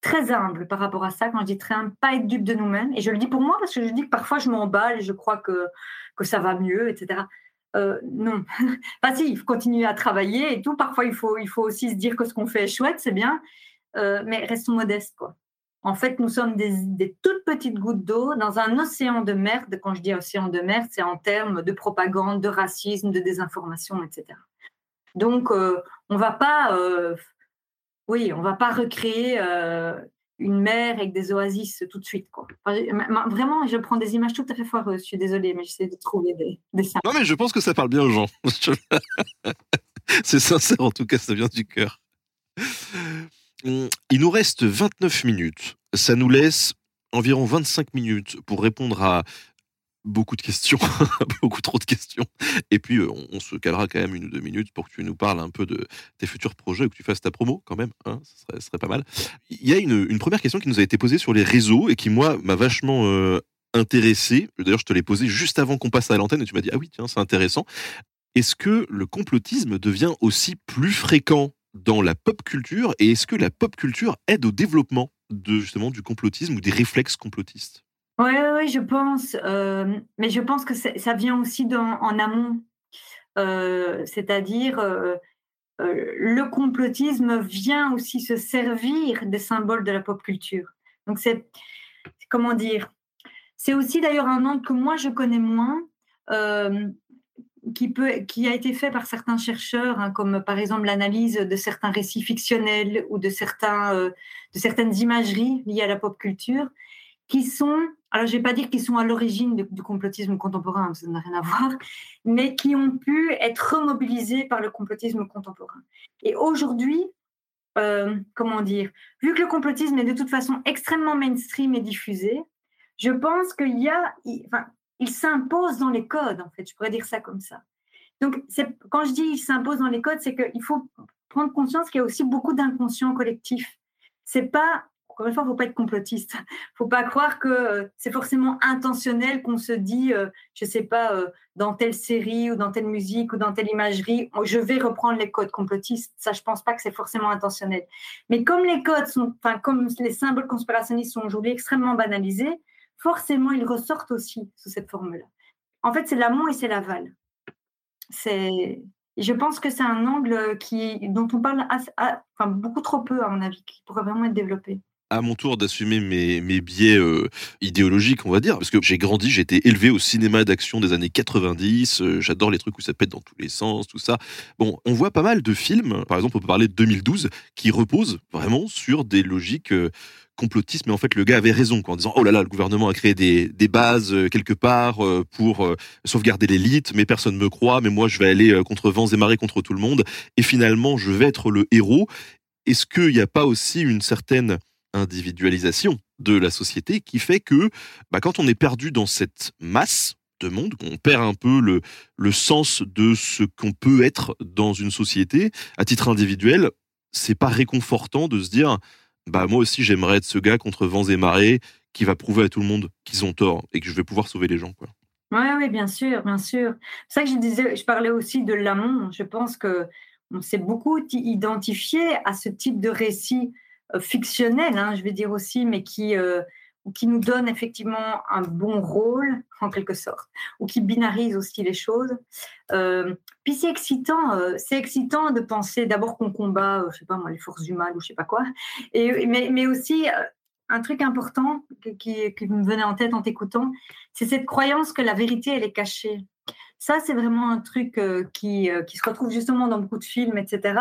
très humble par rapport à ça. Quand je dis très humble, pas être dupe de nous-mêmes. Et je le dis pour moi parce que je dis que parfois je m'emballe et je crois que, que ça va mieux, etc. Euh, non, pas si, il faut continuer à travailler et tout. Parfois, il faut, il faut aussi se dire que ce qu'on fait est chouette, c'est bien, euh, mais restons modestes, quoi. En fait, nous sommes des, toutes petites gouttes d'eau dans un océan de merde. Quand je dis océan de merde, c'est en termes de propagande, de racisme, de désinformation, etc. Donc, euh, on va pas, euh, oui, on va pas recréer euh, une mer avec des oasis tout de suite. Vraiment, je prends des images tout à fait foireuses. Je suis désolée, mais j'essaie de trouver des, des Non, mais je pense que ça parle bien aux gens. c'est sincère, en tout cas, ça vient du cœur. Hum, il nous reste 29 minutes. Ça nous laisse environ 25 minutes pour répondre à beaucoup de questions, beaucoup trop de questions. Et puis, euh, on, se calera quand même une ou deux minutes pour que tu nous parles un peu de tes futurs projets, que tu fasses ta promo quand même. Hein, ce, serait, pas mal. Il y a une, première question qui nous a été posée sur les réseaux et qui, moi, m'a vachement euh, intéressé. D'ailleurs, je te l'ai posée juste avant qu'on passe à l'antenne et tu m'as dit, ah oui, tiens, c'est intéressant. Est-ce que le complotisme devient aussi plus fréquent? Dans la pop culture et est-ce que la pop culture aide au développement de justement du complotisme ou des réflexes complotistes? Oui, ouais, je pense, euh, mais je pense que ça vient aussi en amont, euh, c'est-à-dire euh, le complotisme vient aussi se servir des symboles de la pop culture. Donc c'est comment dire, c'est aussi d'ailleurs un angle que moi je connais moins qui, a été fait par certains chercheurs, hein, comme par exemple l'analyse de certains récits fictionnels ou de, certains, euh, de certaines imageries liées à la pop culture, qui sont, alors je ne vais pas dire qu'ils sont à l'origine du, complotisme contemporain, ça n'a rien à voir, mais qui ont pu être remobilisés par le complotisme contemporain. Et aujourd'hui, euh, comment dire, vu que le complotisme est de toute façon extrêmement mainstream et diffusé, je pense qu'il y a, il s'impose dans les codes, en fait, je pourrais dire ça comme ça. Donc, quand je dis il s'impose dans les codes, c'est qu'il faut prendre conscience qu'il y a aussi beaucoup d'inconscient collectif. C'est pas encore une fois, il ne faut pas être complotiste. Il ne faut pas croire que euh, c'est forcément intentionnel qu'on se dit, euh, je ne sais pas, euh, dans telle série ou dans telle musique ou dans telle imagerie, je vais reprendre les codes complotistes. Ça, je ne pense pas que c'est forcément intentionnel. Mais comme les codes sont, enfin, comme les symboles conspirationnistes sont aujourd'hui extrêmement banalisés, forcément, ils ressortent aussi sous cette forme-là. En fait, c'est l'amont et c'est l'aval. C'est, je pense que c'est un angle qui, dont on parle enfin, beaucoup trop peu, à mon avis, qui pourrait vraiment être développé à mon tour d'assumer mes, biais euh, idéologiques, on va dire, parce que j'ai grandi, j'ai été élevé au cinéma d'action des années 90, euh, j'adore les trucs où ça pète dans tous les sens, tout ça. Bon, on voit pas mal de films, par exemple, on peut parler de 2012, qui reposent vraiment sur des logiques euh, complotistes, mais en fait, le gars avait raison, quoi, en disant, oh là là, le gouvernement a créé des, des bases quelque part pour sauvegarder l'élite, mais personne me croit, mais moi, je vais aller contre vents et marées, contre tout le monde, et finalement, je vais être le héros. Est-ce qu'il n'y a pas aussi une certaine individualisation de la société qui fait que bah, quand on est perdu dans cette masse de monde, qu'on perd un peu le, le sens de ce qu'on peut être dans une société, à titre individuel, c'est pas réconfortant de se dire bah moi aussi j'aimerais être ce gars contre vents et marées qui va prouver à tout le monde qu'ils ont tort et que je vais pouvoir sauver les gens quoi. Oui, oui, bien sûr, bien sûr. C'est ça que je disais, je parlais aussi de l'amont. Je pense que on s'est beaucoup identifié à ce type de récit fictionnel, hein, je vais dire aussi, mais qui, euh, qui nous donne effectivement un bon rôle, en quelque sorte, ou qui binarise aussi les choses. Euh, puis c'est excitant, c'est excitant de penser d'abord qu'on combat, je sais pas moi, les forces du mal ou je sais pas quoi, et, mais, mais aussi un truc important qui, qui, me venait en tête en t'écoutant, c'est cette croyance que la vérité, elle est cachée. Ça, c'est vraiment un truc euh, qui, euh, qui, se retrouve justement dans beaucoup de films, etc.,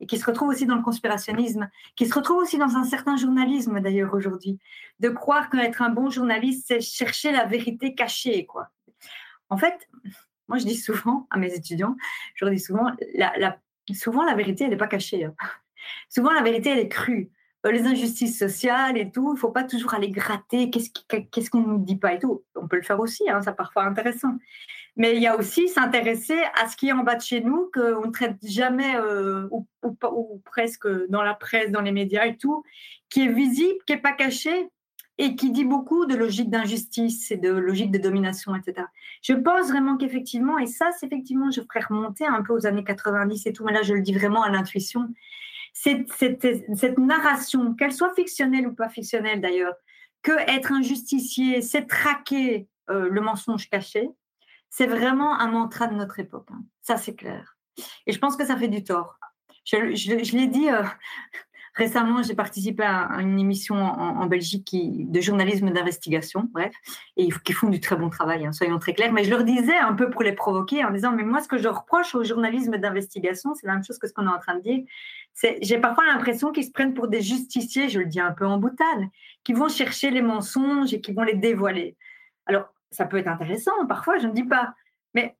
et qui se retrouve aussi dans le conspirationnisme, qui se retrouve aussi dans un certain journalisme d'ailleurs aujourd'hui. De croire qu'être un bon journaliste, c'est chercher la vérité cachée, quoi. En fait, moi, je dis souvent à mes étudiants, je leur dis souvent, la, souvent la vérité, elle n'est pas cachée. Hein. Souvent, la vérité, elle est crue euh, les injustices sociales et tout, il faut pas toujours aller gratter, qu'est-ce qu'on ne dit pas et tout. On peut le faire aussi, hein, ça parfois intéressant. Mais il y a aussi s'intéresser à ce qui est en bas de chez nous, qu'on ne traite jamais, euh, ou, presque dans la presse, dans les médias et tout, qui est visible, qui n'est pas caché, et qui dit beaucoup de logique d'injustice et de logique de domination, etc. Je pense vraiment qu'effectivement, et ça, c'est effectivement, je ferai remonter un peu aux années 90 et tout, mais là, je le dis vraiment à l'intuition, cette, cette, narration, qu'elle soit fictionnelle ou pas fictionnelle d'ailleurs, que être un justicier, c'est traquer euh, le mensonge caché, c'est vraiment un mantra de notre époque. Hein. Ça, c'est clair. Et je pense que ça fait du tort. Je, l'ai dit euh, récemment, j'ai participé à, une émission en, Belgique de journalisme d'investigation, bref, et qui font du très bon travail, hein, soyons très clairs. Mais je leur disais un peu pour les provoquer en disant, mais moi, ce que je reproche au journalisme d'investigation, c'est la même chose que ce qu'on est en train de dire. J'ai parfois l'impression qu'ils se prennent pour des justiciers, je le dis un peu en boutade, qui vont chercher les mensonges et qui vont les dévoiler. Alors, ça peut être intéressant, parfois, je ne dis pas. Mais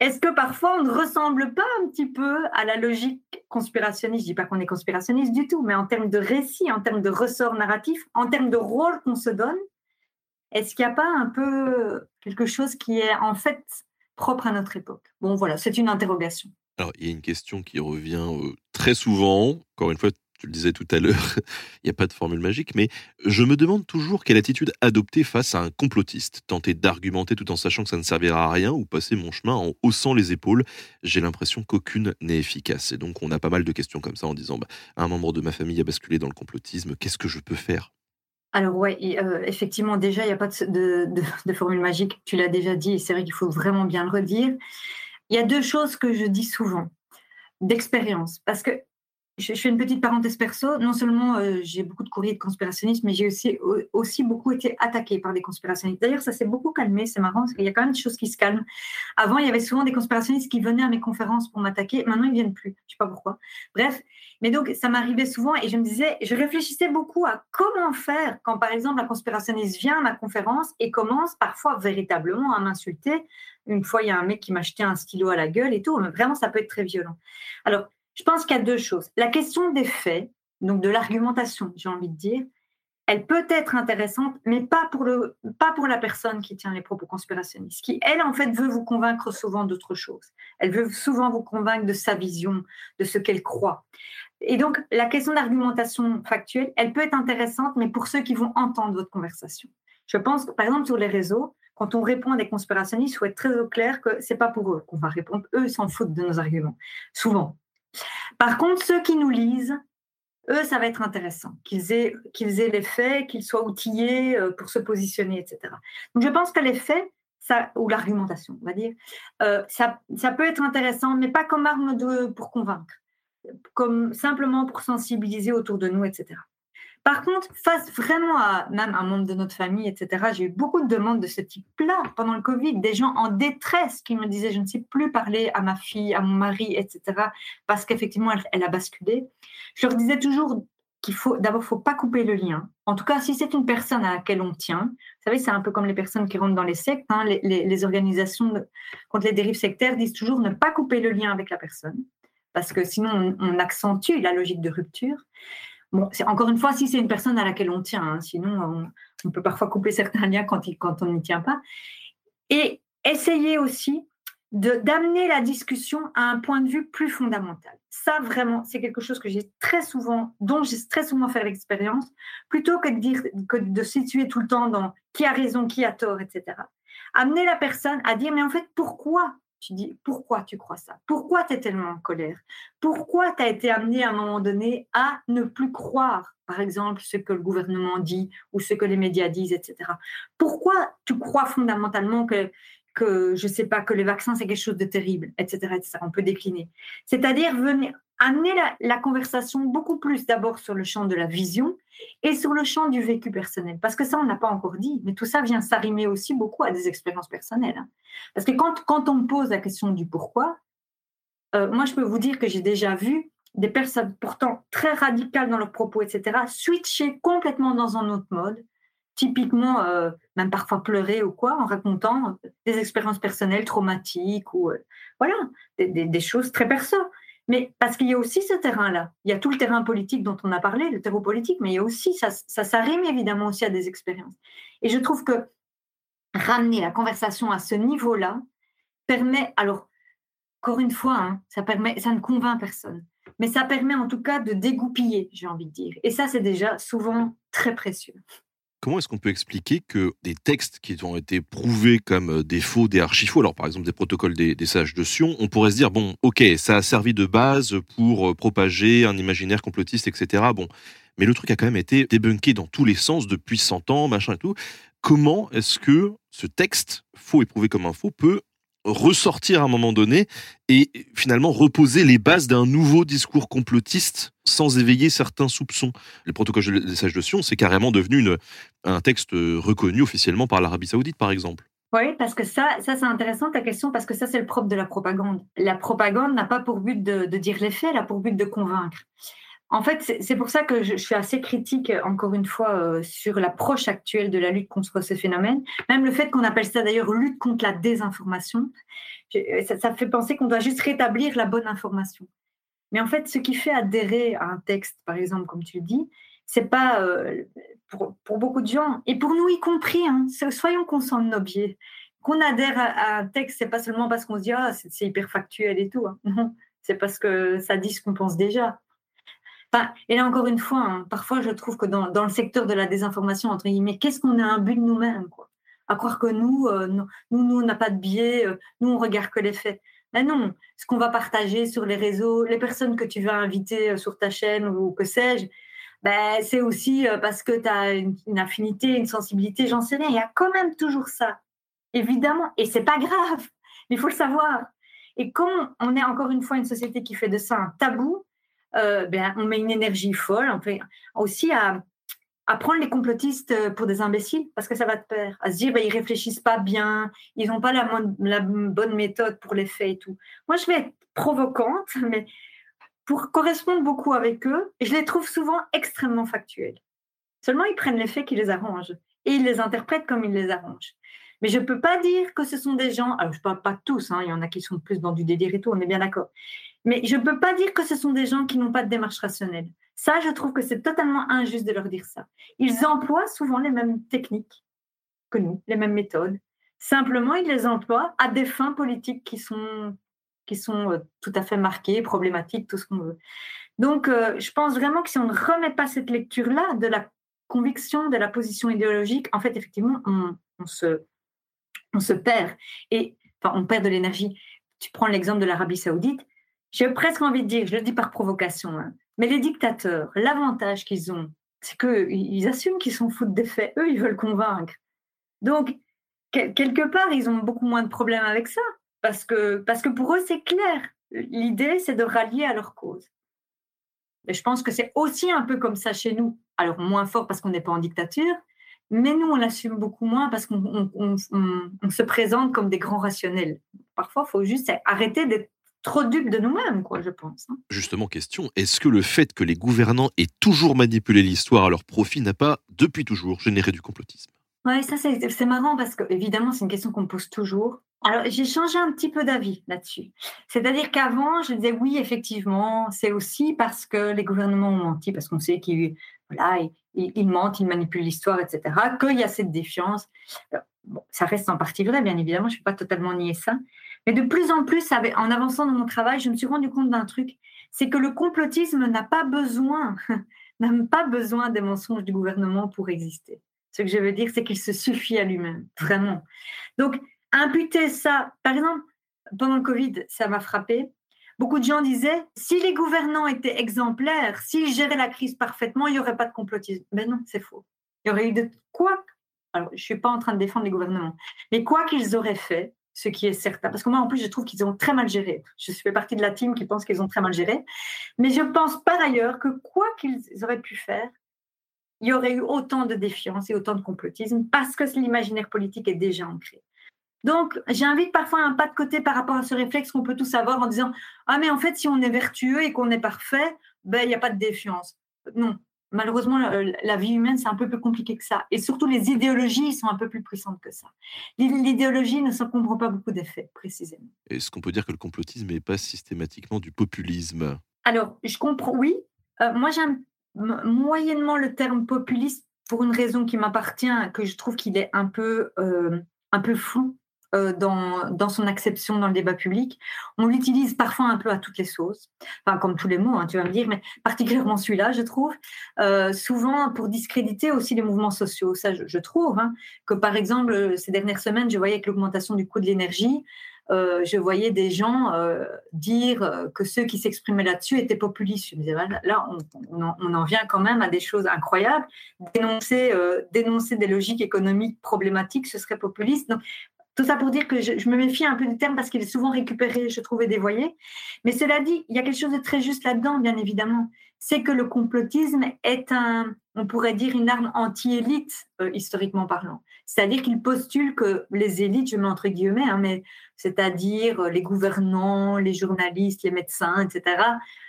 est-ce que parfois on ne ressemble pas un petit peu à la logique conspirationniste? Je ne dis pas qu'on est conspirationniste du tout, mais en termes de récit, en termes de ressort narratif, en termes de rôle qu'on se donne, est-ce qu'il n'y a pas un peu quelque chose qui est en fait propre à notre époque? Bon, voilà, c'est une interrogation. Alors, il y a une question qui revient euh, très souvent. Encore une fois, tu le disais tout à l'heure, il n'y a pas de formule magique, mais je me demande toujours quelle attitude adopter face à un complotiste. Tenter d'argumenter tout en sachant que ça ne servira à rien ou passer mon chemin en haussant les épaules. J'ai l'impression qu'aucune n'est efficace. Et donc, on a pas mal de questions comme ça en disant bah, un membre de ma famille a basculé dans le complotisme, qu'est-ce que je peux faire? Alors ouais, euh, effectivement, déjà, il n'y a pas de, de, formule magique. Tu l'as déjà dit, et c'est vrai qu'il faut vraiment bien le redire. Il y a deux choses que je dis souvent d'expérience, parce que je, fais une petite parenthèse perso. Non seulement euh, j'ai beaucoup de courriers de conspirationnistes, mais j'ai aussi, aussi beaucoup été attaquée par des conspirationnistes. D'ailleurs, ça s'est beaucoup calmé, c'est marrant, parce qu'il y a quand même des choses qui se calment. Avant, il y avait souvent des conspirationnistes qui venaient à mes conférences pour m'attaquer. Maintenant, ils ne viennent plus. Je ne sais pas pourquoi. Bref, mais donc, ça m'arrivait souvent et je me disais, je réfléchissais beaucoup à comment faire quand, par exemple, un conspirationniste vient à ma conférence et commence parfois véritablement à m'insulter. Une fois, il y a un mec qui m'a jeté un stylo à la gueule et tout. Mais vraiment, ça peut être très violent. Alors, je pense qu'il y a deux choses. La question des faits, donc de l'argumentation, j'ai envie de dire, elle peut être intéressante, mais pas pour, le, pas pour la personne qui tient les propos conspirationnistes, qui, elle, en fait, veut vous convaincre souvent d'autre chose. Elle veut souvent vous convaincre de sa vision, de ce qu'elle croit. Et donc, la question d'argumentation factuelle, elle peut être intéressante, mais pour ceux qui vont entendre votre conversation. Je pense par exemple, sur les réseaux, quand on répond à des conspirationnistes, il faut être très au clair que c'est pas pour eux qu'on va répondre. Eux s'en foutent de nos arguments, souvent. Par contre, ceux qui nous lisent, eux, ça va être intéressant, qu'ils aient, les faits, qu'ils soient outillés euh, pour se positionner, etc. Donc je pense que les faits, ou l'argumentation, on va dire, euh, ça, peut être intéressant, mais pas comme arme pour convaincre, comme simplement pour sensibiliser autour de nous, etc. Par contre, face vraiment à même un membre de notre famille, etc., j'ai eu beaucoup de demandes de ce type-là pendant le Covid, des gens en détresse qui me disaient je ne sais plus parler à ma fille, à mon mari, etc., parce qu'effectivement, elle, a basculé. Je leur disais toujours qu'il faut d'abord, faut pas couper le lien. En tout cas, si c'est une personne à laquelle on tient, vous savez, c'est un peu comme les personnes qui rentrent dans les sectes. Hein, les, organisations contre les dérives sectaires disent toujours ne pas couper le lien avec la personne, parce que sinon on accentue la logique de rupture. Bon, encore une fois, si c'est une personne à laquelle on tient, hein, sinon on, peut parfois couper certains liens quand, on n'y tient pas. Et essayer aussi d'amener la discussion à un point de vue plus fondamental. Ça, vraiment, c'est quelque chose que j'ai très souvent, dont j'ai très souvent fait l'expérience, plutôt que de, dire, que de situer tout le temps dans qui a raison, qui a tort, etc. Amener la personne à dire, mais en fait, pourquoi tu dis pourquoi tu crois ça? Pourquoi tu es tellement en colère? Pourquoi tu as été amené à un moment donné à ne plus croire, par exemple, ce que le gouvernement dit ou ce que les médias disent, etc. Pourquoi tu crois fondamentalement que, que je ne sais pas, que les vaccins, c'est quelque chose de terrible, etc., etc. On peut décliner. C'est-à-dire venir amener la, conversation beaucoup plus d'abord sur le champ de la vision et sur le champ du vécu personnel. Parce que ça, on n'a pas encore dit, mais tout ça vient s'arrimer aussi beaucoup à des expériences personnelles. Hein. Parce que quand, quand on me pose la question du pourquoi, euh, moi, je peux vous dire que j'ai déjà vu des personnes pourtant très radicales dans leurs propos, etc., switcher complètement dans un autre mode, typiquement, euh, même parfois pleurer ou quoi, en racontant des expériences personnelles traumatiques ou, euh, voilà, des, choses très perso. Mais parce qu'il y a aussi ce terrain-là. Il y a tout le terrain politique dont on a parlé, le terreau politique, mais il y a aussi, ça, ça s'arrime évidemment aussi à des expériences. Et je trouve que ramener la conversation à ce niveau-là permet, alors, encore une fois, hein, ça, permet, ça ne convainc personne, mais ça permet en tout cas de dégoupiller, j'ai envie de dire. Et ça, c'est déjà souvent très précieux. Comment est-ce qu'on peut expliquer que des textes qui ont été prouvés comme euh, des faux, des archifaux, alors par exemple des protocoles des, sages de Sion, on pourrait se dire, bon, ok, ça a servi de base pour euh, propager un imaginaire complotiste, etc. Bon, mais le truc a quand même été débunké dans tous les sens depuis 100 ans, machin et tout. Comment est-ce que ce texte, faux et prouvé comme un faux, peut ressortir à un moment donné et finalement reposer les bases d'un nouveau discours complotiste sans éveiller certains soupçons. Le protocole des sages de Sion, c'est carrément devenu un texte reconnu officiellement par l'Arabie saoudite, par exemple. Oui, parce que ça, ça c'est intéressant ta question, parce que ça, c'est le propre de la propagande. La propagande n'a pas pour but de, dire les faits, elle a pour but de convaincre. En fait, c'est pour ça que je, suis assez critique, encore une fois, euh, sur l'approche actuelle de la lutte contre ce phénomène. Même le fait qu'on appelle ça d'ailleurs lutte contre la désinformation, ça, ça fait penser qu'on doit juste rétablir la bonne information. Mais en fait, ce qui fait adhérer à un texte, par exemple, comme tu le dis, c'est pas euh, pour, beaucoup de gens, et pour nous y compris, hein, soyons conscients de nos biais. Qu'on adhère à, un texte, c'est pas seulement parce qu'on se dit ah c'est hyper factuel et tout. Hein. C'est parce que ça dit ce qu'on pense déjà et là, encore une fois, hein, parfois, je trouve que dans, le secteur de la désinformation, entre guillemets, qu'est-ce qu'on a un but de nous-mêmes À croire que nous, euh, nous, nous, on n'a pas de biais, euh, nous, on regarde que les faits. Mais non, ce qu'on va partager sur les réseaux, les personnes que tu vas inviter euh, sur ta chaîne ou que sais-je, ben, c'est aussi parce que tu as une, affinité, une sensibilité, j'en sais rien. Il y a quand même toujours ça, évidemment. Et c'est pas grave, il faut le savoir. Et quand on est encore une fois une société qui fait de ça un tabou, euh, ben, on met une énergie folle. On fait aussi à, prendre les complotistes euh, pour des imbéciles parce que ça va te perdre. À se dire, ben, ils réfléchissent pas bien, ils n'ont pas la, bonne méthode pour les faits et tout. Moi, je vais être provocante, mais pour correspondre beaucoup avec eux, je les trouve souvent extrêmement factuels. Seulement, ils prennent les faits qui les arrangent et ils les interprètent comme ils les arrangent. Mais je ne peux pas dire que ce sont des gens, alors je ne parle pas tous, hein, il y en a qui sont plus dans du délire et tout, on est bien d'accord. Mais je ne peux pas dire que ce sont des gens qui n'ont pas de démarche rationnelle. Ça, je trouve que c'est totalement injuste de leur dire ça. Ils emploient souvent les mêmes techniques que nous, les mêmes méthodes. Simplement, ils les emploient à des fins politiques qui sont, qui sont euh, tout à fait marquées, problématiques, tout ce qu'on veut. Donc, euh, je pense vraiment que si on ne remet pas cette lecture-là de la conviction, de la position idéologique, en fait, effectivement, on, se, on se perd. Et enfin, on perd de l'énergie. Tu prends l'exemple de l'Arabie saoudite. J'ai presque envie de dire, je le dis par provocation, hein, mais les dictateurs, l'avantage qu'ils ont, c'est qu'ils assument qu'ils s'en foutent des faits. Eux, ils veulent convaincre. Donc, quelque part, ils ont beaucoup moins de problèmes avec ça, parce que, parce que pour eux, c'est clair. L'idée, c'est de rallier à leur cause. Et je pense que c'est aussi un peu comme ça chez nous. Alors, moins fort parce qu'on n'est pas en dictature, mais nous, on l'assume beaucoup moins parce qu'on se présente comme des grands rationnels. Parfois, il faut juste arrêter d'être trop dupes de nous-mêmes, quoi, je pense. Hein. Justement, question, est-ce que le fait que les gouvernants aient toujours manipulé l'histoire à leur profit n'a pas, depuis toujours, généré du complotisme? Oui, ça c'est marrant parce que évidemment c'est une question qu'on me pose toujours. Alors j'ai changé un petit peu d'avis là-dessus. C'est-à-dire qu'avant je disais oui effectivement c'est aussi parce que les gouvernements ont menti parce qu'on sait qu'ils voilà ils, mentent, ils manipulent l'histoire etc. Qu'il y a cette défiance. Bon, ça reste en partie vrai bien évidemment je ne vais pas totalement nier ça. Mais de plus en plus en avançant dans mon travail je me suis rendu compte d'un truc c'est que le complotisme n'a pas besoin n'a pas besoin des mensonges du gouvernement pour exister. Ce que je veux dire, c'est qu'il se suffit à lui-même, vraiment. Donc, imputer ça, par exemple, pendant le Covid, ça m'a frappé. Beaucoup de gens disaient, si les gouvernants étaient exemplaires, s'ils géraient la crise parfaitement, il n'y aurait pas de complotisme. Mais non, c'est faux. Il y aurait eu de quoi? Alors, je ne suis pas en train de défendre les gouvernements, mais quoi qu'ils auraient fait, ce qui est certain. Parce que moi, en plus, je trouve qu'ils ont très mal géré. Je fais partie de la team qui pense qu'ils ont très mal géré. Mais je pense par ailleurs que quoi qu'ils auraient pu faire, il y aurait eu autant de défiance et autant de complotisme parce que l'imaginaire politique est déjà ancré. Donc, j'invite parfois un pas de côté par rapport à ce réflexe qu'on peut tous avoir en disant Ah, mais en fait, si on est vertueux et qu'on est parfait, ben, il n'y a pas de défiance. Non, malheureusement, la, vie humaine, c'est un peu plus compliqué que ça. Et surtout, les idéologies sont un peu plus puissantes que ça. L'idéologie ne s'encombre pas beaucoup d'effets, précisément. Est-ce qu'on peut dire que le complotisme n'est pas systématiquement du populisme? Alors, je comprends, oui. Euh, moi, j'aime moyennement le terme populiste pour une raison qui m'appartient, que je trouve qu'il est un peu, euh, un peu flou euh, dans, son acception dans le débat public. On l'utilise parfois un peu à toutes les sauces, enfin comme tous les mots, hein, tu vas me dire, mais particulièrement celui-là, je trouve, euh, souvent pour discréditer aussi les mouvements sociaux. Ça, je, trouve hein, que par exemple, ces dernières semaines, je voyais que l'augmentation du coût de l'énergie, euh, je voyais des gens euh, dire euh, que ceux qui s'exprimaient là-dessus étaient populistes. Je me disais, là, on, en, vient quand même à des choses incroyables. Dénoncer, dénoncer des logiques économiques problématiques, ce serait populiste. Donc, tout ça pour dire que je, me méfie un peu du terme parce qu'il est souvent récupéré, je trouve, et dévoyé. Mais cela dit, il y a quelque chose de très juste là-dedans, bien évidemment. C'est que le complotisme est un, on pourrait dire, une arme anti-élite, historiquement parlant. C'est-à-dire qu'il postule que les élites, je mets entre guillemets, hein, mais c'est-à-dire euh, les gouvernants, les journalistes, les médecins, etc.,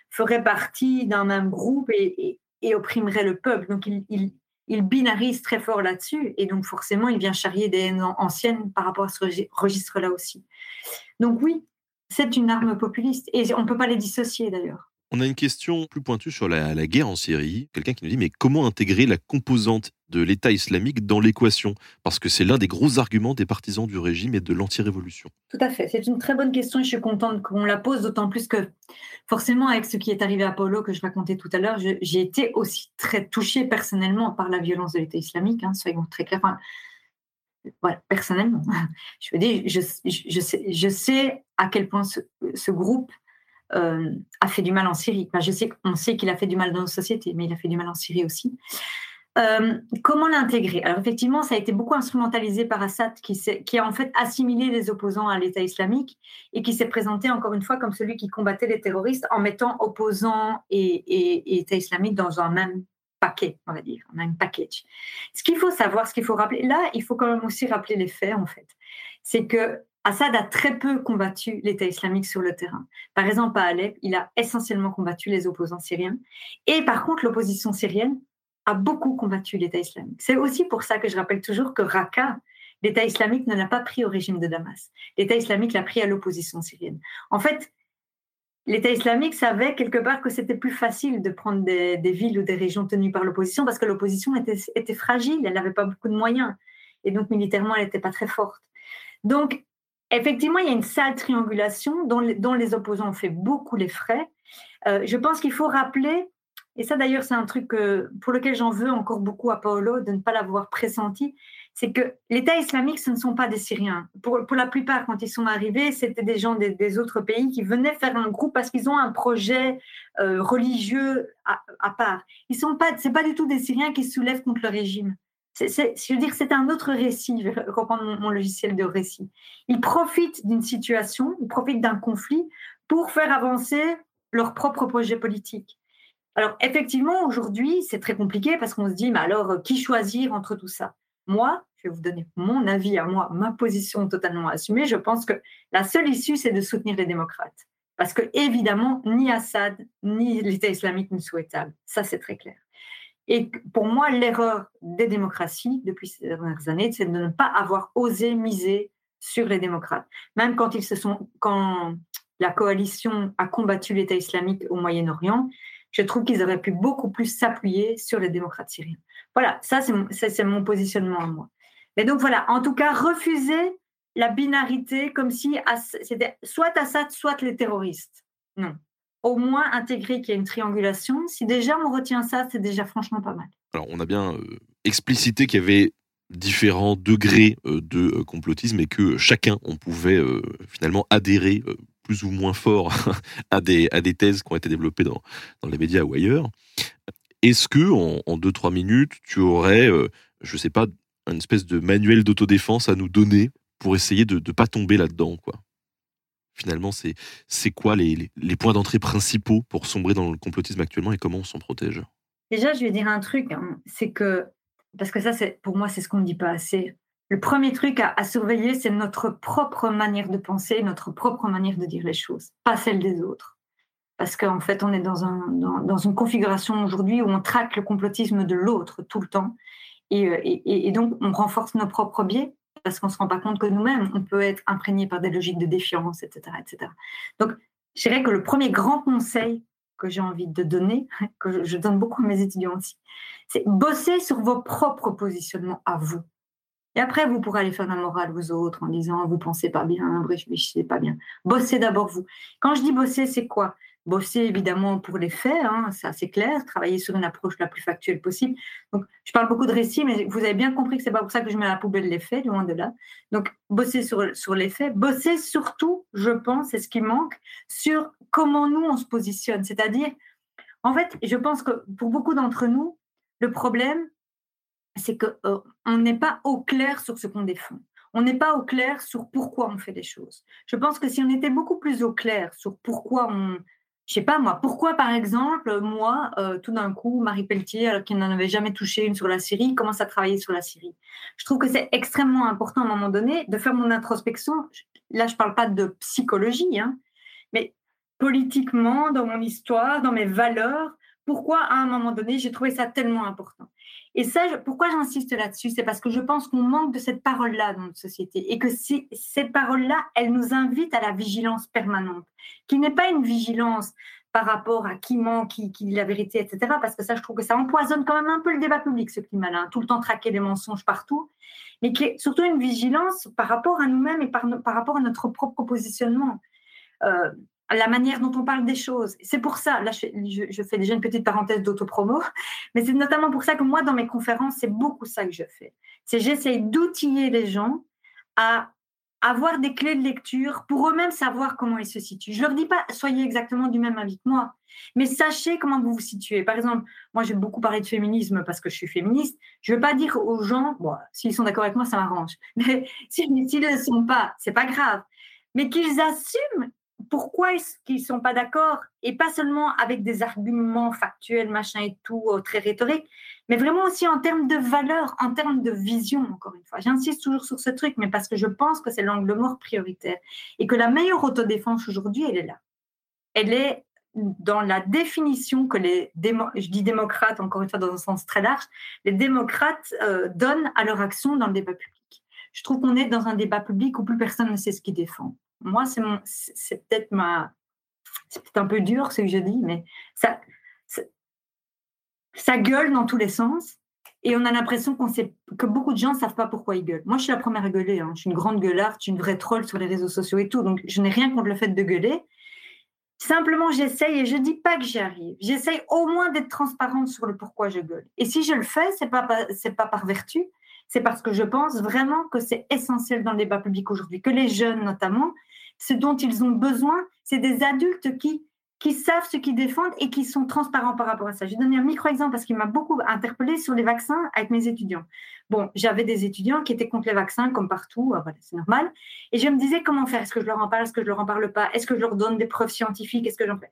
feraient partie d'un même groupe et, opprimeraient le peuple. Donc il, il, binarise très fort là-dessus et donc forcément il vient charrier des haines anciennes par rapport à ce registre-là aussi. Donc oui, c'est une arme populiste et on ne peut pas les dissocier d'ailleurs. On a une question plus pointue sur la, guerre en Syrie. Quelqu'un qui nous dit mais comment intégrer la composante de l'État islamique dans l'équation? Parce que c'est l'un des gros arguments des partisans du régime et de l'anti-révolution. Tout à fait. C'est une très bonne question et je suis contente qu'on la pose, d'autant plus que forcément avec ce qui est arrivé à Paulo que je racontais tout à l'heure, j'ai été aussi très touchée personnellement par la violence de l'État islamique. Hein, soyons très clairs. voilà, personnellement, je veux dire, je, je, sais, je sais à quel point ce groupe euh, a fait du mal en Syrie. je sais qu'on sait qu'il a fait du mal dans nos sociétés, mais il a fait du mal en Syrie aussi. Euh, comment l'intégrer? Alors effectivement, ça a été beaucoup instrumentalisé par Assad, qui, qui, a en fait assimilé les opposants à l'État islamique et qui s'est présenté encore une fois comme celui qui combattait les terroristes en mettant opposants et, État islamique dans un même paquet, on va dire, un même package. Ce qu'il faut savoir, ce qu'il faut rappeler, là, il faut quand même aussi rappeler les faits en fait. C'est que Assad a très peu combattu l'État islamique sur le terrain. Par exemple, à Alep, il a essentiellement combattu les opposants syriens. Et par contre, l'opposition syrienne a beaucoup combattu l'État islamique. C'est aussi pour ça que je rappelle toujours que Raqqa, l'État islamique ne l'a pas pris au régime de Damas. L'État islamique l'a pris à l'opposition syrienne. En fait, l'État islamique savait quelque part que c'était plus facile de prendre des, villes ou des régions tenues par l'opposition parce que l'opposition était, était, fragile, elle n'avait pas beaucoup de moyens. Et donc, militairement, elle n'était pas très forte. Donc, effectivement, il y a une sale triangulation dont, les opposants ont fait beaucoup les frais. Euh, je pense qu'il faut rappeler, et ça d'ailleurs, c'est un truc pour lequel j'en veux encore beaucoup à Paolo de ne pas l'avoir pressenti, c'est que l'État islamique, ce ne sont pas des Syriens. Pour, la plupart, quand ils sont arrivés, c'était des gens des, autres pays qui venaient faire un groupe parce qu'ils ont un projet euh, religieux à, part. Ils sont pas, pas du tout des Syriens qui se soulèvent contre le régime. C'est, je dire, c'est un autre récit, je vais reprendre mon, logiciel de récit. Ils profitent d'une situation, ils profitent d'un conflit pour faire avancer leur propre projet politique. Alors, effectivement, aujourd'hui, c'est très compliqué parce qu'on se dit, mais alors, qui choisir entre tout ça? Moi, je vais vous donner mon avis à moi, ma position totalement assumée. Je pense que la seule issue, c'est de soutenir les démocrates. Parce que, évidemment, ni Assad, ni l'État islamique ne souhaitable. Ça, c'est très clair. Et pour moi, l'erreur des démocraties depuis ces dernières années, c'est de ne pas avoir osé miser sur les démocrates. Même quand ils se sont, quand la coalition a combattu l'État islamique au Moyen-Orient, je trouve qu'ils auraient pu beaucoup plus s'appuyer sur les démocrates syriens. Voilà, ça c'est mon, positionnement à moi. Mais donc voilà, en tout cas, refuser la binarité comme si c'était soit Assad, soit les terroristes. Non. Au moins intégrer qu'il y a une triangulation. Si déjà on retient ça, c'est déjà franchement pas mal. Alors on a bien euh, explicité qu'il y avait différents degrés euh, de euh, complotisme et que chacun, on pouvait finalement adhérer plus ou moins fort à des, à des thèses qui ont été développées dans, dans les médias ou ailleurs. Est-ce que en, deux trois minutes, tu aurais, je je sais pas, une espèce de manuel d'autodéfense à nous donner pour essayer de ne pas tomber là-dedans, quoi? Finalement, c'est c'est quoi les, les, points d'entrée principaux pour sombrer dans le complotisme actuellement et comment on s'en protège? Déjà, je vais dire un truc, hein, c'est que parce que ça, c'est pour moi, c'est ce qu'on ne dit pas assez. Le premier truc à, surveiller, c'est notre propre manière de penser, notre propre manière de dire les choses, pas celle des autres parce qu'en fait, on est dans, un, dans, une configuration aujourd'hui où on traque le complotisme de l'autre tout le temps. Euh, et, et, donc, on renforce nos propres biais parce qu'on ne se rend pas compte que nous-mêmes, on peut être imprégné par des logiques de défiance, etc. Donc, je dirais que le premier grand conseil que j'ai envie de donner, que je, donne beaucoup à mes étudiants aussi, c'est bosser sur vos propres positionnements à vous. Et après, vous pourrez aller faire la morale aux autres en disant vous pensez pas bien, vous réfléchissez pas bien. Bossez d'abord vous. Quand je dis bosser, c'est quoi? Bosser évidemment pour les faits, hein, c'est clair, travailler sur une approche la plus factuelle possible. Donc, je parle beaucoup de récits, mais vous avez bien compris que c'est pas pour ça que je mets à la poubelle les faits, loin de là. Donc, bosser sur, sur les faits, bosser surtout, je pense, c'est ce qui manque, sur comment nous on se positionne. C'est-à-dire, en fait, je pense que pour beaucoup d'entre nous, le problème, c'est qu'on euh, on n'est pas au clair sur ce qu'on défend on n'est pas au clair sur pourquoi on fait des choses. Je pense que si on était beaucoup plus au clair sur pourquoi on, je sais pas moi, pourquoi par exemple, moi, euh, tout d'un coup, Marie Pelletier, qui n'en avait jamais touché une sur la Syrie, commence à travailler sur la Syrie. Je trouve que c'est extrêmement important à un moment donné de faire mon introspection. Là, je parle pas de psychologie, hein, mais politiquement, dans mon histoire, dans mes valeurs, pourquoi à un moment donné, j'ai trouvé ça tellement important. Et ça, pourquoi j'insiste là-dessus C'est parce que je pense qu'on manque de cette parole-là dans notre société et que cette parole-là, elle nous invite à la vigilance permanente, qui n'est pas une vigilance par rapport à qui ment, qui, dit la vérité, etc. Parce que ça, je trouve que ça empoisonne quand même un peu le débat public, ce climat-là, hein. tout le temps traquer des mensonges partout, mais qui est surtout une vigilance par rapport à nous-mêmes et par, par rapport à notre propre positionnement. Euh, la manière dont on parle des choses. C'est pour ça, là je, fais déjà une petite parenthèse d'autopromo, mais c'est notamment pour ça que moi dans mes conférences, c'est beaucoup ça que je fais. C'est j'essaye d'outiller les gens à avoir des clés de lecture pour eux-mêmes savoir comment ils se situent. Je leur dis pas soyez exactement du même avis que moi, mais sachez comment vous vous situez. Par exemple, moi j'ai beaucoup parlé de féminisme parce que je suis féministe. Je veux pas dire aux gens, bon, s'ils sont d'accord avec moi, ça m'arrange. Mais s'ils ne le sont pas, c'est pas grave. Mais qu'ils assument pourquoi est-ce qu'ils ne sont pas d'accord? Et pas seulement avec des arguments factuels, machin et tout, euh, très rhétoriques, mais vraiment aussi en termes de valeur, en termes de vision, encore une fois. J'insiste toujours sur ce truc, mais parce que je pense que c'est l'angle mort prioritaire. Et que la meilleure autodéfense aujourd'hui, elle est là. Elle est dans la définition que les je dis démocrates, encore une fois dans un sens très large, les démocrates euh, donnent à leur action dans le débat public. Je trouve qu'on est dans un débat public où plus personne ne sait ce qu'ils défend. Moi, c'est peut-être ma, c'est un peu dur ce que je dis, mais ça, ça, gueule dans tous les sens. Et on a l'impression qu'on sait, que beaucoup de gens ne savent pas pourquoi ils gueulent. Moi, je suis la première à gueuler. Hein. Je suis une grande gueularde, je suis une vraie troll sur les réseaux sociaux et tout. Donc, je n'ai rien contre le fait de gueuler. Simplement, j'essaye et je dis pas que j'y arrive. J'essaye au moins d'être transparente sur le pourquoi je gueule. Et si je le fais, c'est pas c'est pas par vertu, c'est parce que je pense vraiment que c'est essentiel dans le débat public aujourd'hui, que les jeunes notamment, ce dont ils ont besoin, c'est des adultes qui qui savent ce qu'ils défendent et qui sont transparents par rapport à ça. Je vais donner un micro-exemple parce qu'il m'a beaucoup interpellé sur les vaccins avec mes étudiants. Bon, j'avais des étudiants qui étaient contre les vaccins, comme partout, ah, voilà, c'est normal. Et je me disais comment faire? Est-ce que je leur en parle? Est-ce que je leur en parle pas? Est-ce que je leur donne des preuves scientifiques? Est-ce que j'en fais?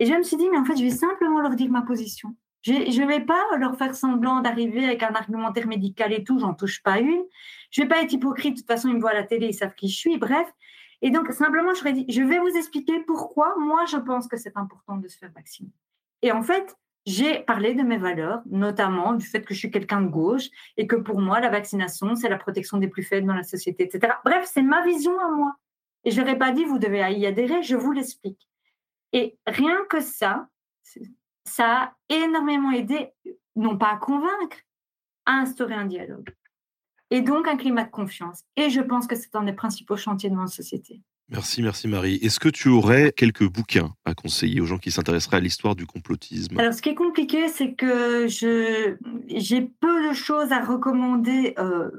Et je me suis dit, mais en fait, je vais simplement leur dire ma position. Je ne vais pas leur faire semblant d'arriver avec un argumentaire médical et tout, j'en touche pas une. Je ne vais pas être hypocrite, de toute façon, ils me voient à la télé, ils savent qui je suis. Bref, et donc, simplement, je, dit, je vais vous expliquer pourquoi moi, je pense que c'est important de se faire vacciner. Et en fait, j'ai parlé de mes valeurs, notamment du fait que je suis quelqu'un de gauche et que pour moi, la vaccination, c'est la protection des plus faibles dans la société, etc. Bref, c'est ma vision à moi. Et je n'aurais pas dit, vous devez y adhérer, je vous l'explique. Et rien que ça, ça a énormément aidé, non pas à convaincre, à instaurer un dialogue et donc un climat de confiance. Et je pense que c'est un des principaux chantiers de notre société. Merci, merci Marie. Est-ce que tu aurais quelques bouquins à conseiller aux gens qui s'intéresseraient à l'histoire du complotisme? Alors, ce qui est compliqué, c'est que je, j'ai peu de choses à recommander euh,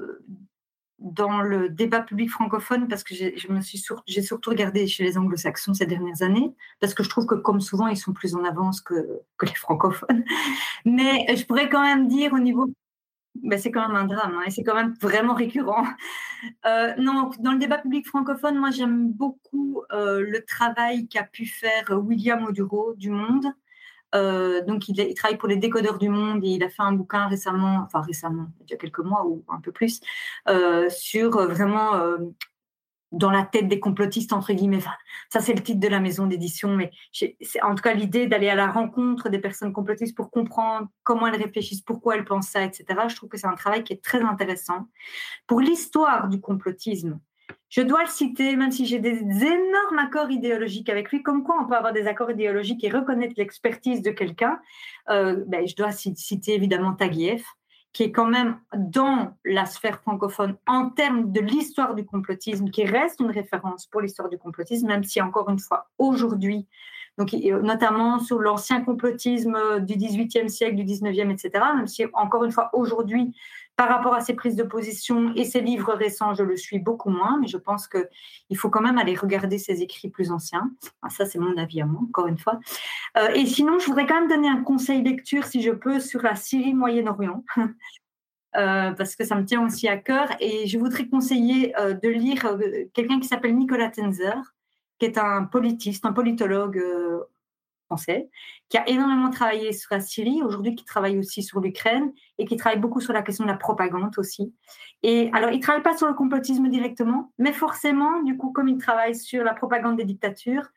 dans le débat public francophone parce que j'ai, je me suis j'ai surtout regardé chez les anglo-saxons ces dernières années parce que je trouve que, comme souvent, ils sont plus en avance que, que les francophones. Mais je pourrais quand même dire au niveau ben, c'est quand même un drame hein, et c'est quand même vraiment récurrent. Euh, non, dans le débat public francophone, moi j'aime beaucoup euh, le travail qu'a pu faire William Oduro du Monde. Euh, donc il, il, travaille pour les décodeurs du monde et il a fait un bouquin récemment, enfin récemment, il y a quelques mois ou un peu plus, sur vraiment dans la tête des complotistes, entre guillemets. ça, c'est le titre de la maison d'édition, mais c'est en tout cas l'idée d'aller à la rencontre des personnes complotistes pour comprendre comment elles réfléchissent, pourquoi elles pensent ça, etc. Je trouve que c'est un travail qui est très intéressant. Pour l'histoire du complotisme, je dois le citer, même si j'ai des énormes accords idéologiques avec lui, comme quoi on peut avoir des accords idéologiques et reconnaître l'expertise de quelqu'un. Euh, ben, je dois citer évidemment Taguieff, qui est quand même dans la sphère francophone en termes de l'histoire du complotisme, qui reste une référence pour l'histoire du complotisme, même si encore une fois, aujourd'hui, donc notamment sur l'ancien complotisme du XVIIIe siècle, du XIXe, etc., même si encore une fois, aujourd'hui, par rapport à ses prises de position et ses livres récents, je le suis beaucoup moins, mais je pense qu'il faut quand même aller regarder ses écrits plus anciens. ça, c'est mon avis à moi, encore une fois. Euh, et sinon, je voudrais quand même donner un conseil lecture, si je peux, sur la Syrie Moyen-Orient. Euh, parce que ça me tient aussi à cœur. Et je voudrais conseiller euh, de lire quelqu'un qui s'appelle Nicolas Tenzer, qui est un politiste, un politologue français, qui a énormément travaillé sur la Syrie, aujourd'hui qui travaille aussi sur l'Ukraine et qui travaille beaucoup sur la question de la propagande aussi. Et alors, il ne travaille pas sur le complotisme directement, mais forcément, du coup, comme il travaille sur la propagande des dictatures,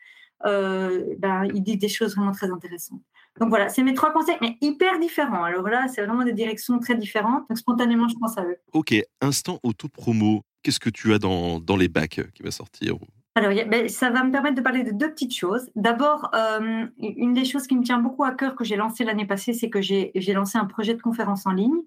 euh, ben, il dit des choses vraiment très intéressantes. Donc voilà, c'est mes trois conseils, mais hyper différents. Alors là, c'est vraiment des directions très différentes. Donc spontanément, je pense à eux. Ok, instant auto-promo. Qu'est-ce que tu as dans, dans les bacs qui va sortir alors, ben, ça va me permettre de parler de deux petites choses. D'abord, euh, une des choses qui me tient beaucoup à cœur que j'ai lancé l'année passée, c'est que j'ai lancé un projet de conférence en ligne.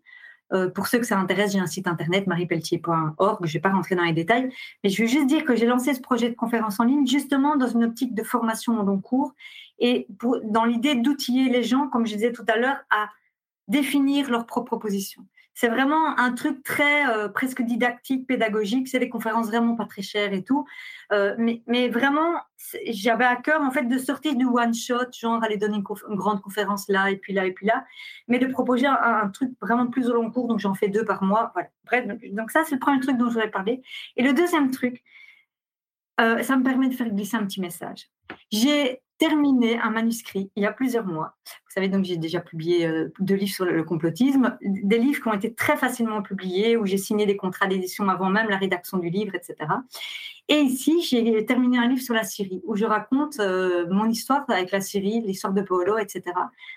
Euh, pour ceux que ça intéresse, j'ai un site internet mariepelletier.org. Je ne vais pas rentrer dans les détails, mais je veux juste dire que j'ai lancé ce projet de conférence en ligne justement dans une optique de formation au long cours et dans l'idée d'outiller les gens, comme je disais tout à l'heure, à définir leur propre position. C'est vraiment un truc très euh, presque didactique, pédagogique. C'est des conférences vraiment pas très chères et tout. Euh, mais, mais, vraiment, j'avais à cœur en fait de sortir du one shot, genre aller donner une, grande conférence là et puis là et puis là, mais de proposer un, truc vraiment plus au long cours. Donc j'en fais deux par mois. Voilà. Bref, donc ça c'est le premier truc dont je voulais parler. Et le deuxième truc, euh, ça me permet de faire glisser un petit message. J'ai terminé un manuscrit il y a plusieurs mois. Vous savez, donc j'ai déjà publié euh, deux livres sur le complotisme, des livres qui ont été très facilement publiés, où j'ai signé des contrats d'édition avant même la rédaction du livre, etc. Et ici, j'ai terminé un livre sur la Syrie, où je raconte euh, mon histoire avec la Syrie, l'histoire de Paolo, etc.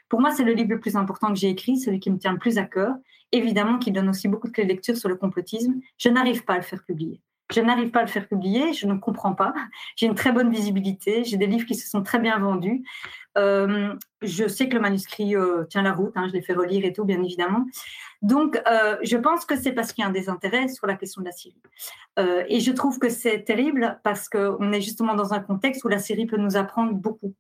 Pour moi, c'est le livre le plus important que j'ai écrit, celui qui me tient le plus à cœur, évidemment qui donne aussi beaucoup de clés de lecture sur le complotisme. Je n'arrive pas à le faire publier. Je n'arrive pas à le faire publier, je ne comprends pas. J'ai une très bonne visibilité, j'ai des livres qui se sont très bien vendus. Euh, je sais que le manuscrit euh, tient la route, hein, je l'ai fait relire et tout, bien évidemment. Donc, euh, je pense que c'est parce qu'il y a un désintérêt sur la question de la Syrie. et je trouve que c'est terrible parce qu'on est justement dans un contexte où la Syrie peut nous apprendre beaucoup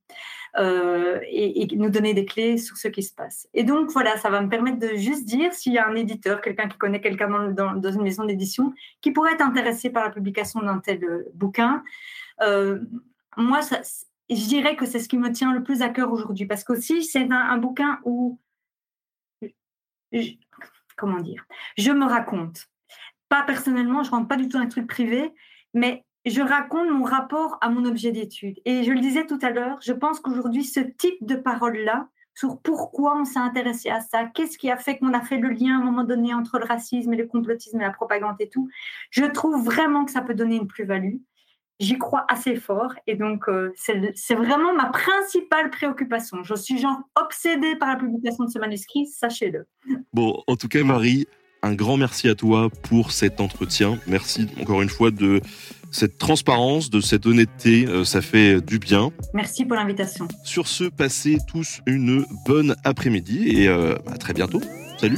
et, nous donner des clés sur ce qui se passe. Et donc, voilà, ça va me permettre de juste dire s'il y a un éditeur, quelqu'un qui connaît quelqu'un dans, dans, une maison d'édition, qui pourrait être intéressé par la publication d'un tel bouquin. moi, ça, je dirais que c'est ce qui me tient le plus à cœur aujourd'hui, parce qu'aussi, c'est un, bouquin où, comment dire, je me raconte. Pas personnellement, je rentre pas du tout dans un truc privé, mais je raconte mon rapport à mon objet d'étude. Et je le disais tout à l'heure, je pense qu'aujourd'hui, ce type de parole-là, sur pourquoi on s'est intéressé à ça, qu'est-ce qui a fait qu'on a fait le lien à un moment donné entre le racisme et le complotisme et la propagande et tout, je trouve vraiment que ça peut donner une plus-value j'y crois assez fort. Et donc, euh, c'est vraiment ma principale préoccupation. Je suis genre obsédée par la publication de ce manuscrit, sachez-le. Bon, en tout cas, Marie, un grand merci à toi pour cet entretien. Merci encore une fois de cette transparence, de cette honnêteté. Euh, ça fait du bien. Merci pour l'invitation. Sur ce, passez tous une bonne après-midi et euh, à très bientôt. Salut.